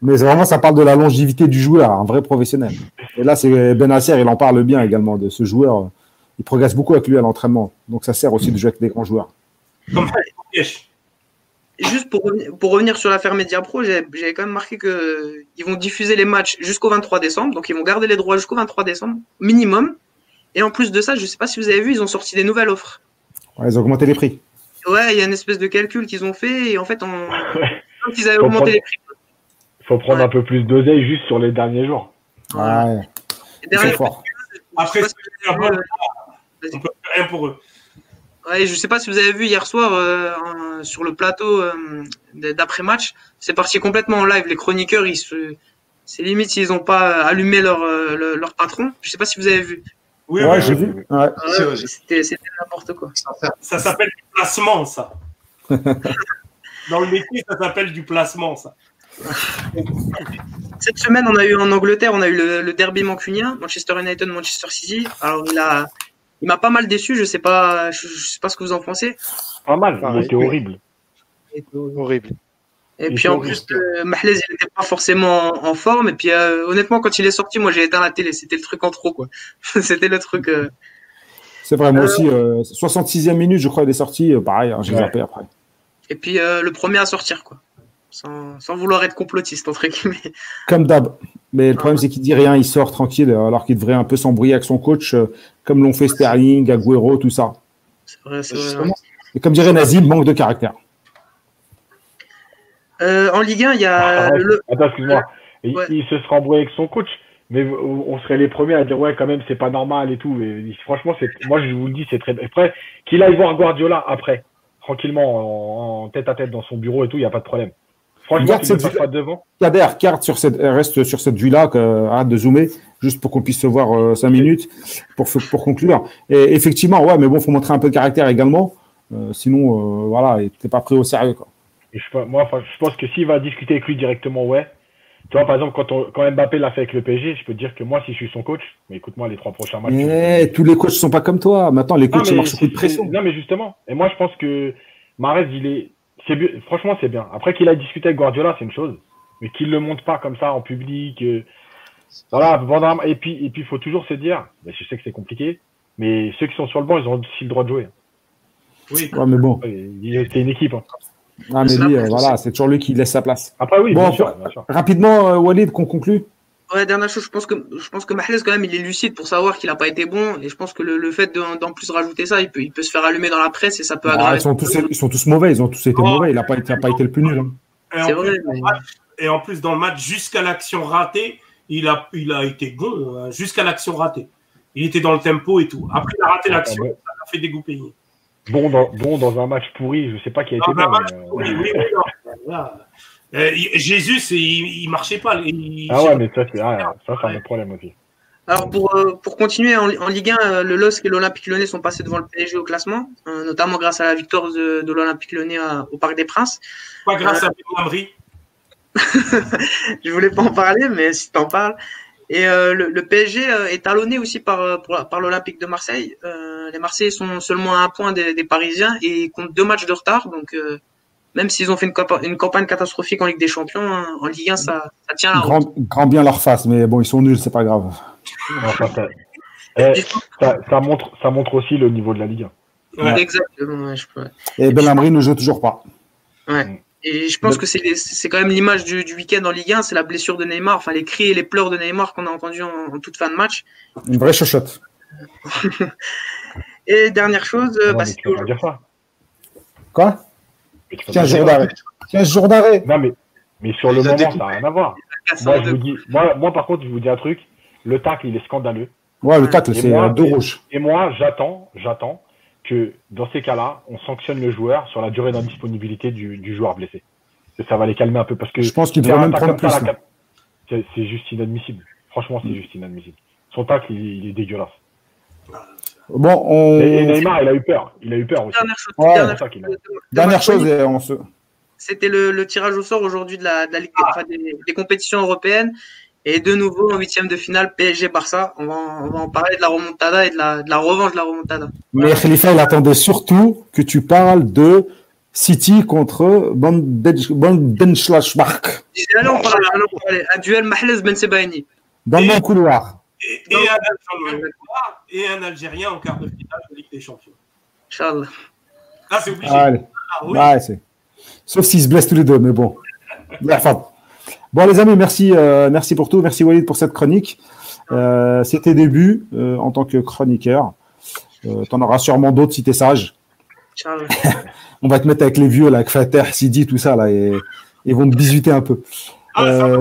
Mais vraiment, ça parle de la longévité du joueur, un vrai professionnel. Et là, c'est Ben Nasser, il en parle bien également de ce joueur. Il progresse beaucoup avec lui à l'entraînement. Donc ça sert aussi de jouer avec des grands joueurs. Juste pour, pour revenir sur l'affaire Media Pro, j'avais quand même marqué qu'ils vont diffuser les matchs jusqu'au 23 décembre. Donc ils vont garder les droits jusqu'au 23 décembre, minimum. Et en plus de ça, je ne sais pas si vous avez vu, ils ont sorti des nouvelles offres ils ont augmenté les prix. Ouais, il y a une espèce de calcul qu'ils ont fait et en fait, on... ils avaient augmenté les prix. Il faut prendre un peu plus d'oseille juste sur les derniers jours. Ouais. C'est fort. Après, on peut rien pour eux. Ouais, je sais pas si vous avez vu hier soir euh, sur le plateau euh, d'après match, c'est parti complètement en live. Les chroniqueurs, ils se, c'est limite s'ils n'ont pas allumé leur, euh, leur patron. Je sais pas si vous avez vu. Oui, ouais, j'ai vu. Ouais. C'était n'importe quoi. Ça s'appelle du placement, ça. Dans le métier, ça s'appelle du placement, ça. Cette semaine, on a eu en Angleterre, on a eu le, derby mancunien, Manchester United, Manchester City. Alors, il a, il m'a pas mal déçu. Je sais pas, je, sais pas ce que vous en pensez. Pas mal. il était horrible. Horrible. Et puis en plus, euh, Mahlez, il n'était pas forcément en, forme. Et puis euh, honnêtement, quand il est sorti, moi j'ai éteint la télé. C'était le truc en trop, quoi. C'était le truc. Euh, C'est vrai, moi aussi. 66e minute, je crois, il est sorti. pareil, hein, j'ai zappé après. Et puis le premier à sortir, quoi. Sans, sans, vouloir être complotiste, entre guillemets. Comme d'hab. Mais le problème, c'est qu'il dit rien, il sort tranquille, alors qu'il devrait un peu s'embrouiller avec son coach, comme l'ont fait Sterling, Agüero, tout ça. C'est vrai, c'est vrai. Et comme dirait Nazim, manque de caractère. Euh, en Ligue 1, il y a. Ah, le... Attends, excuse-moi. Il, se sera embrouillé avec son coach, mais on serait les premiers à dire ouais, quand même, c'est pas normal et tout. Et, franchement, c'est, moi, je vous le dis, c'est très. Après, qu'il aille voir Guardiola après, tranquillement, en, tête à tête dans son bureau et tout, il n'y a pas de problème. Franchement, il ne pas devant. Kader, carte sur cette, reste sur cette vue-là, arrête de zoomer, juste pour qu'on puisse se voir 5 euh, minutes pour, pour conclure. Et effectivement, ouais, mais bon, faut montrer un peu de caractère également. Euh, sinon, euh, voilà, t'es pas pris au sérieux, quoi. Et je, moi, je pense que s'il va discuter avec lui directement, ouais. Tu vois, par exemple, quand, on, quand Mbappé l'a fait avec le PSG, je peux te dire que moi, si je suis son coach, mais écoute-moi, les trois prochains matchs. Mais tous les coachs sont pas comme toi. Maintenant, les coachs, marchent sous de pression. Non, mais justement. Et moi, je pense que Marez, il est. c'est Franchement, c'est bien. Après qu'il a discuté avec Guardiola, c'est une chose. Mais qu'il le monte pas comme ça en public. Euh, voilà, et puis, et puis, il faut toujours se dire, mais je sais que c'est compliqué, mais ceux qui sont sur le banc, ils ont aussi le droit de jouer. Oui. Ouais, mais bon. C'est une équipe. Hein. Ah, mais lui, voilà, c'est toujours lui qui laisse sa place. Après, oui, bon, Rapidement, Walid, qu'on conclut. Ouais, dernière chose, je pense que je pense que Mahrez quand même il est lucide pour savoir qu'il n'a pas été bon et je pense que le, le fait d'en plus rajouter ça, il peut il peut se faire allumer dans la presse et ça peut aggraver. ils sont tous ils sont tous mauvais, ils ont tous été mauvais. Il n'a pas été pas été le plus nul. Hein. C'est vrai. et en plus dans le match jusqu'à l'action ratée, il a il a été bon hein, jusqu'à l'action ratée. Il était dans le tempo et tout. Après il a raté l'action, ça l'a fait dégoupiller. Bon dans, bon dans un match pourri, je sais pas qui a été bon. Match pourri, oui, oui, euh, Jésus, il, il marchait pas. ah ouais, mais ça, c'est ah, ça, un problème aussi. Alors pour, euh, pour continuer en, Ligue 1, euh, le LOSC et l'Olympique Lyonnais sont passés devant le PSG au classement, notamment grâce à la victoire de, de l'Olympique Lyonnais au Parc des Princes. Pas grâce à Bambry. Je voulais pas en parler, mais si tu en parles. Et le, PSG est talonné aussi par, par l'Olympique de Marseille. les Marseillais sont seulement à un point des, des Parisiens et comptent deux matchs de retard, donc même s'ils ont fait une, campagne catastrophique en Ligue des Champions, hein, en Ligue 1, ça, tient la grand, grand, bien leur face, mais bon, ils sont nuls, c'est pas grave. Eh, ça, montre, ça montre aussi le niveau de la Ligue 1. Exactement, Et Belhamri ne joue toujours pas. Ouais. Et je pense que c'est quand même l'image du, week-end en Ligue 1, c'est la blessure de Neymar, enfin les cris et les pleurs de Neymar qu'on a entendus en, toute fin de match. Une vraie chochotte. et dernière chose, bah, Quoi? 15 jours d'arrêt. 15 jours d'arrêt. Non, mais, mais sur le moment, ça n'a rien à voir. Moi, je vous dis, moi, moi, par contre, je vous dis un truc. Le tacle, il est scandaleux. Ouais, le tacle, c'est deux rouges. Et moi, j'attends, j'attends que dans ces cas-là, on sanctionne le joueur sur la durée d'indisponibilité du, du joueur blessé. Et ça va les calmer un peu parce que. Je pense qu'il pourrait même prendre plus. C'est juste inadmissible. Franchement, c'est juste inadmissible. Son tacle, il, il est dégueulasse. Bon, on... Et Neymar, il a eu peur. Il a eu peur aussi. Dernière chose, on se... C'était le, tirage au sort aujourd'hui de la, de la Ligue des, compétitions européennes. Et de nouveau, en huitième de finale, PSG-Barça. On va, on va en parler de la remontada et de la, de la revanche de la remontada. Mais Khalifa, il attendait surtout que tu parles de City contre Bandenschlashbach. Allez, on parle, un duel Mahlez Ben Sebaini. Dans mon couloir. Et, et, un et, un Algérien en quart de finale de Ligue des Champions. Inch'Allah. Ah, c'est obligé. Ah, oui. ouais, c'est... Sauf s'ils se blessent tous les deux, mais bon. bon, les amis, merci, euh, merci pour tout. Merci Walid pour cette chronique. Euh, c'était début euh, en tant que chroniqueur. Euh, tu en auras sûrement d'autres si tu es sage. On va te mettre avec les vieux, là, avec Fateh, Sidi, tout ça, là, et ils vont te bisuter un peu. Ah,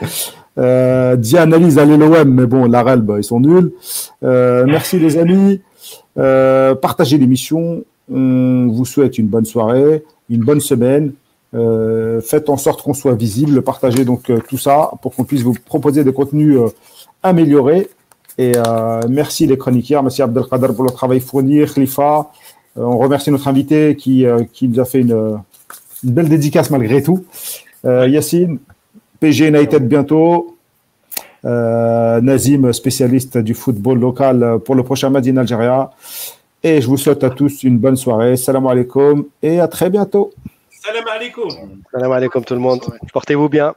euh... Euh, analyse à l'OM, mais bon, la bah, ils sont nuls. Euh, merci les amis. Euh, partagez l'émission. On vous souhaite une bonne soirée, une bonne semaine. Euh, faites en sorte qu'on soit visible. Partagez donc tout ça pour qu'on puisse vous proposer des contenus améliorés. Et merci les chroniqueurs, merci Abdelkader pour le travail fourni, Khalifa. on remercie notre invité qui, qui nous a fait une, une belle dédicace malgré tout. Yacine, PG United bientôt. Euh, Nazim, spécialiste du football local pour le prochain Madin Algérie. Et je vous souhaite à tous une bonne soirée. Salam alaikum et à très bientôt. Salam alaikum. Salam alaikum tout le monde. Portez-vous bien.